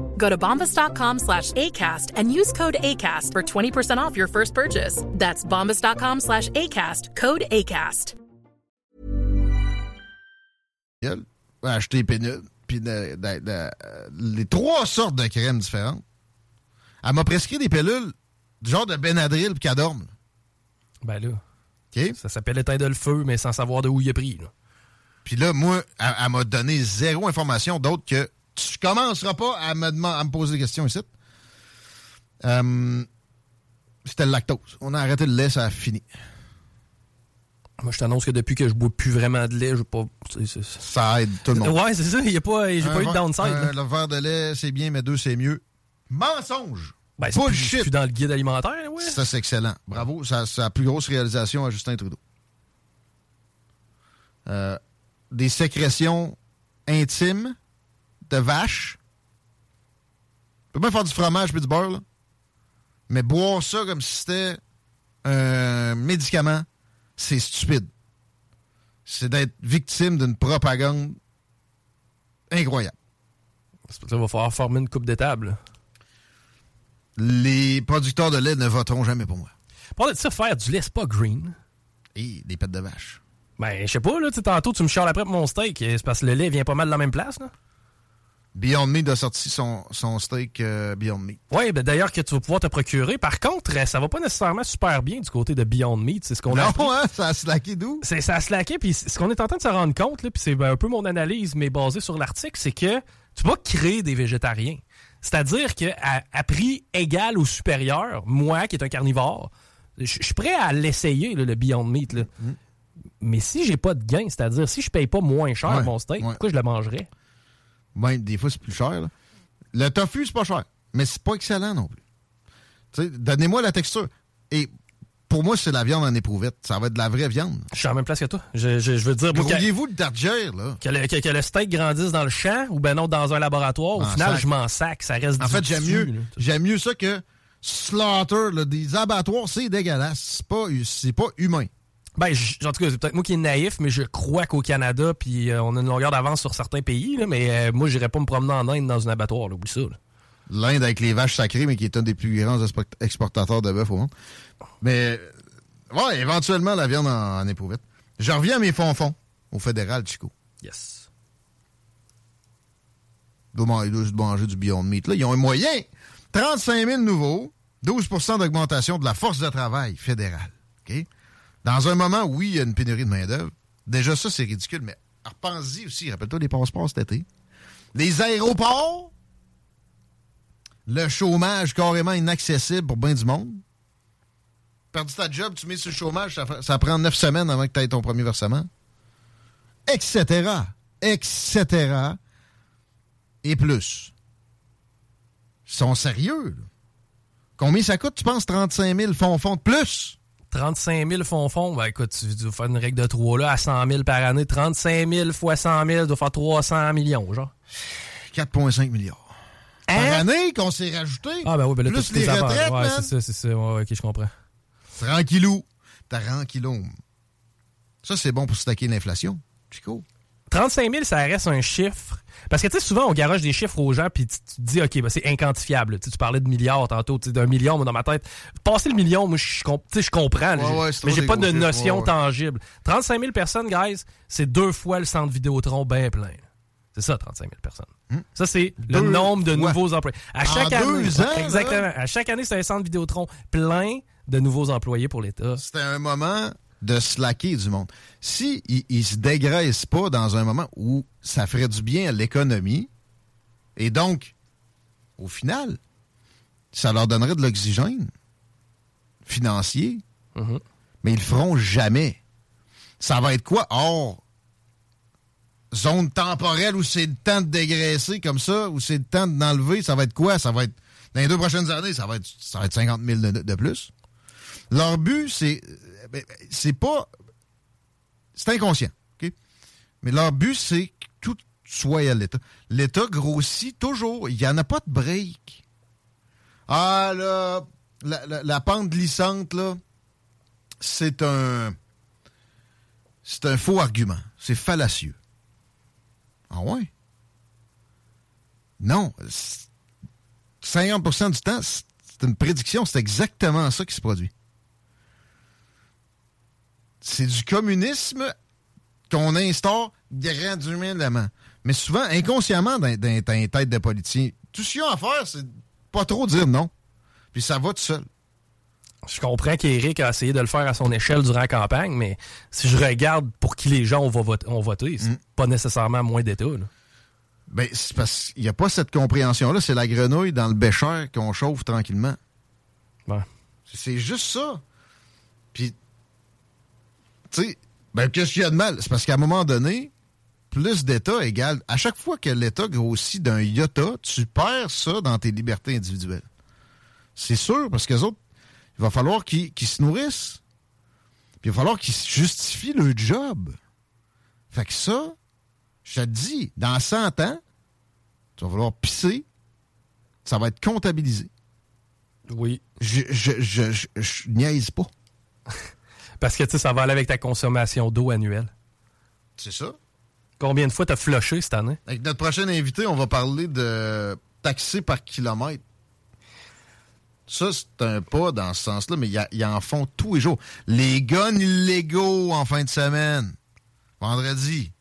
Go to bombas.com slash ACAST and use code ACAST for 20% off your first purchase. That's bombas.com slash ACAST, code ACAST. acheter des pénules, puis de- de- de- euh, les trois sortes de crèmes différentes. Elle m'a prescrit des pilules du genre de Benadryl puis Cadorme. Ben là. Ça s'appelle éteindre le feu, mais sans savoir de où il est pris. là. Puis là, moi, elle, elle m'a donné zéro information d'autre que tu commenceras pas à me, à me poser des questions ici. Euh, C'était le lactose. On a arrêté le lait, ça a fini. Moi, je t'annonce que depuis que je bois plus vraiment de lait, je pas. Ça aide tout le monde. Ouais, c'est ça. Il a pas, j'ai pas eu de downside. un- le verre de lait, c'est bien, mais deux, c'est mieux. Mensonge! Ben, c'est plus, plus dans le guide alimentaire, ouais. Ça, c'est excellent. Bravo. Ça- C'est la plus grosse réalisation à Justin Trudeau. Euh, des sécrétions intimes de vache. Tu peux bien faire du fromage et du beurre, là. Mais boire ça comme si c'était un médicament, c'est stupide. C'est d'être victime d'une propagande incroyable. C'est pour ça qu'il va falloir former une coupe d'étable. Les producteurs de lait ne voteront jamais pour moi. Parle de ça, faire du lait, c'est pas green. Et des pètes de vache. Ben, je sais pas, là, tantôt, tu me chiales après pour mon steak. C'est parce que le lait vient pas mal de la même place, là. Beyond Meat a sorti son, son steak euh, Beyond Meat. Oui, ben d'ailleurs que tu vas pouvoir te procurer. Par contre, euh, ça va pas nécessairement super bien du côté de Beyond Meat. C'est ce qu'on a. Non, hein, ça a slacké d'où? C'est ça a slacké, puis ce qu'on est en train de se rendre compte, là, puis c'est ben, un peu mon analyse, mais basée sur l'article, c'est que tu vas créer des végétariens. C'est-à-dire que à, prix égal ou supérieur, moi qui est un carnivore, je suis prêt à l'essayer, là, le Beyond Meat. Là. Mais si j'ai pas de gain, c'est-à-dire si je paye pas moins cher Ouais, mon steak, ouais. pourquoi je le mangerais? Ben, des fois, c'est plus cher. là. Le tofu, c'est pas cher. Mais c'est pas excellent non plus. Donnez-moi la texture. Et pour moi, c'est la viande en éprouvette. Ça va être de la vraie viande. Je suis en même place que toi. Je, je- je veux dire, Grouillez-vous le dargère, là. que le, que- que le steak grandisse dans le champ ou ben non dans un laboratoire, au En final, sac. je m'en sac. Ça reste En fait, j'aime mieux, j'aime mieux ça que slaughter, là, des abattoirs, c'est dégueulasse. C'est pas, c'est pas humain. Ben, je- en tout cas, c'est peut-être moi qui est naïf, mais je crois qu'au Canada, puis euh, on a une longueur d'avance sur certains pays, là, mais euh, moi, j'irais pas me promener en Inde dans un abattoir, là, oublie ça. L'Inde avec les vaches sacrées, mais qui est un des plus grands expo- exportateurs de bœuf au monde. Mais, ouais, éventuellement, la viande en, en éprouvette. Je reviens à mes fonds au fédéral, Chico. Yes. Ils doivent ils doivent manger du Beyond Meat. Là, ils ont un moyen. 35 000 nouveaux, 12% d'augmentation de la force de travail fédérale. OK? Dans un moment oui, il y a une pénurie de main-d'œuvre. Déjà, ça, c'est ridicule, mais repense-y aussi. Rappelle-toi les passeports cet été. Les aéroports, le chômage carrément inaccessible pour bien du monde. Perdu ta job, tu mets sur le chômage, ça, ça prend neuf semaines avant que tu aies ton premier versement. Etc. Etc. Et plus. Ils sont sérieux. là. Combien ça coûte, tu penses, 35 000 fonds fonds de plus? 35 000 fonds fonds, ben écoute, tu, vas faire une règle de 3 là, à 100 000 par année. 35 000 fois 100 000, tu dois faire 300 millions, genre. 4,5 milliards. Par année qu'on s'est rajouté? Ah ben oui, ben là, Plus les retraites, Ouais, c'est ça, c'est ça. Ouais, ok, je comprends. Tranquillou. Tranquillou. Ça, c'est bon pour stacker l'inflation. Chico. 35 000, ça reste un chiffre. Parce que, tu sais, souvent, on garoche des chiffres aux gens, puis tu, tu te dis, OK, ben, c'est inquantifiable. Tu tu parlais de milliards tantôt, tu sais, d'un million, moi, dans ma tête. Passer le million, moi, je comprends. Ouais, ouais, mais j'ai pas de notion ouais. tangible. 35 000 personnes, guys, c'est deux fois le centre Vidéotron bien plein. C'est ça, 35 000 personnes. Ça, c'est le Hmm. Nombre de nouveaux employés. À En chaque année. deux ans, là? Exactement. À chaque année, c'est un centre Vidéotron plein de nouveaux employés pour l'État. C'était un moment de slacker du monde. Si ils, ils se dégraissent pas dans un moment où ça ferait du bien à l'économie, et donc, au final, ça leur donnerait de l'oxygène financier, mais ils le feront jamais. Ça va être quoi? Or, zone temporelle où c'est le temps de dégraisser comme ça, où c'est le temps d'enlever, ça va être quoi? Ça va être, dans les deux prochaines années, ça va être, ça va être 50 000 de, de plus. Leur but, c'est, ben, c'est pas, c'est inconscient? Mais leur but, c'est que tout soit à l'État. L'État grossit toujours. Il n'y en a pas de break. Ah, là, la, pente glissante, là, c'est un, c'est un faux argument. C'est fallacieux. Ah ouais? Non. C'est- 50% du temps, c'est une prédiction. C'est exactement ça qui se produit. C'est du communisme qu'on instaure graduellement. Mais souvent, inconsciemment, dans, dans- dans les têtes de politiciens, tout ce qu'ils ont à faire, c'est pas trop dire non. Puis ça va tout seul. Je comprends qu'Éric a essayé de le faire à son échelle durant la campagne, mais si je regarde pour qui les gens ont, voté, ont voté, c'est pas nécessairement moins d'État. Ben, c'est parce qu'il n'y a pas cette compréhension-là. C'est la grenouille dans le bécher qu'on chauffe tranquillement. C'est- C'est juste ça. Puis, tu sais, ben, qu'est-ce qu'il y a de mal? C'est parce qu'à un moment donné, plus d'État égale. À chaque fois que l'État grossit d'un iota, tu perds ça dans tes libertés individuelles. C'est sûr, parce que autres, il va falloir qu'ils se nourrissent. Puis il va falloir qu'ils justifient leur job. Fait que ça, je te dis, dans 100 ans, tu vas falloir pisser, ça va être comptabilisé. Oui. Je, je, je, je, je niaise pas. Parce que tu sais, ça va aller avec ta consommation d'eau annuelle. C'est ça. Combien de fois t'as flushé cette année? Avec notre prochain invité, on va parler de taxer par kilomètre. Ça, c'est un pas dans ce sens-là, mais ils en font tous les jours. Les guns illégaux en fin de semaine. Vendredi.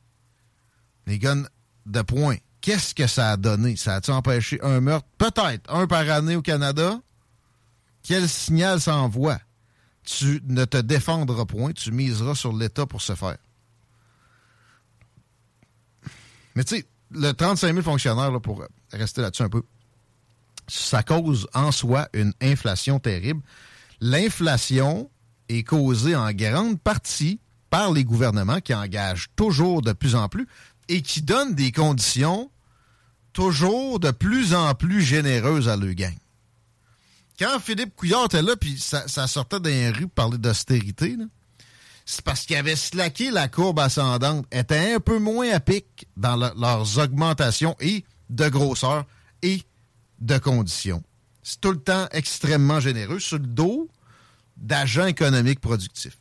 Les guns de poing. Qu'est-ce que ça a donné? Ça a-tu empêché un meurtre? Peut-être. Un par année au Canada? Quel signal ça envoie? Tu ne te défendras point. Tu miseras sur l'État pour ce faire. Mais tu sais, le 35 000 fonctionnaires, là, pour rester là-dessus un peu, ça cause en soi une inflation terrible. L'inflation est causée en grande partie par les gouvernements qui engagent toujours de plus en plus et qui donnent des conditions toujours de plus en plus généreuses à leur gang. Quand Philippe Couillard était là, puis ça, ça sortait les rues pour parler d'austérité, c'est parce qu'ils avaient slacké la courbe ascendante, étaient un peu moins à pic dans le- leurs augmentations et de grosseur et de conditions. C'est tout le temps extrêmement généreux sur le dos d'agents économiques productifs.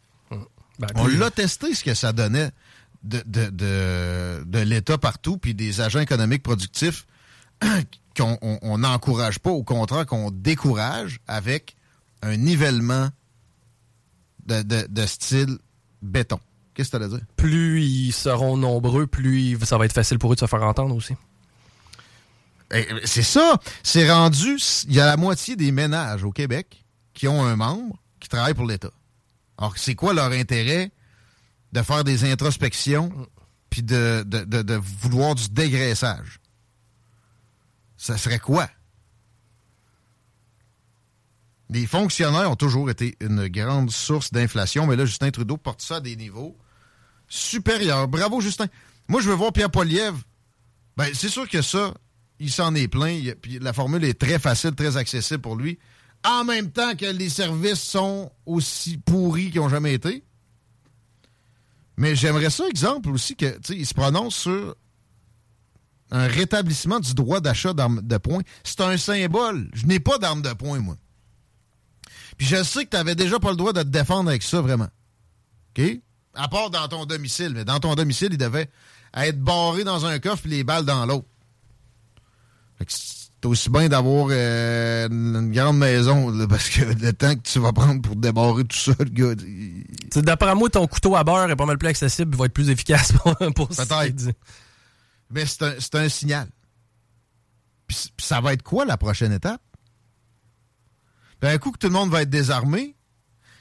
Ben, On l'a testé ce que ça donnait de, de, de, de l'État partout, puis des agents économiques productifs qu'on on- on n'encourage pas, au contraire qu'on décourage avec un nivellement de, de- de style béton. Qu'est-ce que tu as à dire? Plus ils seront nombreux, plus ça va être facile pour eux de se faire entendre aussi. Eh, C'est ça. C'est rendu. Il y a la moitié des ménages au Québec qui ont un membre qui travaille pour l'État. Alors, c'est quoi leur intérêt de faire des introspections puis de, de, de- de vouloir du dégraissage? Ça serait quoi? Les fonctionnaires ont toujours été une grande source d'inflation, mais là, Justin Trudeau porte ça à des niveaux supérieurs. Bravo, Justin. Moi, je veux voir Pierre Poilievre. Ben, c'est sûr que ça, il s'en est plein. Puis la formule est très facile, très accessible pour lui. en même temps que les services sont aussi pourris qu'ils n'ont jamais été. Mais j'aimerais ça, exemple aussi, que il se prononce sur un rétablissement du droit d'achat d'armes de poing. C'est un symbole. Je n'ai pas d'armes de poing, moi. Puis je sais que tu n'avais déjà pas le droit de te défendre avec ça, vraiment. OK? À part dans ton domicile. Mais dans ton domicile, il devait être barré dans un coffre et les balles dans l'autre. C'est aussi bien d'avoir euh, une grande maison, là, parce que le temps que tu vas prendre pour débarrer tout ça, le gars. il- D'après moi, ton couteau à beurre est pas mal plus accessible, il va être plus efficace pour, pour dit. Mais c'est un, c'est un signal. Ça va être quoi la prochaine étape? Puis un coup que tout le monde va être désarmé,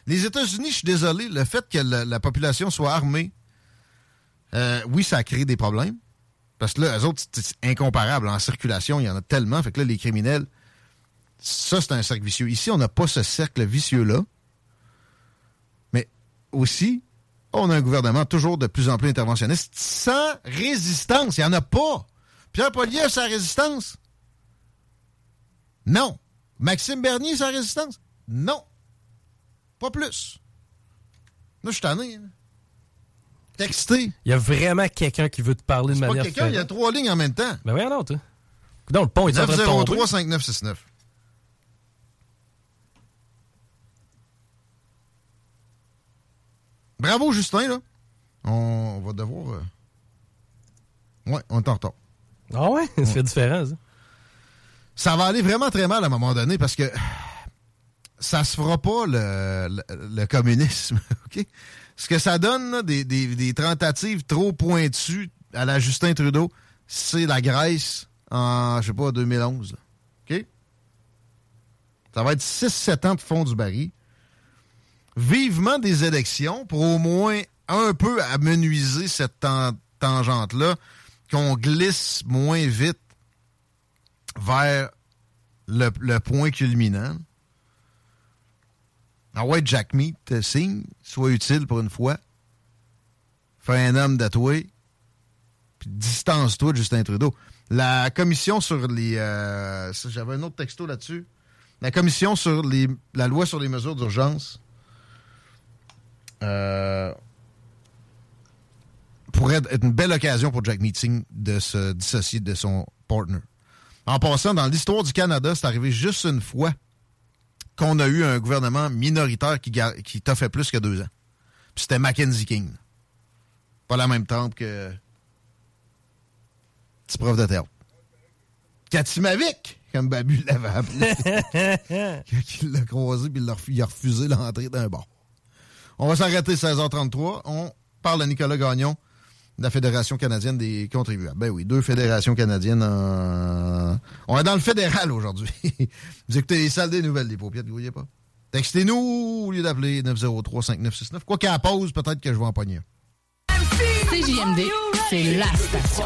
les États-Unis, je suis désolé, le fait que la, la population soit armée, euh, oui, ça crée des problèmes. Parce que là, eux autres, c'est incomparable. En circulation, il y en a tellement. Fait que là, les criminels, ça, c'est un cercle vicieux. Ici, on n'a pas ce cercle vicieux-là. Mais aussi, on a un gouvernement toujours de plus en plus interventionniste sans résistance. Il n'y en a pas. Pierre Poliev, sa résistance? Non. Maxime Bernier, sa résistance? Non. Pas plus. Là, je suis tanné. Hein. Texté. Il y a vraiment quelqu'un qui veut te parler de manière pas quelqu'un, il y a trois lignes en même temps. Ben voyons non, toi. Hein. Donc, le pont est 903 5969. Bravo, Justin, là. On va devoir. euh, Ouais, on est en retard. Ah ouais? Ça fait différent, ça. Ça va aller vraiment très mal à un moment donné parce que ça se fera pas le, le- le communisme, OK? Ce que ça donne, là, des, des- des tentatives trop pointues à la Justin Trudeau, c'est la Grèce en, je sais pas, 2011. là. OK? Ça va être 6-7 ans de fond du baril. Vivement des élections pour au moins un peu amenuiser cette tan- tangente-là, qu'on glisse moins vite vers le, point culminant. Ah ouais, Jack Meat, signe, sois utile pour une fois. Fais un homme de toi. Puis distance-toi de Justin Trudeau. La commission sur les. euh, J'avais un autre texto là-dessus. La commission sur les, la loi sur les mesures d'urgence euh, pourrait être une belle occasion pour Jack Meeting de se dissocier de son partner. En passant, dans l'histoire du Canada, c'est arrivé juste une fois qu'on a eu un gouvernement minoritaire qui, qui t'a fait plus que deux ans. Puis c'était Mackenzie King. Pas la même tempe que petit prof de théâtre. Katimavik, comme Babu l'avait appelé. Quand il l'a croisé, puis il a refusé l'entrée d'un bar. On va s'arrêter 16h33. On parle à Nicolas Gagnon de la Fédération canadienne des contribuables. Ben oui, deux fédérations canadiennes en... On est dans le fédéral aujourd'hui. Vous écoutez les salles des nouvelles, des paupières, vous voyez pas? Textez-nous au lieu d'appeler 903-5969. Quoi qu'à la pause, peut-être que je vais en pogner. CJMD, c'est la station.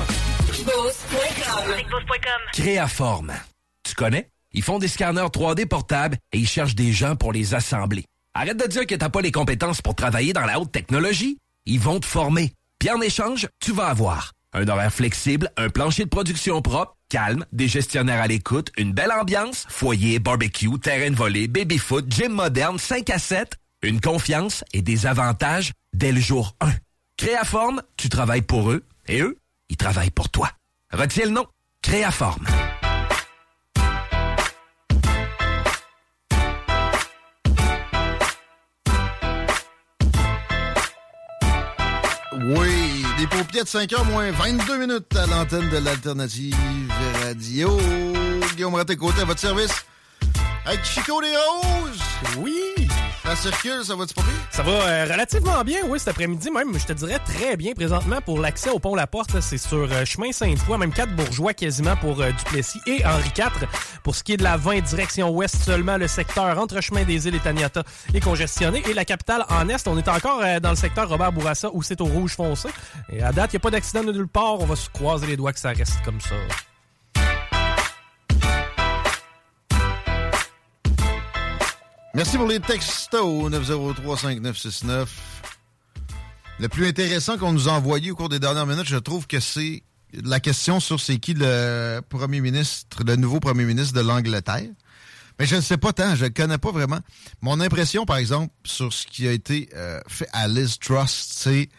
Créaforme. Tu connais? Ils font des scanners 3D portables et ils cherchent des gens pour les assembler. Arrête de dire que t'as pas les compétences pour travailler dans la haute technologie. Ils vont te former. Puis en échange, tu vas avoir un horaire flexible, un plancher de production propre, calme, des gestionnaires à l'écoute, une belle ambiance, foyer, barbecue, terrain de volée, baby-foot, gym moderne, 5 à 7, une confiance et des avantages dès le jour 1. Créaforme, tu travailles pour eux et eux, ils travaillent pour toi. Retiens le nom, Créaforme. Des paupières de 5 h moins 22 minutes à l'antenne de l'Alternative Radio. Guillaume Raté-Côté à votre service. Avec Chico des Roses. Oui. Ça circule, ça va-tu pas bien? Ça va euh, relativement bien, oui, cet après-midi même. Je te dirais très bien présentement pour l'accès au pont La Porte. C'est sur euh, chemin Sainte-Foy, même 4 bourgeois quasiment pour euh, Duplessis et Henri IV. Pour ce qui est de la 20 direction ouest, seulement le secteur entre chemin des îles et Taniata est congestionné. Et la capitale en est, on est encore euh, dans le secteur Robert Bourassa où c'est au rouge foncé. Et à date, il n'y a pas d'accident de nulle part. On va se croiser les doigts que ça reste comme ça. Merci pour les textos 903-5969. Le plus intéressant qu'on nous a envoyé au cours des dernières minutes, je trouve que c'est la question sur c'est qui le premier ministre, le nouveau premier ministre de l'Angleterre. Mais je ne sais pas tant, je ne connais pas vraiment. Mon impression, par exemple, sur ce qui a été euh, fait à Liz Trust, c'est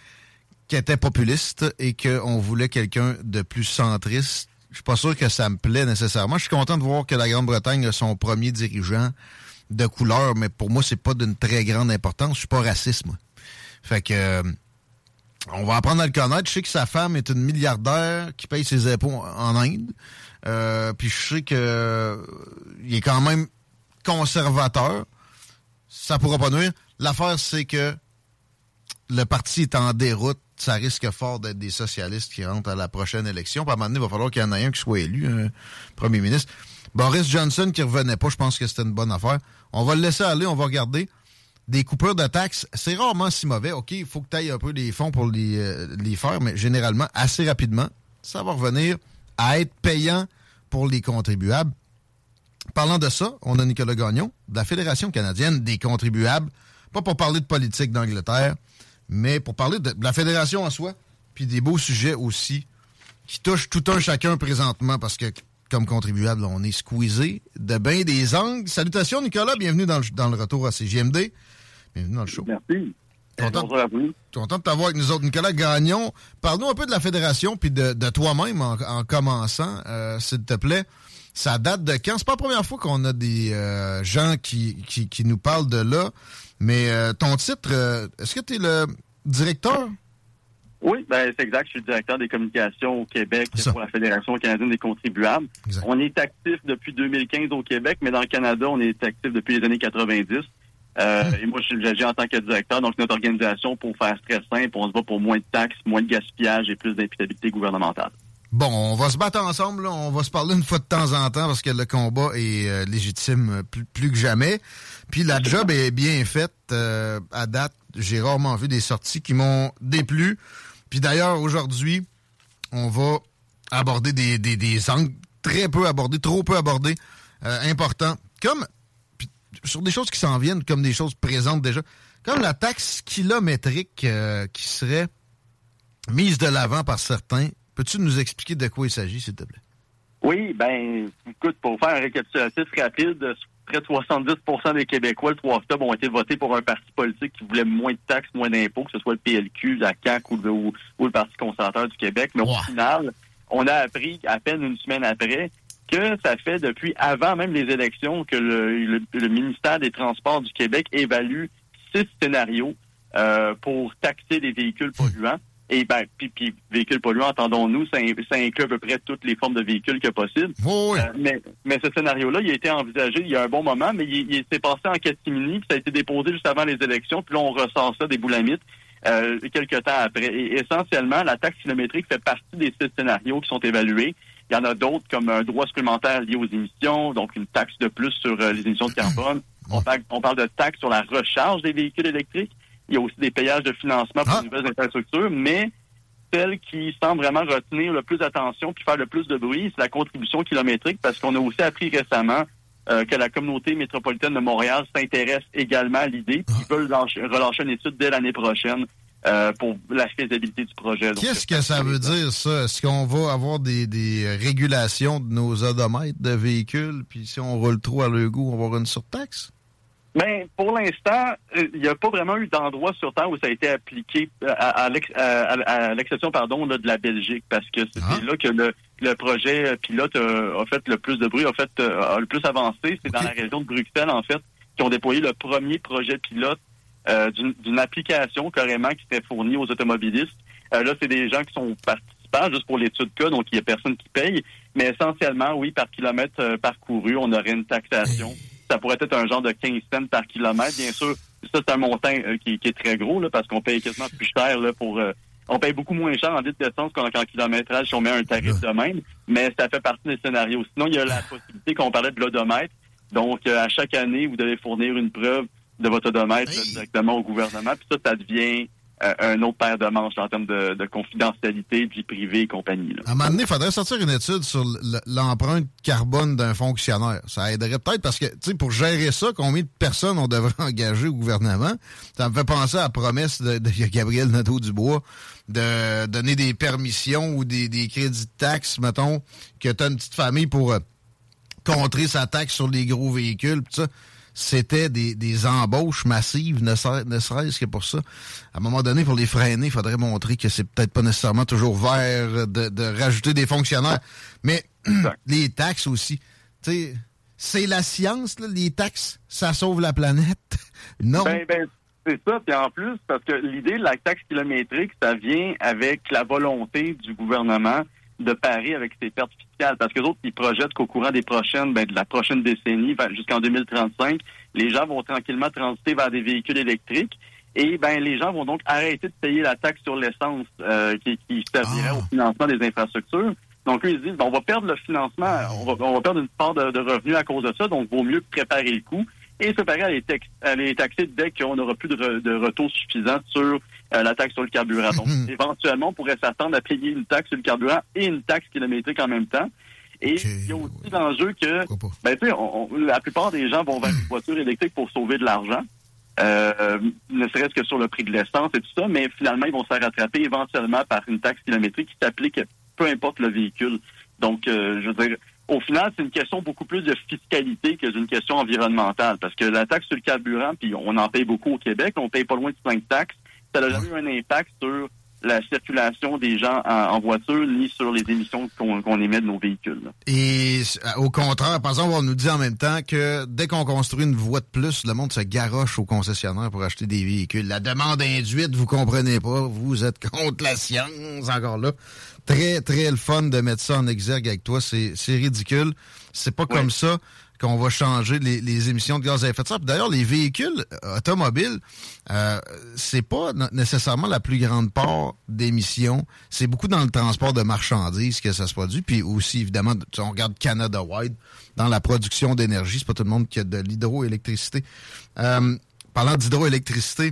qu'elle était populiste et qu'on voulait quelqu'un de plus centriste. Je suis pas sûr que ça me plaît nécessairement. Je suis content de voir que la Grande-Bretagne a son premier dirigeant de couleur, mais pour moi, c'est pas d'une très grande importance. Je suis pas raciste, moi. Fait que euh, on va apprendre à le connaître. Je sais que sa femme est une milliardaire qui paye ses impôts en Inde. Euh, puis je sais que euh, il est quand même conservateur. Ça pourra pas nuire. L'affaire, c'est que le parti est en déroute. Ça risque fort d'être des socialistes qui rentrent à la prochaine élection. Puis à un moment donné, il va falloir qu'il y en ait un qui soit élu, premier ministre. Boris Johnson qui revenait pas, je pense que c'était une bonne affaire. On va le laisser aller, on va regarder. Des coupures de taxes, c'est rarement si mauvais. OK, il faut que tu ailles un peu les fonds pour les, euh, les faire, mais généralement, assez rapidement, ça va revenir à être payant pour les contribuables. Parlant de ça, on a Nicolas Gagnon, de la Fédération canadienne des contribuables, pas pour parler de politique d'Angleterre, mais pour parler de, la fédération en soi, puis des beaux sujets aussi qui touchent tout un chacun présentement, parce que comme contribuable, on est squeezé de bien des angles. Salutations, Nicolas. Bienvenue dans le, dans le retour à CGMD. Bienvenue dans le show. Merci. Content, de t'avoir avec nous autres. Nicolas Gagnon, parle-nous un peu de la fédération puis de, de toi-même en, en commençant, euh, s'il te plaît. Ça date de quand? C'est pas la première fois qu'on a des euh, gens qui, qui, qui nous parlent de là. Mais euh, ton titre, est-ce que tu es le directeur? Oui, ben, c'est exact. Je suis le directeur des communications au Québec pour la Fédération canadienne des contribuables. On est actif depuis 2015 au Québec, mais dans le Canada, on est actif depuis les années 90. Euh, Et moi, je suis j'agis en tant que directeur. Donc, notre organisation, pour faire très simple, on se bat pour moins de taxes, moins de gaspillage et plus d'imputabilité gouvernementale. Bon, on va se battre ensemble, là. on va se parler une fois de temps en temps parce que le combat est euh, légitime euh, plus, plus, que jamais. Puis la job est bien faite euh, à date. J'ai rarement vu des sorties qui m'ont déplu. Puis d'ailleurs, aujourd'hui, on va aborder des, des, des, angles très peu abordés, trop peu abordés, euh, importants, comme sur des choses qui s'en viennent, comme des choses présentes déjà, comme la taxe kilométrique euh, qui serait mise de l'avant par certains. Peux-tu nous expliquer de quoi il s'agit, s'il te plaît? Oui, ben, écoute, pour faire un récapitulatif rapide, près de 70% des Québécois, le 3 octobre, ont été votés pour un parti politique qui voulait moins de taxes, moins d'impôts, que ce soit le PLQ, la CAQ ou le, ou, ou le Parti conservateur du Québec. Mais au final, on a appris à peine une semaine après que ça fait depuis avant même les élections que le, le, le ministère des Transports du Québec évalue six scénarios euh, pour taxer les véhicules polluants. Et ben, puis, puis véhicules polluants, entendons-nous, ça, ça, inclut à peu près toutes les formes de véhicules que possible. Oui. euh, mais, mais ce scénario-là, il a été envisagé il y a un bon moment, mais il, il s'est passé en catimini, puis ça a été déposé juste avant les élections, puis là, on ressort ça des boulamites euh, quelques temps après. Et essentiellement, la taxe kilométrique fait partie des six scénarios qui sont évalués. Il y en a d'autres comme un droit supplémentaire lié aux émissions, donc une taxe de plus sur euh, les émissions de carbone. On parle, on parle de taxe sur la recharge des véhicules électriques. Il y a aussi des payages de financement pour Ah. les nouvelles infrastructures, mais celle qui semble vraiment retenir le plus d'attention puis faire le plus de bruit, c'est la contribution kilométrique, parce qu'on a aussi appris récemment euh, que la communauté métropolitaine de Montréal s'intéresse également à l'idée, puis ils veulent lâcher- relâcher une étude dès l'année prochaine euh, pour la faisabilité du projet. Qu'est-ce que ça veut dire, ça? Est-ce qu'on va avoir des, des régulations de nos odomètres de véhicules, puis si on roule trop à leur goût, on va avoir une surtaxe? Ben, pour l'instant, euh, il n'y a pas vraiment eu d'endroit sur Terre où ça a été appliqué euh, à, à l'ex- à- à- à l'exception pardon là, de la Belgique, parce que c'était là que le, le projet euh, pilote euh, a fait le plus de bruit, a fait euh, a le plus avancé. C'est dans la région de Bruxelles, en fait, qui ont déployé le premier projet pilote euh, d'une application carrément qui serait fournie aux automobilistes. Euh, là, c'est des gens qui sont participants juste pour l'étude cas, donc il n'y a personne qui paye. Mais essentiellement, oui, par kilomètre euh, parcouru, on aurait une taxation. Ça pourrait être un genre de 15 cents par kilomètre. Bien sûr, ça, c'est un montant euh, qui, qui est très gros, là, parce qu'on paye quasiment plus cher là, pour... euh, on paye beaucoup moins cher en litre d'essence qu'en qu'en kilométrage si on met un tarif de même, mais ça fait partie des scénarios. Sinon, il y a la possibilité qu'on parlait de l'odomètre. Donc, euh, à chaque année, vous devez fournir une preuve de votre odomètre là, directement au gouvernement. Puis ça, ça devient euh, un autre paire de manches en termes de, de confidentialité, de vie privée et compagnie. Là. À un moment donné, il faudrait sortir une étude sur l'empreinte carbone d'un fonctionnaire. Ça aiderait peut-être parce que, tu sais, pour gérer ça, combien de personnes on devrait engager au gouvernement? Ça me fait penser à la promesse de, Gabriel Nadeau-Dubois de donner des permissions ou des, des crédits de taxes, mettons, que tu as une petite famille pour... euh, contrer sa taxe sur les gros véhicules, pis ça, c'était des, des embauches massives, ne, ser- ne serait-ce que pour ça. À un moment donné, pour les freiner, il faudrait montrer que c'est peut-être pas nécessairement toujours vert de, de rajouter des fonctionnaires. Mais les taxes aussi. C'est la science, là, les taxes, ça sauve la planète. Non. Ben, ben, c'est ça. Puis en plus, parce que l'idée de la taxe kilométrique, ça vient avec la volonté du gouvernement de parer avec ses pertes fiscales. Parce que les autres, ils projettent qu'au courant des prochaines, ben, de la prochaine décennie, jusqu'en 2035, les gens vont tranquillement transiter vers des véhicules électriques. Et ben les gens vont donc arrêter de payer la taxe sur l'essence euh, qui, qui servirait au financement des infrastructures. Donc eux, ils se disent, ben, on va perdre le financement, on va, on va perdre une part de, de revenus à cause de ça, donc vaut mieux préparer le coup et se préparer à les, tax- à les taxer dès qu'on n'aura plus de, re- de retour suffisant sur euh, la taxe sur le carburant. Donc éventuellement, on pourrait s'attendre à payer une taxe sur le carburant et une taxe kilométrique en même temps. Et il y a aussi l'enjeu que, ben, tu sais, on- on- la plupart des gens vont vers une voiture électrique pour sauver de l'argent. Euh, ne serait-ce que sur le prix de l'essence et tout ça, mais finalement, ils vont se faire rattraper éventuellement par une taxe kilométrique qui s'applique peu importe le véhicule. Donc, euh, je veux dire, au final, c'est une question beaucoup plus de fiscalité que d'une question environnementale, parce que la taxe sur le carburant, puis on en paye beaucoup au Québec, on paye pas loin de cinq taxes, ça n'a jamais eu un impact sur la circulation des gens en, voiture, ni sur les émissions qu'on émet de nos véhicules. Et euh, au contraire, par exemple, on nous dit en même temps que dès qu'on construit une voie de plus, le monde se garoche au concessionnaire pour acheter des véhicules. La demande induite, vous comprenez pas, vous êtes contre la science encore là. Très, très le fun de mettre ça en exergue avec toi, c'est c'est ridicule. C'est pas comme ça qu'on va changer les, émissions de gaz à effet de serre. D'ailleurs, les véhicules euh, automobiles, euh, c'est pas nécessairement la plus grande part d'émissions. C'est beaucoup dans le transport de marchandises que ça se produit. Puis aussi, évidemment, on regarde Canada Wide, dans la production d'énergie. C'est pas tout le monde qui a de l'hydroélectricité. Euh, parlant d'hydroélectricité,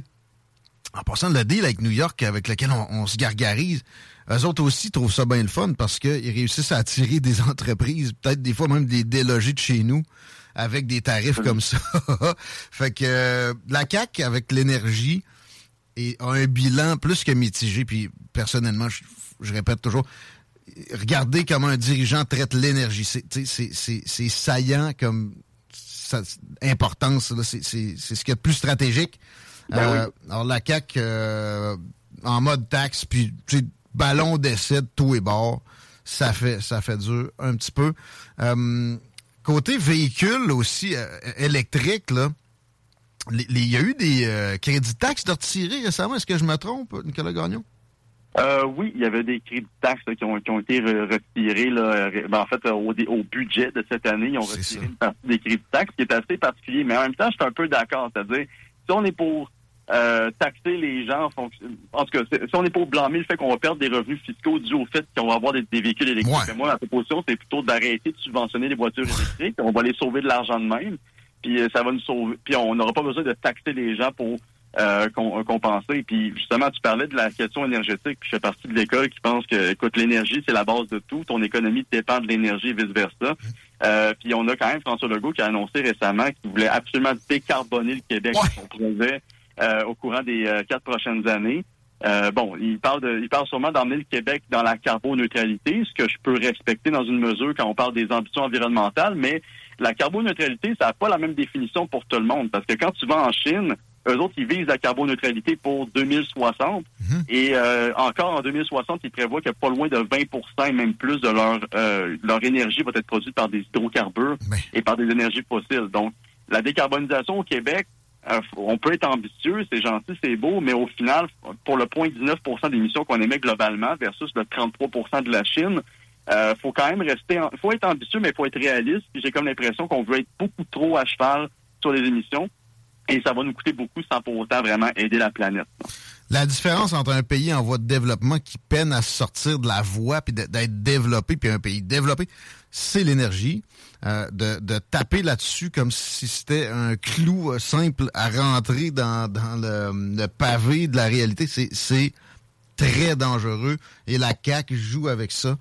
en passant le deal avec New York avec lequel on, on se gargarise, eux autres aussi trouvent ça bien le fun parce qu'ils réussissent à attirer des entreprises, peut-être des fois même des délogés de chez nous, avec des tarifs comme ça. fait que euh, la CAQ, avec l'énergie, et a un bilan plus que mitigé. Puis personnellement, je, je répète toujours, regardez comment un dirigeant traite l'énergie. C'est tu sais, c'est- c'est- c'est saillant comme sa- importance. là. C'est c'est- c'est ce qu'il y a de plus stratégique. Ben Euh, oui. Alors la CAQ, euh, en mode taxe, puis ballon d'essai de tout et bord, ça fait, ça fait dur un petit peu. Euh, côté véhicule aussi, euh, électrique, là, les- les- il y a eu des euh, crédits de taxes de retirer récemment. Est-ce que je me trompe, Nicolas Gagnon? Euh, oui, il y avait des crédits de taxes là, qui, ont, qui ont été re- retirés. Là, ben, en fait, au, budget de cette année, ils ont retiré une partie des crédits de taxes, qui est assez particulier. Mais en même temps, je suis un peu d'accord. C'est-à-dire, si on est pour euh, taxer les gens en fonction... En tout cas, si on est pour blâmer le fait qu'on va perdre des revenus fiscaux dus au fait qu'on va avoir des, des véhicules électriques, ben, moi, ma proposition, c'est plutôt d'arrêter de subventionner les voitures électriques. On va les sauver de l'argent de même. Puis euh, ça va nous sauver. Puis on n'aura pas besoin de taxer les gens pour euh, euh, compenser. Puis justement, tu parlais de la question énergétique. Puis je fais partie de l'école qui pense que, écoute, l'énergie, c'est la base de tout. Ton économie dépend de l'énergie et vice-versa. Euh, puis on a quand même François Legault qui a annoncé récemment qu'il voulait absolument décarboner le Québec projet euh, au courant des euh, quatre prochaines années. Euh, bon, il parle de, il parle sûrement d'emmener le Québec dans la carboneutralité, ce que je peux respecter dans une mesure quand on parle des ambitions environnementales, mais la carboneutralité, ça n'a pas la même définition pour tout le monde. Parce que quand tu vas en Chine, eux autres, ils visent la carboneutralité pour 2060. Et euh, encore en 2060, ils prévoient que pas loin de 20% et même plus de leur, euh, leur énergie va être produite par des hydrocarbures et par des énergies fossiles. Donc, la décarbonisation au Québec, euh, on peut être ambitieux, c'est gentil, c'est beau, mais au final, pour le 0,19% d'émissions qu'on émet globalement versus le 33% de la Chine, euh, faut quand même rester, en- faut être ambitieux, mais faut être réaliste. J'ai comme l'impression qu'on veut être beaucoup trop à cheval sur les émissions et ça va nous coûter beaucoup sans pour autant vraiment aider la planète. La différence entre un pays en voie de développement qui peine à sortir de la voie puis d'être développé, puis un pays développé, c'est l'énergie. Euh, de, de taper là-dessus comme si c'était un clou euh, simple à rentrer dans, dans le, le pavé de la réalité, c'est c'est très dangereux. Et la CAQ joue avec ça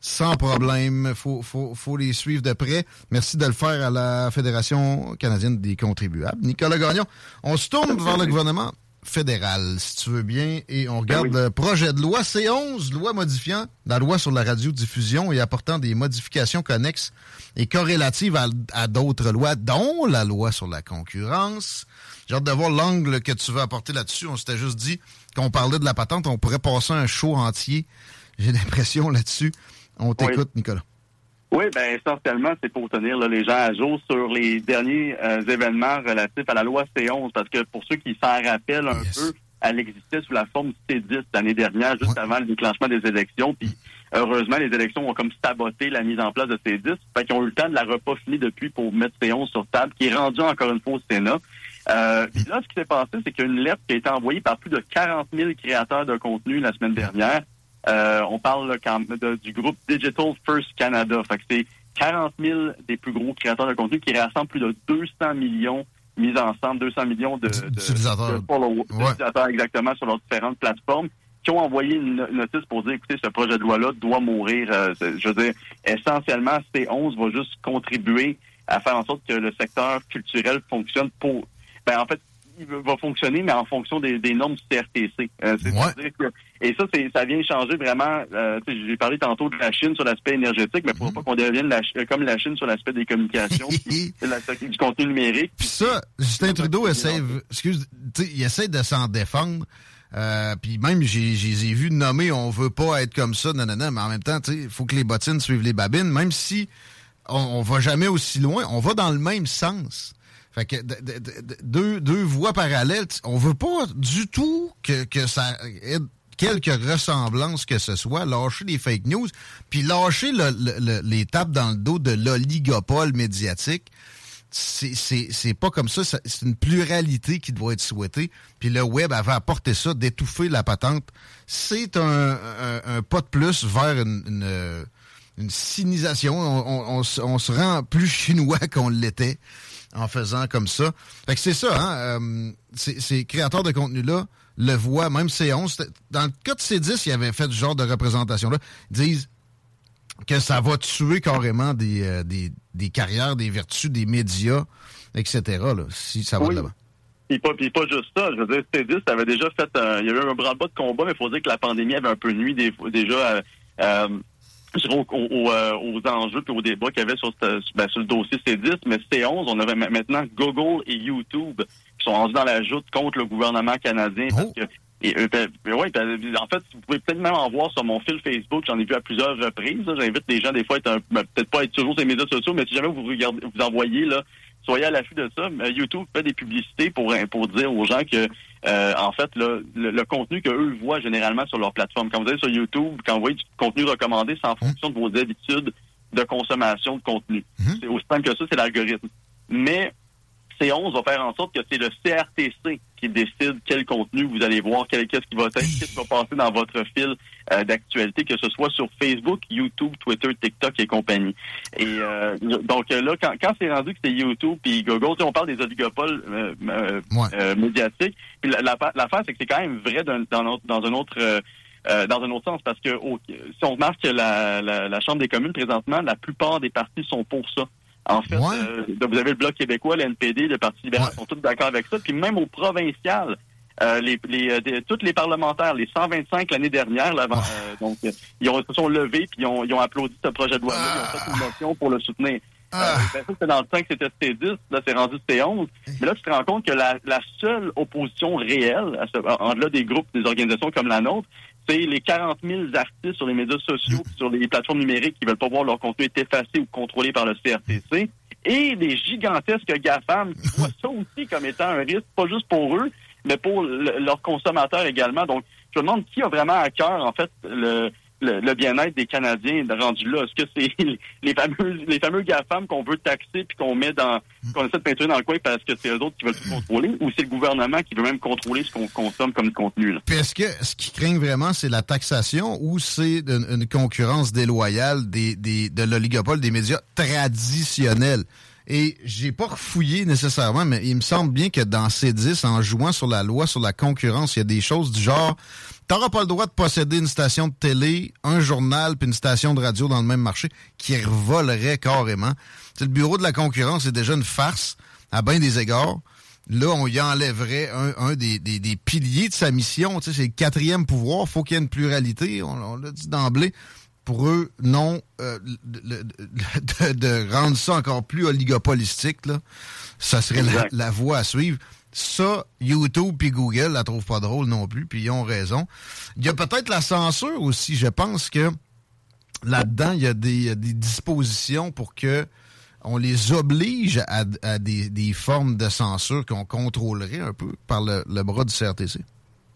sans problème. Faut, faut, faut les suivre de près. Merci de le faire à la Fédération canadienne des contribuables. Nicolas Gagnon, on se tourne vers le gouvernement fédérale, si tu veux bien. Et on regarde le projet de loi C11, loi modifiant la loi sur la radiodiffusion et apportant des modifications connexes et corrélatives à, à d'autres lois, dont la loi sur la concurrence. J'ai hâte de voir l'angle que tu veux apporter là-dessus. On s'était juste dit qu'on parlait de la patente, on pourrait passer un show entier. J'ai l'impression là-dessus. On t'écoute, Nicolas. Oui, ben essentiellement, c'est pour tenir là, les gens à jour sur les derniers euh, événements relatifs à la loi C11, parce que pour ceux qui s'en rappellent un peu, elle existait sous la forme C10 l'année dernière, juste avant le déclenchement des élections. Puis heureusement, les élections ont comme saboté la mise en place de C10. Fait qu'ils ont eu le temps de la repeaufiner depuis pour mettre C11 sur table, qui est rendu encore une fois au Sénat. Euh, puis là, ce qui s'est passé, c'est qu'il y a une lettre qui a été envoyée par plus de 40 000 créateurs de contenu la semaine dernière. Euh, on parle là, quand- de- du groupe Digital First Canada. Fait que c'est 40 000 des plus gros créateurs de contenu qui rassemblent plus de 200 millions mis ensemble, 200 millions de, de- d'utilisateurs exactement sur leurs différentes plateformes qui ont envoyé une no- notice pour dire, écoutez, ce projet de loi-là doit mourir. Euh, je veux dire, essentiellement, C11 va juste contribuer à faire en sorte que le secteur culturel fonctionne pour... Ben, en fait, il va fonctionner, mais en fonction des, des normes du CRTC. Euh, c'est-à-dire que- et ça, c'est, ça vient changer vraiment. euh, J'ai parlé tantôt de la Chine sur l'aspect énergétique, mais ne faut pas qu'on devienne la euh, comme la Chine sur l'aspect des communications, puis la- du contenu numérique. Puis ça, Justin Trudeau essaie, excuse, il essaie de s'en défendre. Euh, puis même, j'ai, j'ai vus nommer, on veut pas être comme ça, nanana, mais en même temps, il faut que les bottines suivent les babines, même si on, on va jamais aussi loin, on va dans le même sens. Fait que de- de- de- deux, deux voies parallèles, on veut pas du tout que, que ça ait quelque ressemblance que ce soit, lâcher les fake news, puis lâcher le- le- le- les tapes dans le dos de l'oligopole médiatique c'est- pas comme ça. C'est une pluralité qui doit être souhaitée. Puis le web avait apporté ça, d'étouffer la patente. C'est un, un, un pas de plus vers une, une, une sinisation. On, on- on se- on se rend plus chinois qu'on l'était en faisant comme ça. Fait que c'est ça, hein. euh, ces, ces créateurs de contenu-là le voient, même C11. c'était- Dans le cas de C10, ils avaient fait ce genre de représentation-là. Ils disent que ça va tuer carrément des, euh, des, des carrières, des vertus, des médias, etc. Là, si ça va Oui. de l'avant. Puis pas, puis pas juste ça. Je veux dire, C10 avait déjà fait... un- il y avait eu un branle-bas de combat, mais il faut dire que la pandémie avait un peu nuit des, déjà euh, euh, aux, aux, aux enjeux et aux débats qu'il y avait sur, ben, sur le dossier C10. Mais C11, on avait ma- maintenant Google et YouTube sont rendus dans la joute contre le gouvernement canadien. Parce que, et, euh, ben, ben ouais, ben, en fait, vous pouvez peut-être même en voir sur mon fil Facebook. J'en ai vu à plusieurs reprises. J'invite les gens des fois à peut-être pas être toujours sur les médias sociaux, mais si jamais vous regardez, vous envoyez là, soyez à l'affût de ça. YouTube fait des publicités pour pour dire aux gens que euh, en fait le, le contenu que eux voient généralement sur leur plateforme. Quand vous allez sur YouTube, quand vous voyez du contenu recommandé, c'est en fonction de vos habitudes de consommation de contenu. C'est aussi simple que ça, c'est l'algorithme. Mais C11 va faire en sorte que c'est le CRTC qui décide quel contenu vous allez voir, quel- qu'est-ce qui va être, qu'est-ce qui va passer dans votre fil euh, d'actualité, que ce soit sur Facebook, YouTube, Twitter, TikTok et compagnie. Et euh, donc euh, là, quand, quand c'est rendu que c'est YouTube puis Google, on parle des oligopoles euh, euh, médiatiques. Puis la- la- l'affaire, c'est que c'est quand même vrai dans, notre- dans un autre euh, dans un autre sens, parce que si on remarque que la, la, la Chambre des communes, présentement, la plupart des partis sont pour ça. En fait, euh, vous avez le Bloc québécois, le NPD, le Parti libéral sont tous d'accord avec ça. Puis même au provincial, euh, les, les, euh, des- tous les parlementaires, les 125 l'année dernière, là, avant, euh, donc euh, ils ont, se sont levés puis ils ont, ils ont applaudi ce projet de loi-là, ils ont fait une motion pour le soutenir. Euh, ben, ça, c'était dans le temps que c'était C10, là, c'est rendu C11. Mais là, tu te rends compte que la, la seule opposition réelle, à ce, en delà des groupes, des organisations comme la nôtre, c'est les 40 000 artistes sur les médias sociaux, puis sur les plateformes numériques qui veulent pas voir leur contenu effacé ou contrôlé par le CRTC, et les gigantesques GAFAM qui voient ça aussi comme étant un risque, pas juste pour eux, mais pour le- leurs consommateurs également. Donc, je me demande qui a vraiment à cœur, en fait, le, le, le bien-être des Canadiens rendus là. Est-ce que c'est les, fameux les fameux GAFAM qu'on veut taxer puis qu'on met dans qu'on essaie de peinturer dans le coin parce que c'est eux autres qui veulent tout contrôler ou c'est le gouvernement qui veut même contrôler ce qu'on consomme comme contenu là? Puis est-ce que ce qui craignent vraiment, c'est la taxation ou c'est une, une concurrence déloyale des, des, de l'oligopole des médias traditionnels? Et j'ai pas refouillé nécessairement, mais il me semble bien que dans C10, en jouant sur la loi sur la concurrence, il y a des choses du genre T'auras pas le droit de posséder une station de télé, un journal puis une station de radio dans le même marché qui revolerait carrément. T'sais, le bureau de la concurrence est déjà une farce à bien des égards. là, on y enlèverait un, un des, des, des piliers de sa mission. Tu sais, c'est le quatrième pouvoir. faut qu'il y ait une pluralité. On, on l'a dit d'emblée. Pour eux, non, euh, le- de, de rendre ça encore plus oligopolistique, là, ça serait la, la voie à suivre. Ça, YouTube puis Google la trouvent pas drôle non plus, puis ils ont raison. Il y a peut-être la censure aussi. Je pense que là-dedans, il y a des, dispositions pour que on les oblige à, des, formes de censure qu'on contrôlerait un peu par le, bras du CRTC.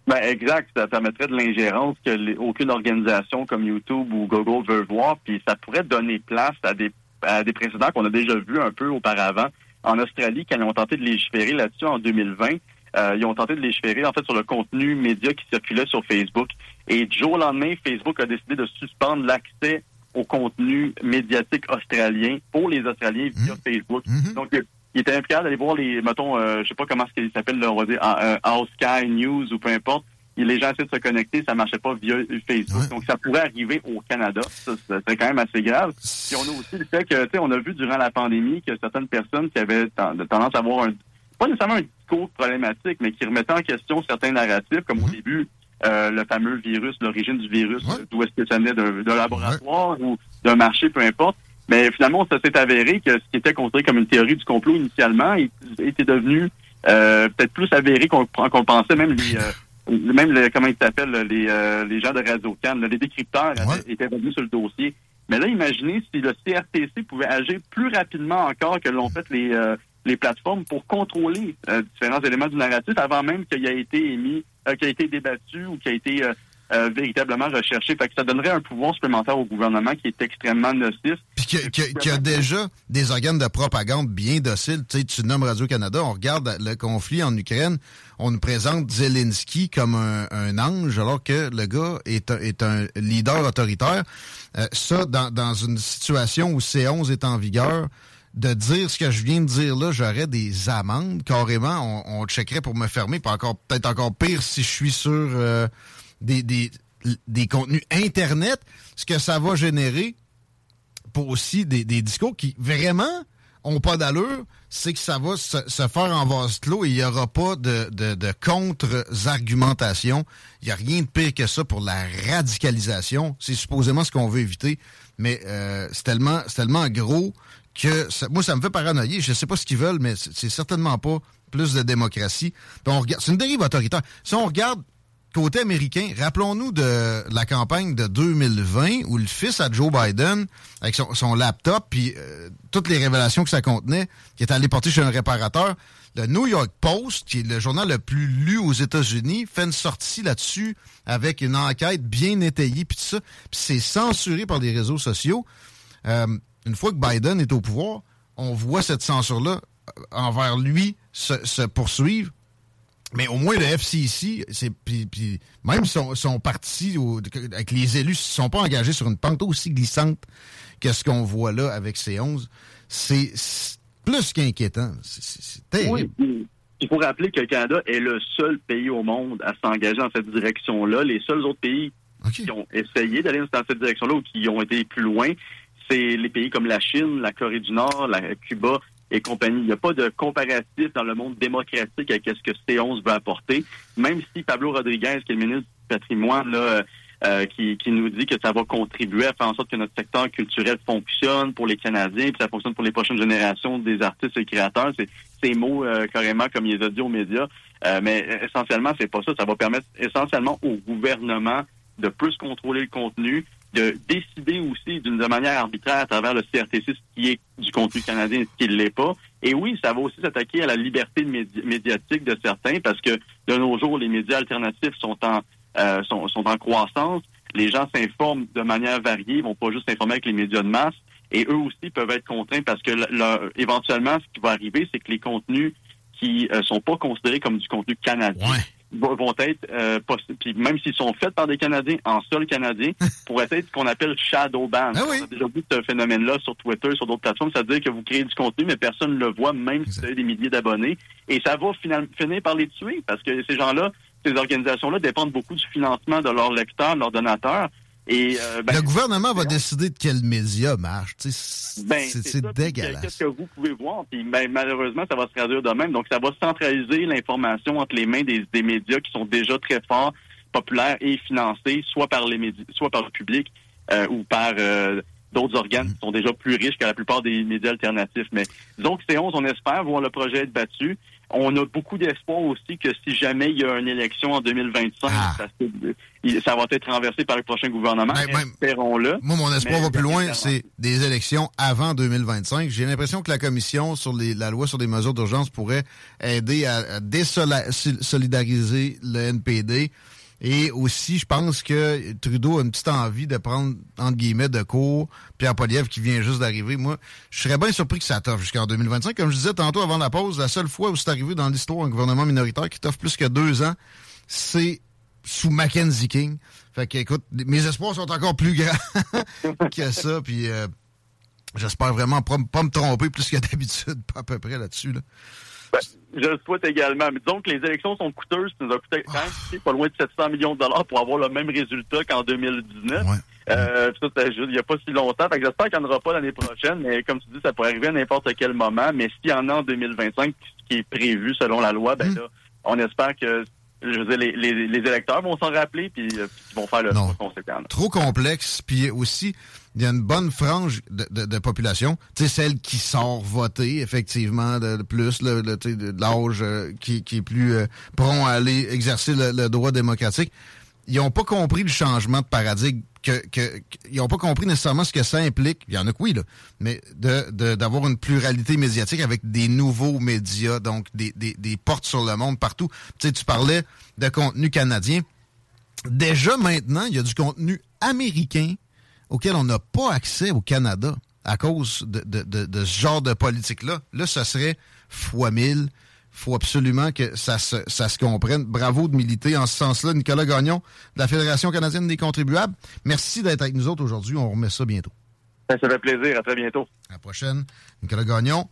Ben, exact. Ça permettrait de l'ingérence que aucune organisation comme YouTube ou Google veut voir, puis ça pourrait donner place à des, à des précédents qu'on a déjà vus un peu auparavant. En Australie, quand ils ont tenté de légiférer là-dessus en 2020, euh, ils ont tenté de légiférer en fait sur le contenu média qui circulait sur Facebook. Et du jour au lendemain, Facebook a décidé de suspendre l'accès au contenu médiatique australien pour les Australiens via Facebook. Donc, euh, il était impliqué d'aller voir les, mettons, euh, je sais pas comment ce qu'ils s'appellent, on va dire, euh, House Sky News ou peu importe. Les gens essaient de se connecter, ça marchait pas via Facebook. Donc, ça pourrait arriver au Canada. Ça, ça serait quand même assez grave. Puis, on a aussi le fait que, tu sais, on a vu durant la pandémie que certaines personnes qui avaient tendance à avoir un, pas nécessairement un discours problématique, mais qui remettaient en question certains narratifs, comme au début, euh, le fameux virus, l'origine du virus, d'où est-ce que ça venait d'un laboratoire ou d'un marché, peu importe. Mais finalement, ça s'est avéré que ce qui était considéré comme une théorie du complot initialement était devenu euh, peut-être plus avéré qu'on pensait. Même les, euh, même le, comment ils s'appellent, les, euh, les gens de Radio Cannes, les décrypteurs avaient- étaient revenus sur le dossier. Mais là, imaginez si le CRTC pouvait agir plus rapidement encore que l'ont fait les, euh, les plateformes pour contrôler euh, différents éléments du narratif avant même qu'il ait été émis, euh, qu'il ait été débattu ou qu'il ait été euh, euh, véritablement recherché. Fait que ça donnerait un pouvoir supplémentaire au gouvernement qui est extrêmement nocif. Puis qu'il y a- déjà des organes de propagande bien dociles. Tu sais, tu nommes Radio-Canada, on regarde le conflit en Ukraine, on nous présente Zelensky comme un, un ange, alors que le gars est un, est un leader autoritaire. Euh, ça, dans, dans une situation où C11 est en vigueur, de dire ce que je viens de dire là, j'aurais des amendes carrément. On, on checkerait pour me fermer, encore peut-être encore pire si je suis sur euh, des, des, des contenus Internet. Ce que ça va générer, pour aussi des, des discours qui vraiment ont pas d'allure, c'est que ça va se, se faire en vase clos et il n'y aura pas de, de, de contre-argumentation. Il n'y a rien de pire que ça pour la radicalisation. C'est supposément ce qu'on veut éviter, mais euh, c'est tellement, tellement gros que ça- moi, ça me fait paranoïer. Je sais pas ce qu'ils veulent, mais c'est certainement pas plus de démocratie. On regarde- C'est une dérive autoritaire. Si on regarde côté américain, rappelons-nous de la campagne de 2020 où le fils à Joe Biden, avec son, laptop, puis euh, toutes les révélations que ça contenait, qui est allé porter chez un réparateur, le New York Post, qui est le journal le plus lu aux États-Unis, fait une sortie là-dessus avec une enquête bien étayée, puis tout ça. Puis c'est censuré par les réseaux sociaux. Euh, une fois que Biden est au pouvoir, on voit cette censure-là euh, envers lui se poursuivre. Mais au moins, le FCC, c'est, puis, même son, son parti, au- avec les élus, ne sont pas engagés sur une pente aussi glissante que ce qu'on voit là avec C11. C'est c'est plus qu'inquiétant. C'est- C'est c'est terrible. Oui. Il faut rappeler que le Canada est le seul pays au monde à s'engager dans cette direction-là. Les seuls autres pays qui ont essayé d'aller dans cette direction-là ou qui ont été plus loin, c'est les pays comme la Chine, la Corée du Nord, la Cuba et compagnie. Il n'y a pas de comparatif dans le monde démocratique avec ce que C11 veut apporter. Même si Pablo Rodriguez, qui est le ministre du patrimoine, là, euh, qui, qui nous dit que ça va contribuer à faire en sorte que notre secteur culturel fonctionne pour les Canadiens, puis ça fonctionne pour les prochaines générations des artistes et créateurs. C'est ces mots euh, carrément comme il les a médias. Euh, mais essentiellement, c'est pas ça. Ça va permettre essentiellement au gouvernement de plus contrôler le contenu, de décider aussi d'une manière arbitraire à travers le CRTC ce qui est du contenu canadien et ce qui ne l'est pas. Et oui, ça va aussi s'attaquer à la liberté médi- médiatique de certains parce que de nos jours, les médias alternatifs sont en euh, sont, sont en croissance. Les gens s'informent de manière variée, ils vont pas juste s'informer avec les médias de masse. Et eux aussi peuvent être contraints parce que le- le- éventuellement, ce qui va arriver, c'est que les contenus qui euh, sont pas considérés comme du contenu canadien vont être euh, puis même s'ils sont faits par des Canadiens en sol canadien, pourraient être ce qu'on appelle shadow ban. On a déjà vu ce phénomène-là sur Twitter, sur d'autres plateformes, c'est-à-dire que vous créez du contenu, mais personne ne le voit, même si vous avez des milliers d'abonnés. Et ça va finir par les tuer, parce que ces gens-là, ces organisations-là dépendent beaucoup du financement de leurs lecteurs, de leurs donateurs. Et, euh, ben, le gouvernement va décider de quel média marche. Ben, C'est c'est puis dégueulasse. Qu'est-ce que vous pouvez voir? Puis ben, malheureusement, ça va se traduire de même. Donc, ça va centraliser l'information entre les mains des, des médias qui sont déjà très forts, populaires et financés, soit par les médias, soit par le public euh, ou par euh, d'autres organes qui sont déjà plus riches que la plupart des médias alternatifs. Mais disons que C11, on espère voir le projet être battu. On a beaucoup d'espoir aussi que si jamais il y a une élection en 2025, Ah. ça, ça va être renversé par le prochain gouvernement. Ben, Espérons-le. Moi, mon espoir Mais va plus loin, c'est des élections avant 2025. J'ai l'impression que la commission sur les- la loi sur les mesures d'urgence pourrait aider à, à désolidariser le NPD. Et aussi, je pense que Trudeau a une petite envie de prendre, entre guillemets, de cours Pierre Poliev qui vient juste d'arriver. Moi, je serais bien surpris que ça t'offre jusqu'en 2025. Comme je disais tantôt avant la pause, la seule fois où c'est arrivé dans l'histoire un gouvernement minoritaire qui t'offre plus que deux ans, c'est sous Mackenzie King. Fait que, écoute, mes espoirs sont encore plus grands que ça. Puis euh, j'espère vraiment pas, pas me tromper plus que d'habitude, pas à peu près là-dessus. Là. Je le souhaite également. Mais disons que les élections sont coûteuses. Ça nous a coûté quand même pas loin de 700 millions de dollars pour avoir le même résultat qu'en 2019. Euh, puis ça, il n'y a pas si longtemps. Fait que j'espère qu'il n'y en aura pas l'année prochaine. Mais comme tu dis, ça pourrait arriver à n'importe quel moment. Mais s'il y en a en 2025, ce qui est prévu selon la loi, ben là, on espère que je veux dire, les, les- les électeurs vont s'en rappeler puis, euh, puis vont faire le choix conséquent. là. Trop complexe. Puis aussi, il y a une bonne frange de, de- de population. Celle qui sort voter, effectivement, de, plus, sais, de, de l'âge euh, qui, qui est plus euh, à aller exercer le, le droit démocratique. Ils n'ont pas compris le changement de paradigme. Que, que, ils n'ont pas compris nécessairement ce que ça implique. Il y en a que oui, là. Mais de, de- d'avoir une pluralité médiatique avec des nouveaux médias, donc des, des, des portes sur le monde partout. Tu sais, tu parlais de contenu canadien. Déjà maintenant, il y a du contenu américain auquel on n'a pas accès au Canada à cause de, de- de- de ce genre de politique-là. Là, ça serait fois mille. faut absolument que ça se, ça se comprenne. Bravo de militer en ce sens-là. Nicolas Gagnon, de la Fédération canadienne des contribuables. Merci d'être avec nous autres aujourd'hui. On remet ça bientôt. Ça fait plaisir. À très bientôt. À la prochaine. Nicolas Gagnon,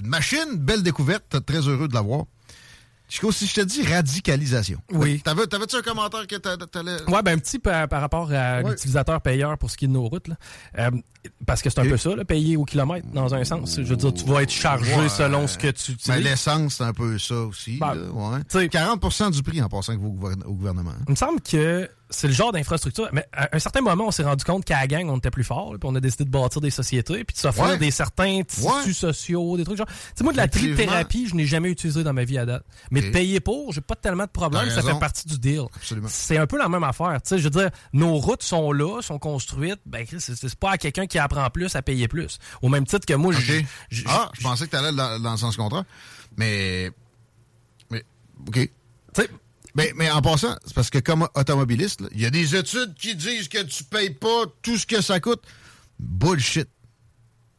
une machine, belle découverte. Très heureux de l'avoir. Chico, si je te dis radicalisation. Oui. T'avais- T'avais-tu un commentaire que t'a- t'allais... Ouais, ben un petit par, par rapport à l'utilisateur payeur pour ce qui est de nos routes. là. Euh, parce que c'est un peu ça, là, payer au kilomètre, dans un sens. Je veux dire, tu vas être chargé Ouais. selon ce que tu utilises. Mais l'essence, c'est un peu ça aussi. Ben, là, ouais. 40% du prix en passant au gouverne- au gouvernement. Il me semble que c'est le genre d'infrastructure. Mais à un certain moment, on s'est rendu compte qu'à la gang, on était plus fort. Puis on a décidé de bâtir des sociétés. Puis de s'offrir Ouais. des certains tissus Ouais. sociaux, des trucs genre. Tu sais, moi, de la trithérapie, je n'ai jamais utilisé dans ma vie à date. Mais de payer pour, j'ai pas tellement de problème. T'as Ça fait partie du deal. C'est un peu la même affaire. Tu sais, je veux dire, nos routes sont là, sont construites. Ben, c'est pas à quelqu'un qui apprend plus à payer plus. Au même titre que moi, j'ai- Ah, je pensais que tu allais dans, dans le sens contraire. Mais. Mais. OK. Mais, mais en passant, c'est parce que comme automobiliste, il y a des études qui disent que tu payes pas tout ce que ça coûte. Bullshit.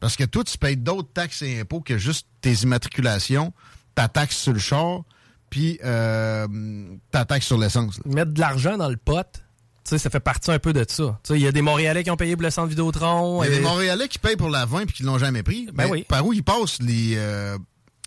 Parce que toi, tu payes d'autres taxes et impôts que juste tes immatriculations, ta taxe sur le char, puis euh, ta taxe sur l'essence. mettre de l'argent dans le pot, sais, ça fait partie un peu de ça. Il y a des Montréalais qui ont payé pour le centre Vidéotron. Il y a et- des Montréalais qui payent pour la vin puis qui l'ont jamais pris. Ben Mais oui. Par où ils passent les, euh,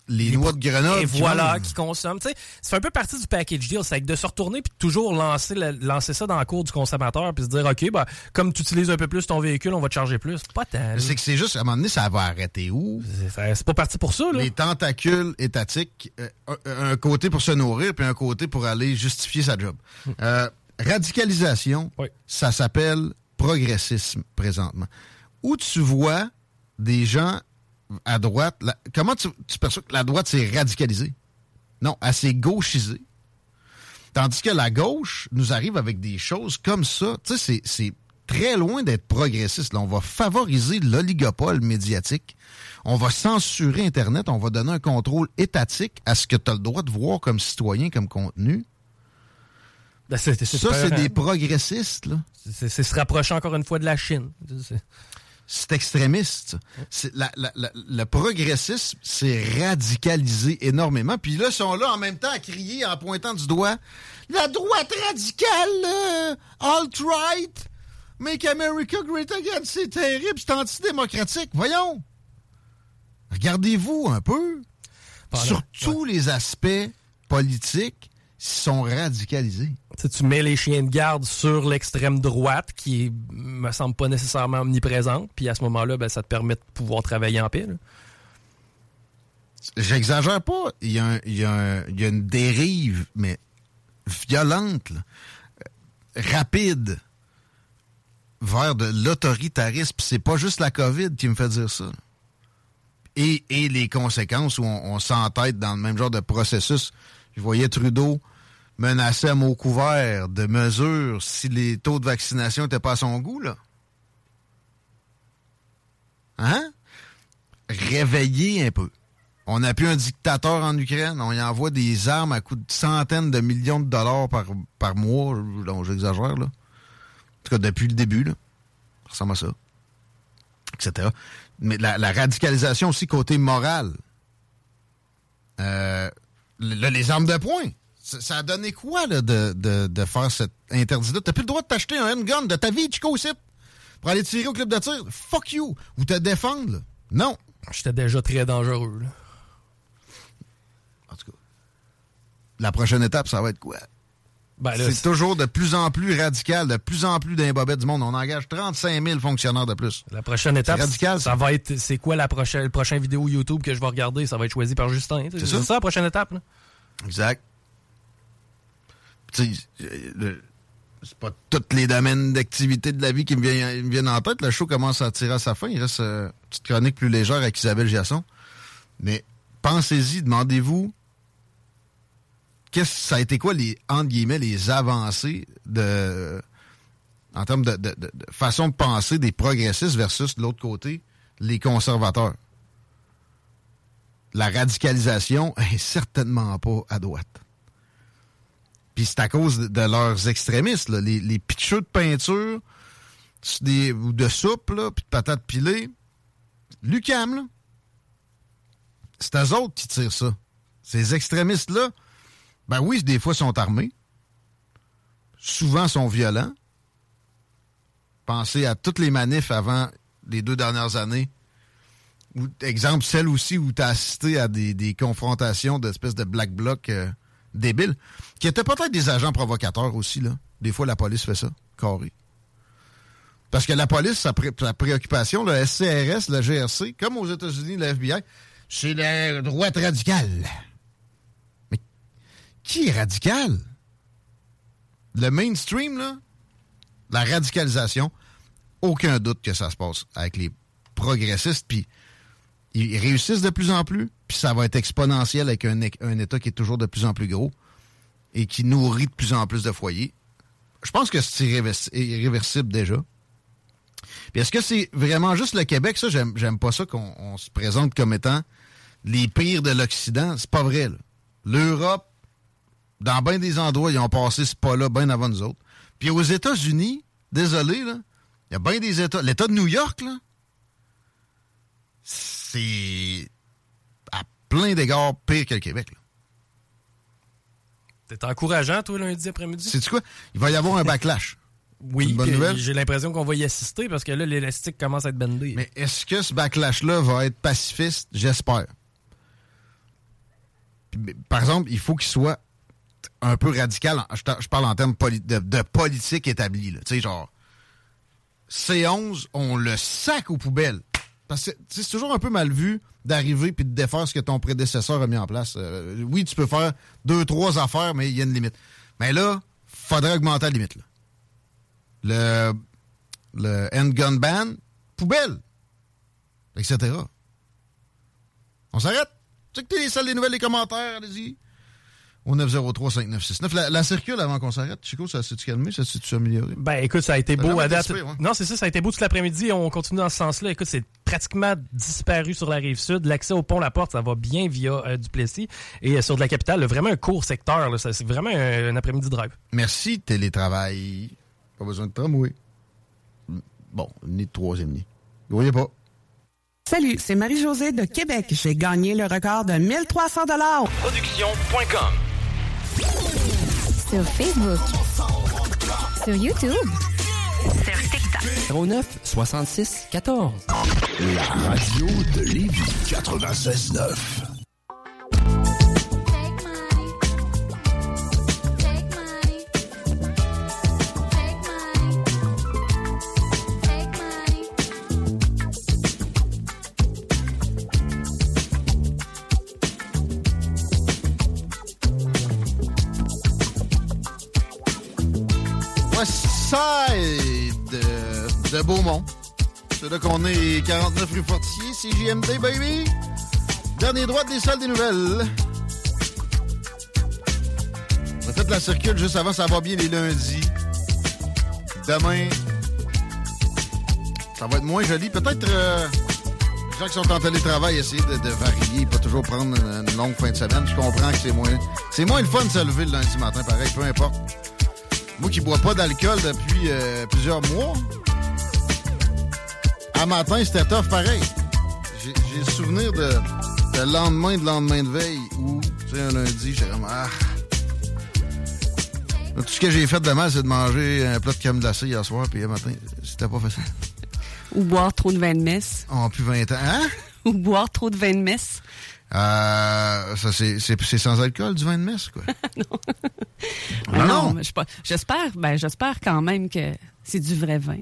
les, noix de Grenoble? Et qui voilà, qui consomment. Tu sais, ça fait un peu partie du package deal. C'est de se retourner puis toujours lancer, le- lancer ça dans la cour du consommateur puis se dire, OK, ben, comme tu utilises un peu plus ton véhicule, on va te charger plus. Pas tant. C'est que c'est juste, à un moment donné, ça va arrêter où? C'est pas parti pour ça, là. Les tentacules étatiques, euh, un, un côté pour se nourrir, puis un côté pour aller justifier sa job. Euh, radicalisation, ça s'appelle progressisme présentement. Où tu vois des gens à droite, la- comment tu, tu perçois que la droite s'est radicalisée? Non, elle s'est gauchisée. Tandis que la gauche nous arrive avec des choses comme ça. Tu sais, c'est- c'est très loin d'être progressiste. Là, on va favoriser l'oligopole médiatique. On va censurer Internet. On va donner un contrôle étatique à ce que tu as le droit de voir comme citoyen, comme contenu. Ben, ça, c'est des progressistes. là. C'est se rapprocher encore une fois de la Chine. C'est- extrémiste. ça. C'est- la- la- la- le progressisme s'est radicalisé énormément. Puis là, ils sont là en même temps à crier en pointant du doigt la droite radicale, alt-right, make America great again, c'est terrible, c'est antidémocratique. Voyons. Regardez-vous un peu. Sur tous les aspects politiques, sont radicalisés. Tu, sais, tu mets les chiens de garde sur l'extrême droite, qui est, me semble pas nécessairement omniprésente, puis à ce moment-là, ben, ça te permet de pouvoir travailler en paix. là. J'exagère pas. Il y, a un- il y a un- il y a une dérive, mais violente, là, rapide, vers de l'autoritarisme. C'est pas juste la COVID qui me fait dire ça. Et, et les conséquences où on, on s'entête dans le même genre de processus. Je voyais Trudeau menacer à mot couvert de mesures si les taux de vaccination n'étaient pas à son goût, là. Hein? Réveiller un peu. On n'a plus un dictateur en Ukraine. On y envoie des armes à coût de centaines de millions de dollars par, mois. J'exagère, là. En tout cas, depuis le début, là. Ça ressemble à ça. Etc. Mais la, radicalisation aussi côté moral. Euh, les armes de poing. Ça, a donné quoi, là, de, de, de faire cet interdit-là? T'as plus le droit de t'acheter un handgun de ta vie, Chico, Sip, pour aller tirer au club de tir. Fuck you! Ou te défendre, là. Non. J'étais déjà très dangereux. là. La prochaine étape, ça va être quoi? Ben c'est toujours de plus en plus radical, de plus en plus d'imbobettes du monde. On engage 35 000 fonctionnaires de plus. La prochaine étape, C'est radical, ça va être, c'est quoi la prochaine, le prochain vidéo YouTube que je vais regarder? Ça va être choisi par Justin. C'est ça. ça la prochaine étape. Là. Exact. Tu sais, euh, le- c'est pas tous les domaines d'activité de la vie qui me viennent, en tête. Le show commence à tirer à sa fin. Il reste euh, une petite chronique plus légère avec Isabelle Giasson. Mais pensez-y, demandez-vous ça a été quoi les entre guillemets les avancées de en termes de- de façon de penser des progressistes versus de l'autre côté les conservateurs? La radicalisation est certainement pas à droite. Puis c'est à cause de, leurs extrémistes, les, les de peinture ou de soupe, puis de patates pilées. Lucam, là. C'est eux autres qui tirent ça. Ces extrémistes-là, ben oui, des fois sont armés. Souvent sont violents. Pensez à toutes les manifs avant les deux dernières années. Ou, exemple, celle aussi où tu as assisté à des, des confrontations d'espèces de black bloc euh, débiles, qui étaient peut-être des agents provocateurs aussi. Là. Des fois, la police fait ça, carré. Parce que la police, sa, pré- sa préoccupation, le SCRS, le GRC, comme aux États-Unis, le FBI, c'est la droite radicale. Mais qui est radical? Le mainstream, là, la radicalisation, aucun doute que ça se passe avec les progressistes, puis ils réussissent de plus en plus, puis ça va être exponentiel avec un, État qui est toujours de plus en plus gros et qui nourrit de plus en plus de foyers. Je pense que c'est irrévers- irréversible déjà. Puis est-ce que c'est vraiment juste le Québec? Ça, j'aime, pas ça qu'on on se présente comme étant les pires de l'Occident. C'est pas vrai. L'Europe, dans bien des endroits, ils ont passé ce pas-là bien avant nous autres. Puis aux États-Unis, désolé, là, il y a bien des États. L'État de New York, là, c'est à plein d'égards pire que le Québec. T'es encourageant, toi, lundi après-midi? Sais-tu quoi? Il va y avoir un backlash. C'est Oui, j'ai l'impression qu'on va y assister parce que là, l'élastique commence à être bandé. Mais est-ce que ce backlash-là va être pacifiste? J'espère. Par exemple, il faut qu'il soit un peu radical. Je, parle en termes poli- de, de politique établie. Tu sais, genre, C11, on le sac aux poubelles. Parce que c'est toujours un peu mal vu d'arriver puis de défaire ce que ton prédécesseur a mis en place. Euh, oui, tu peux faire deux, trois affaires, mais il y a une limite. Mais là, faudrait augmenter la limite. Le, le handgun ban, poubelle, etc. On s'arrête. Tu sais que t'es les salles des nouvelles, les commentaires, allez-y. Au 903-5969. La, la circule avant qu'on s'arrête, Chico, ça s'est-tu calmé? Ça s'est-tu amélioré? Ben écoute, ça a été Ça beau à date. ouais. Non, c'est ça, ça a été beau tout l'après-midi. On continue dans ce sens-là. Écoute, c'est pratiquement disparu sur la rive sud. L'accès au pont La Porte, ça va bien via euh, Duplessis. Et euh, sur de la capitale, là, vraiment un court secteur. là. Ça, C'est vraiment un, un après-midi drive. Merci, télétravail. Pas besoin de tramway. Bon, ni de troisième nid. Vous voyez pas. Salut, c'est Marie-Josée de Québec. J'ai gagné le record de 1300 dollars. Production.com. Sur Facebook. Sur YouTube. Sur TikTok. 09 66 14. La radio de Lévis 96.9. Side de, Beaumont. C'est là qu'on est 49 rue Fortier, CJMD, baby. Dernier droite des salles des nouvelles. On a fait la circule juste avant, ça va bien les lundis. Demain, ça va être moins joli. Peut-être euh, les gens qui sont en télétravail essayer de, de varier, pas toujours prendre une, une longue fin de semaine. Je comprends que c'est moins. C'est moins le fun de se lever le lundi matin, pareil, peu importe. Moi qui bois pas d'alcool depuis euh, plusieurs mois, à matin, c'était tough pareil. J'ai le souvenir de, de lendemain de lendemain de veille où, tu sais, un lundi, j'étais comme ah. Tout ce que j'ai fait de mal, c'est de manger un plat de crème glacée hier soir, puis hier matin, c'était pas facile. Ou boire trop de vin de messe. On a plus 20 ans. Hein? Ou boire trop de vin de messe. Euh, ça, c'est, c'est, c'est sans alcool, du vin de messe, quoi. Ben non. non. mais pas. J'espère, ben, j'espère quand même que c'est du vrai vin.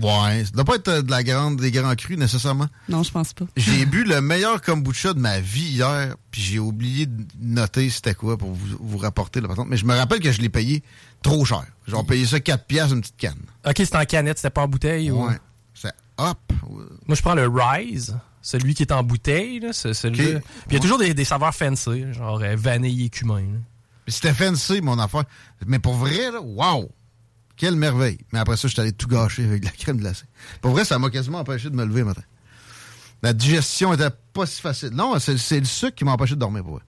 Ouais, ça doit pas être euh, de la grande, des grands crus, nécessairement. Non, je pense pas. J'ai bu le meilleur kombucha de ma vie hier, puis j'ai oublié de noter c'était quoi pour vous, vous rapporter la patente. Mais je me rappelle que je l'ai payé trop cher. J'ai payé ça 4 piastres une petite canne. OK, c'était en canette, c'était pas en bouteille? ou- Ouais. C'est hop. Moi, je prends le Rise, celui qui est en bouteille. Là, c'est celui-là. Ok. Puis il y a toujours des, des saveurs fancy, genre euh, vanille et cumin. C'était fancy, mon affaire. Mais pour vrai, là, wow! Quelle merveille. Mais après ça, je suis allé tout gâcher avec de la crème glacée. Pour vrai, ça m'a quasiment empêché de me lever le matin. La digestion était pas si facile. Non, c'est c'est le sucre qui m'a empêché de dormir, pour vrai.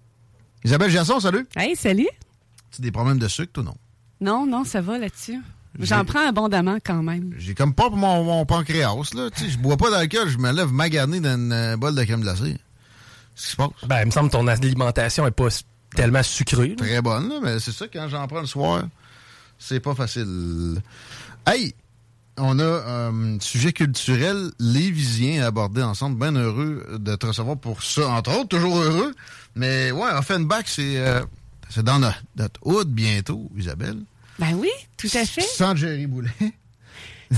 Isabelle Jasson, salut. Hey, salut. Tu as des problèmes de sucre, toi, non? Non, non, ça va là-dessus. J'en prends abondamment quand même. J'ai comme pas pour mon, mon pancréas, là. Tu sais, je bois pas d'alcool, je me lève magané dans une euh, bolle de crème glacée. Qu'est-ce qui se passe? Ben, il me semble que ton alimentation est pas tellement sucrée. là. Très bonne, là, mais c'est ça, quand j'en prends le soir, c'est pas facile. Hey! On a euh, un sujet culturel lévisien à aborder ensemble. Bien heureux de te recevoir pour ça, entre autres. Toujours heureux. Mais ouais, Offenbach, c'est euh, c'est dans notre, notre hood bientôt, Isabelle. Ben oui, tout à fait. Sans Jerry Boulet.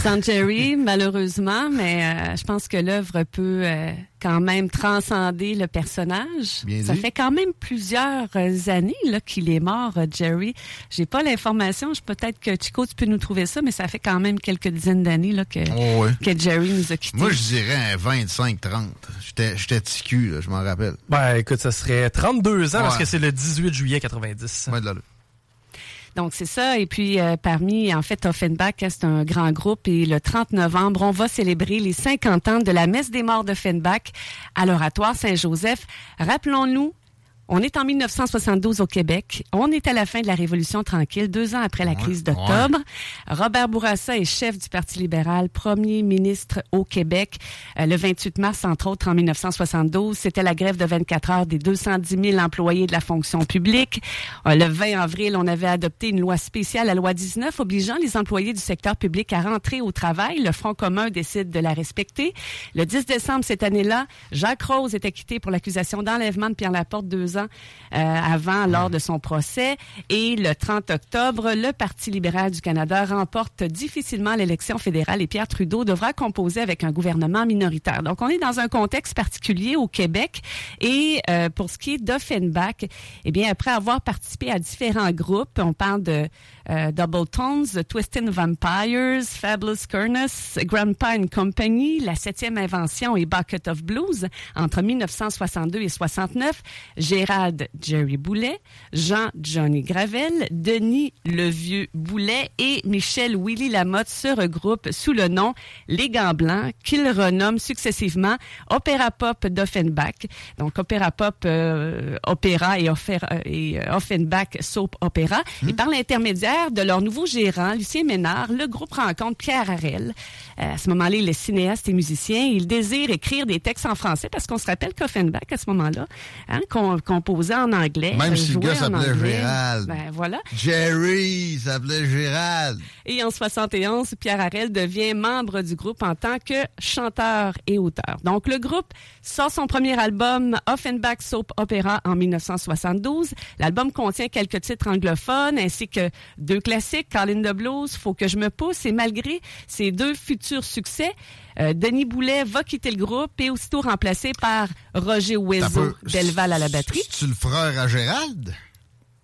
Sans Jerry, malheureusement, mais euh, je pense que l'œuvre peut euh, quand même transcender le personnage. Bien Ça dit. fait quand même plusieurs euh, années là qu'il est mort, Jerry. J'ai pas l'information. Je peut-être que Chico, tu peux nous trouver ça, mais ça fait quand même quelques dizaines d'années là que Oh ouais. que Jerry nous a quittés. Moi, je dirais un 25-30. J'étais j'étais ticu, là, je m'en rappelle. Ben, écoute, ça serait 32 ans parce que c'est le 18 juillet 90. Ouais, de l'allure. Donc, c'est ça. Et puis, euh, parmi, en fait, Offenbach, hein, c'est un grand groupe. Et le 30 novembre, on va célébrer les 50 ans de la messe des morts d'Offenbach à l'oratoire Saint-Joseph. Rappelons-nous, on est en 1972 au Québec. On est à la fin de la Révolution tranquille, deux ans après la crise d'octobre. Robert Bourassa est chef du Parti libéral, premier ministre au Québec. Euh, le 28 mars, entre autres, en 1972, c'était la grève de 24 heures des 210 000 employés de la fonction publique. Euh, le 20 avril, on avait adopté une loi spéciale, la loi 19, obligeant les employés du secteur public à rentrer au travail. Le Front commun décide de la respecter. Le 10 décembre cette année-là, Jacques Rose est acquitté pour l'accusation d'enlèvement de Pierre Laporte deux ans euh, avant, lors de son procès. Et le 30 octobre, le Parti libéral du Canada remporte difficilement l'élection fédérale et Pierre Trudeau devra composer avec un gouvernement minoritaire. Donc, on est dans un contexte particulier au Québec. Et euh, pour ce qui est d'Offenbach, eh bien, après avoir participé à différents groupes, on parle de euh, Double Tones, The Twisted Vampires, Fabulous Furnace, Grandpa and Company, La Septième Invention et Bucket of Blues entre 1962 et 69, Gérald Jerry Boulet, Jean Johnny Gravel, Denis Le Vieux Boulet et Michel Willy Lamotte se regroupent sous le nom Les Gants Blancs qu'ils renomment successivement Opéra Pop d'Offenbach. Donc Opéra Pop, euh, Opéra et, euh, et Offenbach Soap Opéra. Et par l'intermédiaire de leur nouveau gérant, Lucien Ménard, le groupe rencontre Pierre Harel. Euh, à ce moment-là, il est cinéaste et musicien. Il désire écrire des textes en français parce qu'on se rappelle qu'Offenbach, à ce moment-là, hein, com- composait en anglais. Même euh, si le gars s'appelait. Gérald. Ben voilà. Jerry s'appelait Gérald. Et en 71, Pierre Harel devient membre du groupe en tant que chanteur et auteur. Donc, le groupe sort son premier album, Offenbach Soap Opera, en 1972. L'album contient quelques titres anglophones ainsi que deux classiques, Call in the Blues, Faut que je me pousse. Et malgré ces deux futurs succès, euh, Denis Boulet va quitter le groupe et aussitôt remplacé par Roger peu- Delval à la batterie. Tu le frère à Gérald?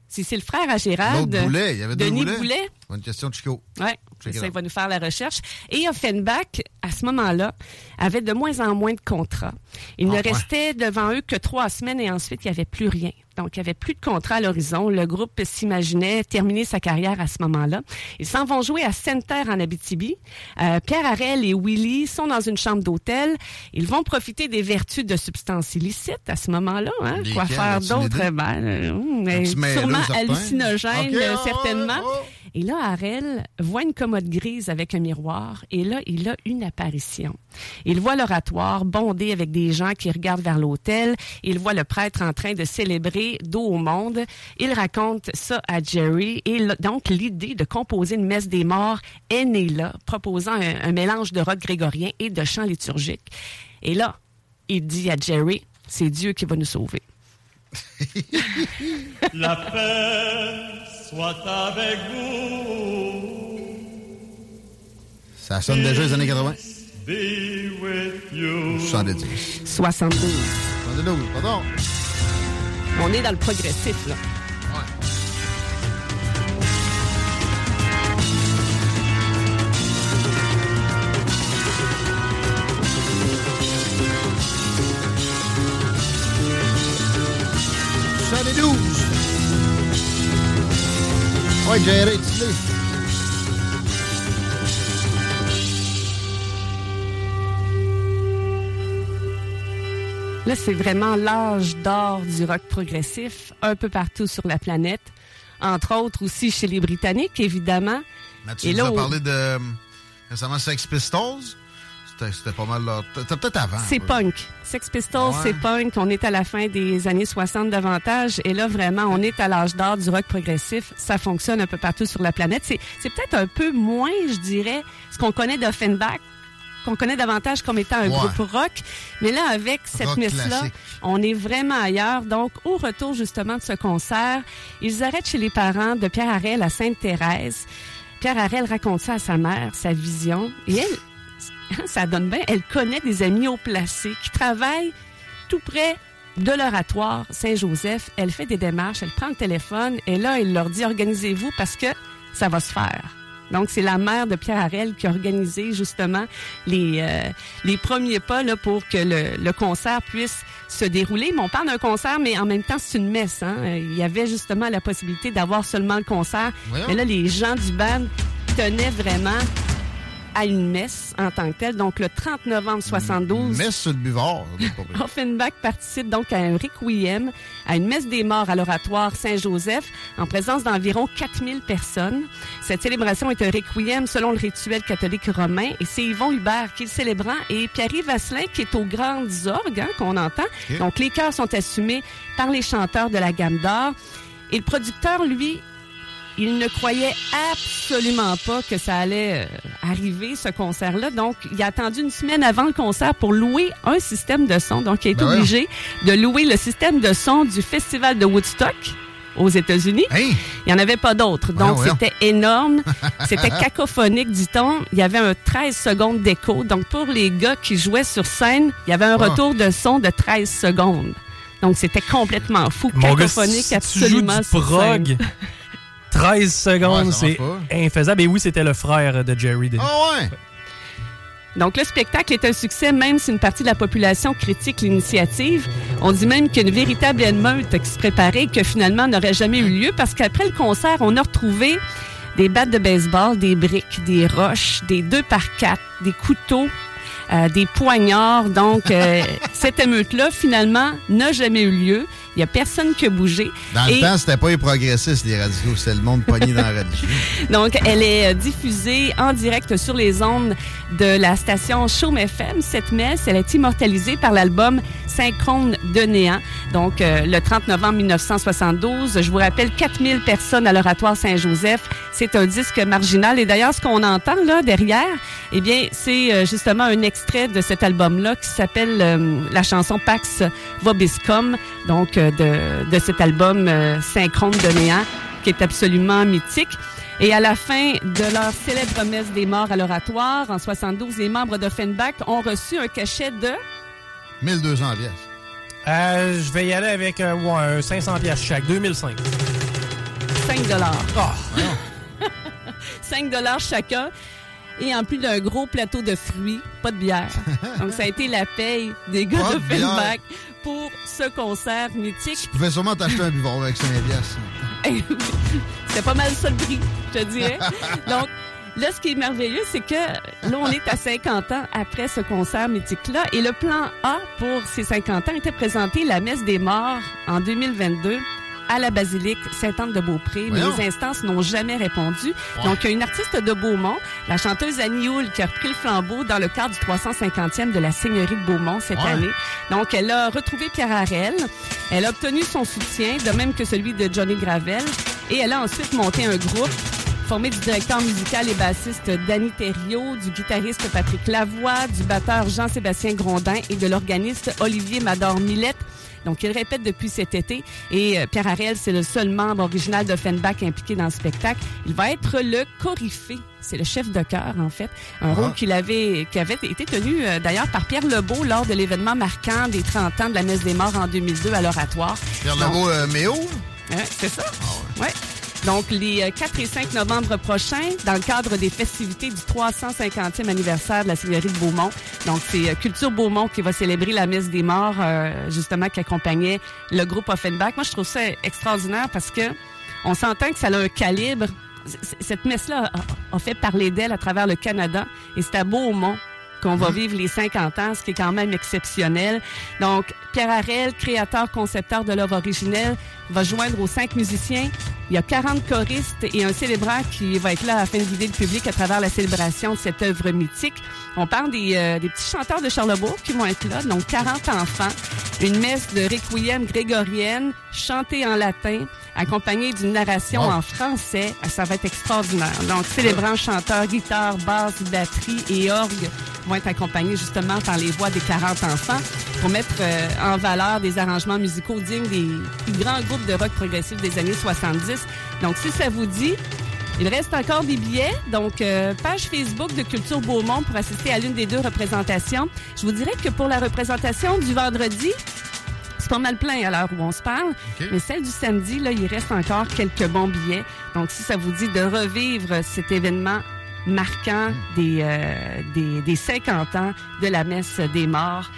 C'est c'est le frère à Gérald. Boulet, il y avait Denis. Boulet. Bonne question de Chico. Oui, ça, il va nous faire la recherche. Et Offenbach, à ce moment-là, avait de moins en moins de contrats. Il Ah, ne ouais. restait devant eux que trois semaines et ensuite, il n'y avait plus rien. Donc, il n'y avait plus de contrat à l'horizon. Le groupe s'imaginait terminer sa carrière à ce moment-là. Ils s'en vont jouer à Center en Abitibi. Euh, Pierre Harel et Willy sont dans une chambre d'hôtel. Ils vont profiter des vertus de substances illicites à ce moment-là. Hein? Quoi faire d'autre? Ben, euh, mêlé, sûrement certain? hallucinogène, Ok, euh, ah, certainement. Et là, Harel voit une commode grise avec un miroir et là, il a une apparition. Il voit l'oratoire bondé avec des gens qui regardent vers l'autel. Il voit le prêtre en train de célébrer dos au monde. Il raconte ça à Jerry et donc l'idée de composer une messe des morts est née là, proposant un, mélange de rock grégorien et de chant liturgique. Et là, il dit à Jerry, c'est Dieu qui va nous sauver. La paix soit avec vous. Ça sonne déjà les années 80. Be with you. 70. 72. 72, pardon. On est dans le progressif, là. Ouais, Jerry, tu l'es. Là, c'est vraiment l'âge d'or du rock progressif, un peu partout sur la planète. Entre autres aussi chez les Britanniques, évidemment. Mathieu Et nous là, parlé de euh, récemment Sex Pistols. C'était pas mal leur. C'était peut-être avant. C'est punk. Sex Pistols, Ouais. c'est punk. On est à la fin des années 60 davantage. Et là, vraiment, on est à l'âge d'or du rock progressif. Ça fonctionne un peu partout sur la planète. C'est, peut-être un peu moins, je dirais, ce qu'on connaît d'Offenbach, qu'on connaît davantage comme étant un Ouais. groupe rock. Mais là, avec cette messe-là, on est vraiment ailleurs. Donc, au retour justement de ce concert, ils arrêtent chez les parents de Pierre Harel à Sainte-Thérèse. Pierre Harel raconte ça à sa mère, sa vision. Et elle, ça donne bien, elle connaît des amis haut placés qui travaillent tout près de l'oratoire Saint-Joseph. Elle fait des démarches, elle prend le téléphone et là, elle leur dit organisez-vous parce que ça va se faire. Donc, c'est la mère de Pierre Harel qui a organisé justement les, euh, les premiers pas là, pour que le, le concert puisse se dérouler. Mais on parle d'un concert, mais en même temps, c'est une messe. Hein? Il y avait justement la possibilité d'avoir seulement le concert. Voyons. Mais là, les gens du band tenaient vraiment à une messe en tant que telle. Donc, le 30 novembre 72, Messe sur le buvard. Offenbach participe donc à un requiem, à une messe des morts à l'oratoire Saint-Joseph, en présence d'environ 4000 personnes. Cette célébration est un requiem selon le rituel catholique romain, et c'est Yvon Hubert qui est le célébrant, et Pierre-Yves Vasselin qui est aux grandes orgues, hein, qu'on entend. Donc, les chœurs sont assumés par les chanteurs de la gamme d'or. Et le producteur, lui, il ne croyait absolument pas que ça allait euh, arriver, ce concert-là. Donc, il a attendu une semaine avant le concert pour louer un système de son. Donc, il est Ben obligé de louer le système de son du Festival de Woodstock aux États-Unis. Hey! Il n'y en avait pas d'autres. Donc, c'était énorme. C'était cacophonique, dit-on. Il y avait un 13 secondes d'écho. Donc, pour les gars qui jouaient sur scène, il y avait un Ah. retour de son de 13 secondes. Donc, c'était complètement fou. Mon gars, cacophonique, si tu joues absolument du prog. 13 secondes, Ouais, c'est infaisable. Et oui, c'était le frère de Jerry. Ah ouais! Donc, le spectacle est un succès, même si une partie de la population critique l'initiative. On dit même qu'il y a une véritable émeute qui se préparait que finalement n'aurait jamais eu lieu parce qu'après le concert, on a retrouvé des battes de baseball, des briques, des roches, des 2 par 4 des couteaux, euh, des poignards. Donc, euh, cette émeute-là, finalement, n'a jamais eu lieu. Il n'y a personne qui a bougé. Dans Et- le temps, c'était pas les progressistes, les radicaux, c'était le monde pogné dans la religion. Donc, elle est euh, diffusée en direct sur les ondes de la station Chaume FM. Cette messe, elle est immortalisée par l'album Synchrone de néant. Donc, euh, le 30 novembre 1972, je vous rappelle, 4000 personnes à l'oratoire Saint-Joseph. C'est un disque marginal. Et d'ailleurs, ce qu'on entend là derrière, eh bien, c'est euh, justement un extrait de cet album-là qui s'appelle euh, la chanson Pax Vobiscum, donc euh, de, de cet album euh, Synchrone de néant, qui est absolument mythique. Et à la fin de leur célèbre messe des morts à l'oratoire, en 72, les membres d'Offenbach ont reçu un cachet de 1200 pièces. Euh, je vais y aller avec euh, ouais, un 500 pièces chaque, 2005. 5 5 chacun. Et en plus d'un gros plateau de fruits, pas de bière. Donc, ça a été la paye des gars Pas de de bière. Pour ce concert mythique. Tu pouvais sûrement t'acheter un buvard avec 5 piastres. C'était pas mal ça le prix, je te dirais. Donc, là, ce qui est merveilleux, c'est que là, on est à 50 ans après ce concert mythique-là. Et le plan A pour ces 50 ans était présenté la messe des morts en 2022 à la basilique Sainte-Anne-de-Beaupré, mais les instances n'ont jamais répondu. Donc, il y a une artiste de Beaumont, la chanteuse Annie Houle, qui a repris le flambeau dans le cadre du 350e de la Seigneurie de Beaumont cette Ouais. année. Donc, elle a retrouvé Pierre Harel. Elle a obtenu son soutien, de même que celui de Johnny Gravel. Et elle a ensuite monté un groupe formé du directeur musical et bassiste Danny Thériault, du guitariste Patrick Lavoie, du batteur Jean-Sébastien Grondin et de l'organiste Olivier Mador-Millette. Donc, il répète depuis cet été. Et euh, Pierre Harel, c'est le seul membre original d'Offenbach impliqué dans le spectacle. Il va être le coryphée. C'est le chef de chœur, en fait. Un rôle qu'il avait, qui avait été tenu, euh, d'ailleurs, par Pierre Lebeau lors de l'événement marquant des 30 ans de la Messe des Morts en 2002 à l'Oratoire. Pierre Lebeau, euh, Méo? Ouais, c'est ça. ouais. Donc, les euh, 4 et 5 novembre prochains, dans le cadre des festivités du 350e anniversaire de la Seigneurie de Beaumont. Donc, c'est euh, Culture Beaumont qui va célébrer la messe des morts, euh, justement, qui accompagnait le groupe Offenbach. Moi, je trouve ça extraordinaire parce que on s'entend que ça a un calibre. Cette messe-là a, a fait parler d'elle à travers le Canada et c'est à Beaumont qu'on va vivre les 50 ans, ce qui est quand même exceptionnel. Donc, Pierre Harel, créateur, concepteur de l'œuvre originelle, va joindre aux cinq musiciens. Il y a 40 choristes et un célébrant qui va être là afin de guider le public à travers la célébration de cette œuvre mythique. On parle des, euh, des petits chanteurs de Charlebourg qui vont être là, donc 40 enfants. Une messe de requiem grégorienne chantée en latin, accompagnée d'une narration Wow. en français. Ça va être extraordinaire. Donc, célébrants, chanteurs, guitare, basse, batterie et orgue vont être accompagnés justement par les voix des 40 enfants pour mettre euh, en valeur des arrangements musicaux dignes des plus grands groupes de rock progressif des années 70. Donc, si ça vous dit, il reste encore des billets. Donc, euh, page Facebook de Culture Beaumont pour assister à l'une des deux représentations. Je vous dirais que pour la représentation du vendredi, c'est pas mal plein à l'heure où on se parle. Mais celle du samedi, là, il reste encore quelques bons billets. Donc, si ça vous dit de revivre cet événement marquant des, euh, des, des 50 ans de la messe des morts,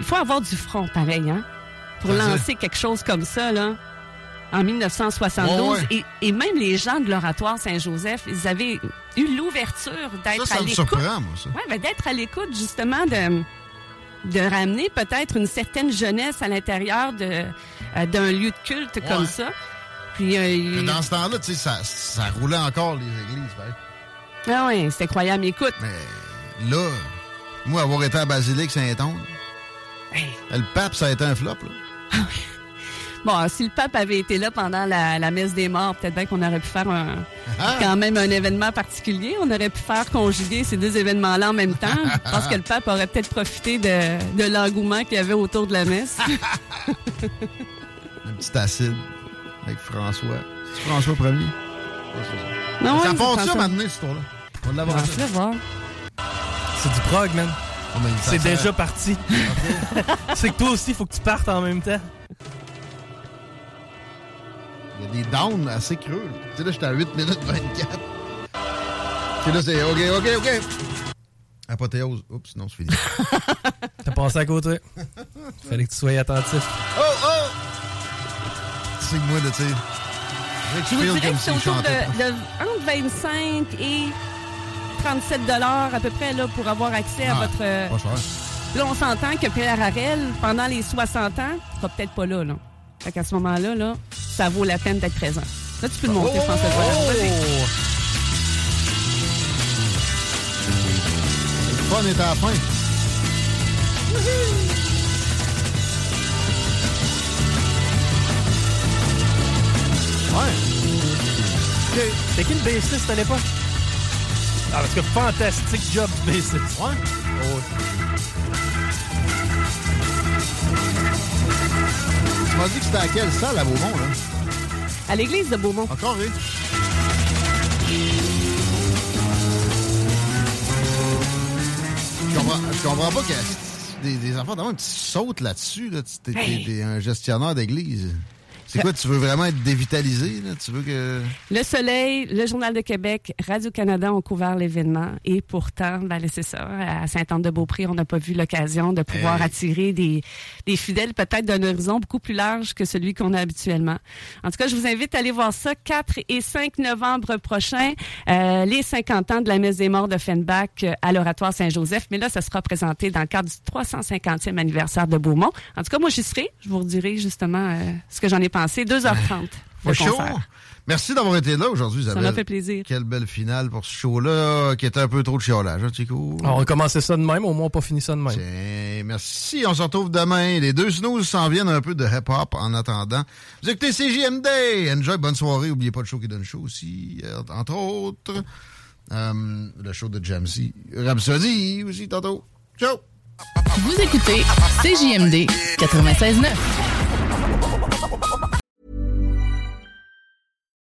il faut avoir du front, pareil, hein? Pour lancer quelque chose comme ça, là, en 1972. Ouais, ouais. Et, et même les gens de l'Oratoire Saint-Joseph, ils avaient eu l'ouverture d'être Ça, ça à me l'écoute. surprend, moi, ça. Ouais, ben, d'être à l'écoute, justement, de, de ramener peut-être une certaine jeunesse à l'intérieur de, euh, d'un lieu de culte comme ça. Puis, euh, il- dans ce temps-là, tu sais, ça, ça roulait encore, les églises. ben. ah ouais, c'est incroyable. Écoute, Mais là, moi, avoir été à Basilique Saint-Onge, le pape, ça a été un flop, là. bon, si le pape avait été là pendant la, la messe des morts, peut-être bien qu'on aurait pu faire un, Ah! quand même un événement particulier. On aurait pu faire conjuguer ces deux événements-là en même temps. Je pense que le pape aurait peut-être profité de, de l'engouement qu'il y avait autour de la messe. Un petit acide avec François. C'est François Ier. Ouais, c'est ça. Non, ça maintenant, cette histoire-là. On va l'avoir Ah. C'est du prog, man. Ça C'est déjà parti. c'est que toi aussi, il faut que tu partes en même temps. Il y a des downs assez creux. Tu sais, là, j'étais à 8 minutes 24. Puis là, c'est OK, OK, OK. Apothéose. Oups, non, c'est fini. T'as passé à côté. Fallait que tu sois attentif. Oh, oh! Tu sais que moi, là, tu sais. Je vous dirais que c'est autour de, de entre 25 et 37 dollars à peu près là, pour avoir accès à Ah, votre... euh, Pas cher. Là, on s'entend que Pierre Harel, pendant les 60 ans, sera peut-être pas là. là. Fait qu'à ce moment-là, là, ça vaut la peine d'être présent. Là, tu peux le monter, je pense. que voilà. Vas-y. Le fun est à la fin. Ouais. C'était qui le bassiste à l'époque? Ah, parce que fantastique job de bassiste. Ouais? Tu m'as dit que c'était à quelle salle à Beaumont, là? À l'église de Beaumont. Encore, oui. Je comprends, je comprends pas que des, des enfants, d'abord, tu sautes là-dessus, là. T'es un gestionnaire d'église. C'est quoi, tu veux vraiment être dévitalisé? Là? Tu veux que. Le Soleil, le Journal de Québec, Radio-Canada ont couvert l'événement et pourtant, ben, c'est ça, à Sainte-Anne-de-Beaupré, on n'a pas vu l'occasion de pouvoir Hey. attirer des, des fidèles peut-être d'un horizon beaucoup plus large que celui qu'on a habituellement. En tout cas, je vous invite à aller voir ça 4 et 5 novembre prochain, euh, les 50 ans de la messe des morts de Fenbach euh, à l'Oratoire Saint-Joseph. Mais là, ça sera présenté dans le cadre du 350e anniversaire de Beaumont. En tout cas, moi, j'y serai. Je vous redirai justement euh, ce que j'en ai pensé. 2h30. Le chaud. concert. Merci d'avoir été là aujourd'hui, Ça Isabelle. m'a fait plaisir. Quelle belle finale pour ce show-là, qui était un peu trop de chiolage, hein, Chico? On a commencé ça de même, au moins on n'a pas fini ça de même. Tiens, merci. On se retrouve demain. Les deux snooze s'en viennent un peu de hip-hop en attendant. Vous écoutez CJMD. Enjoy, bonne soirée. N'oubliez pas le show qui donne chaud aussi, euh, entre autres. Euh, le show de Jamsey. Rhapsody aussi, tantôt. Ciao! Vous écoutez CJMD 96.9.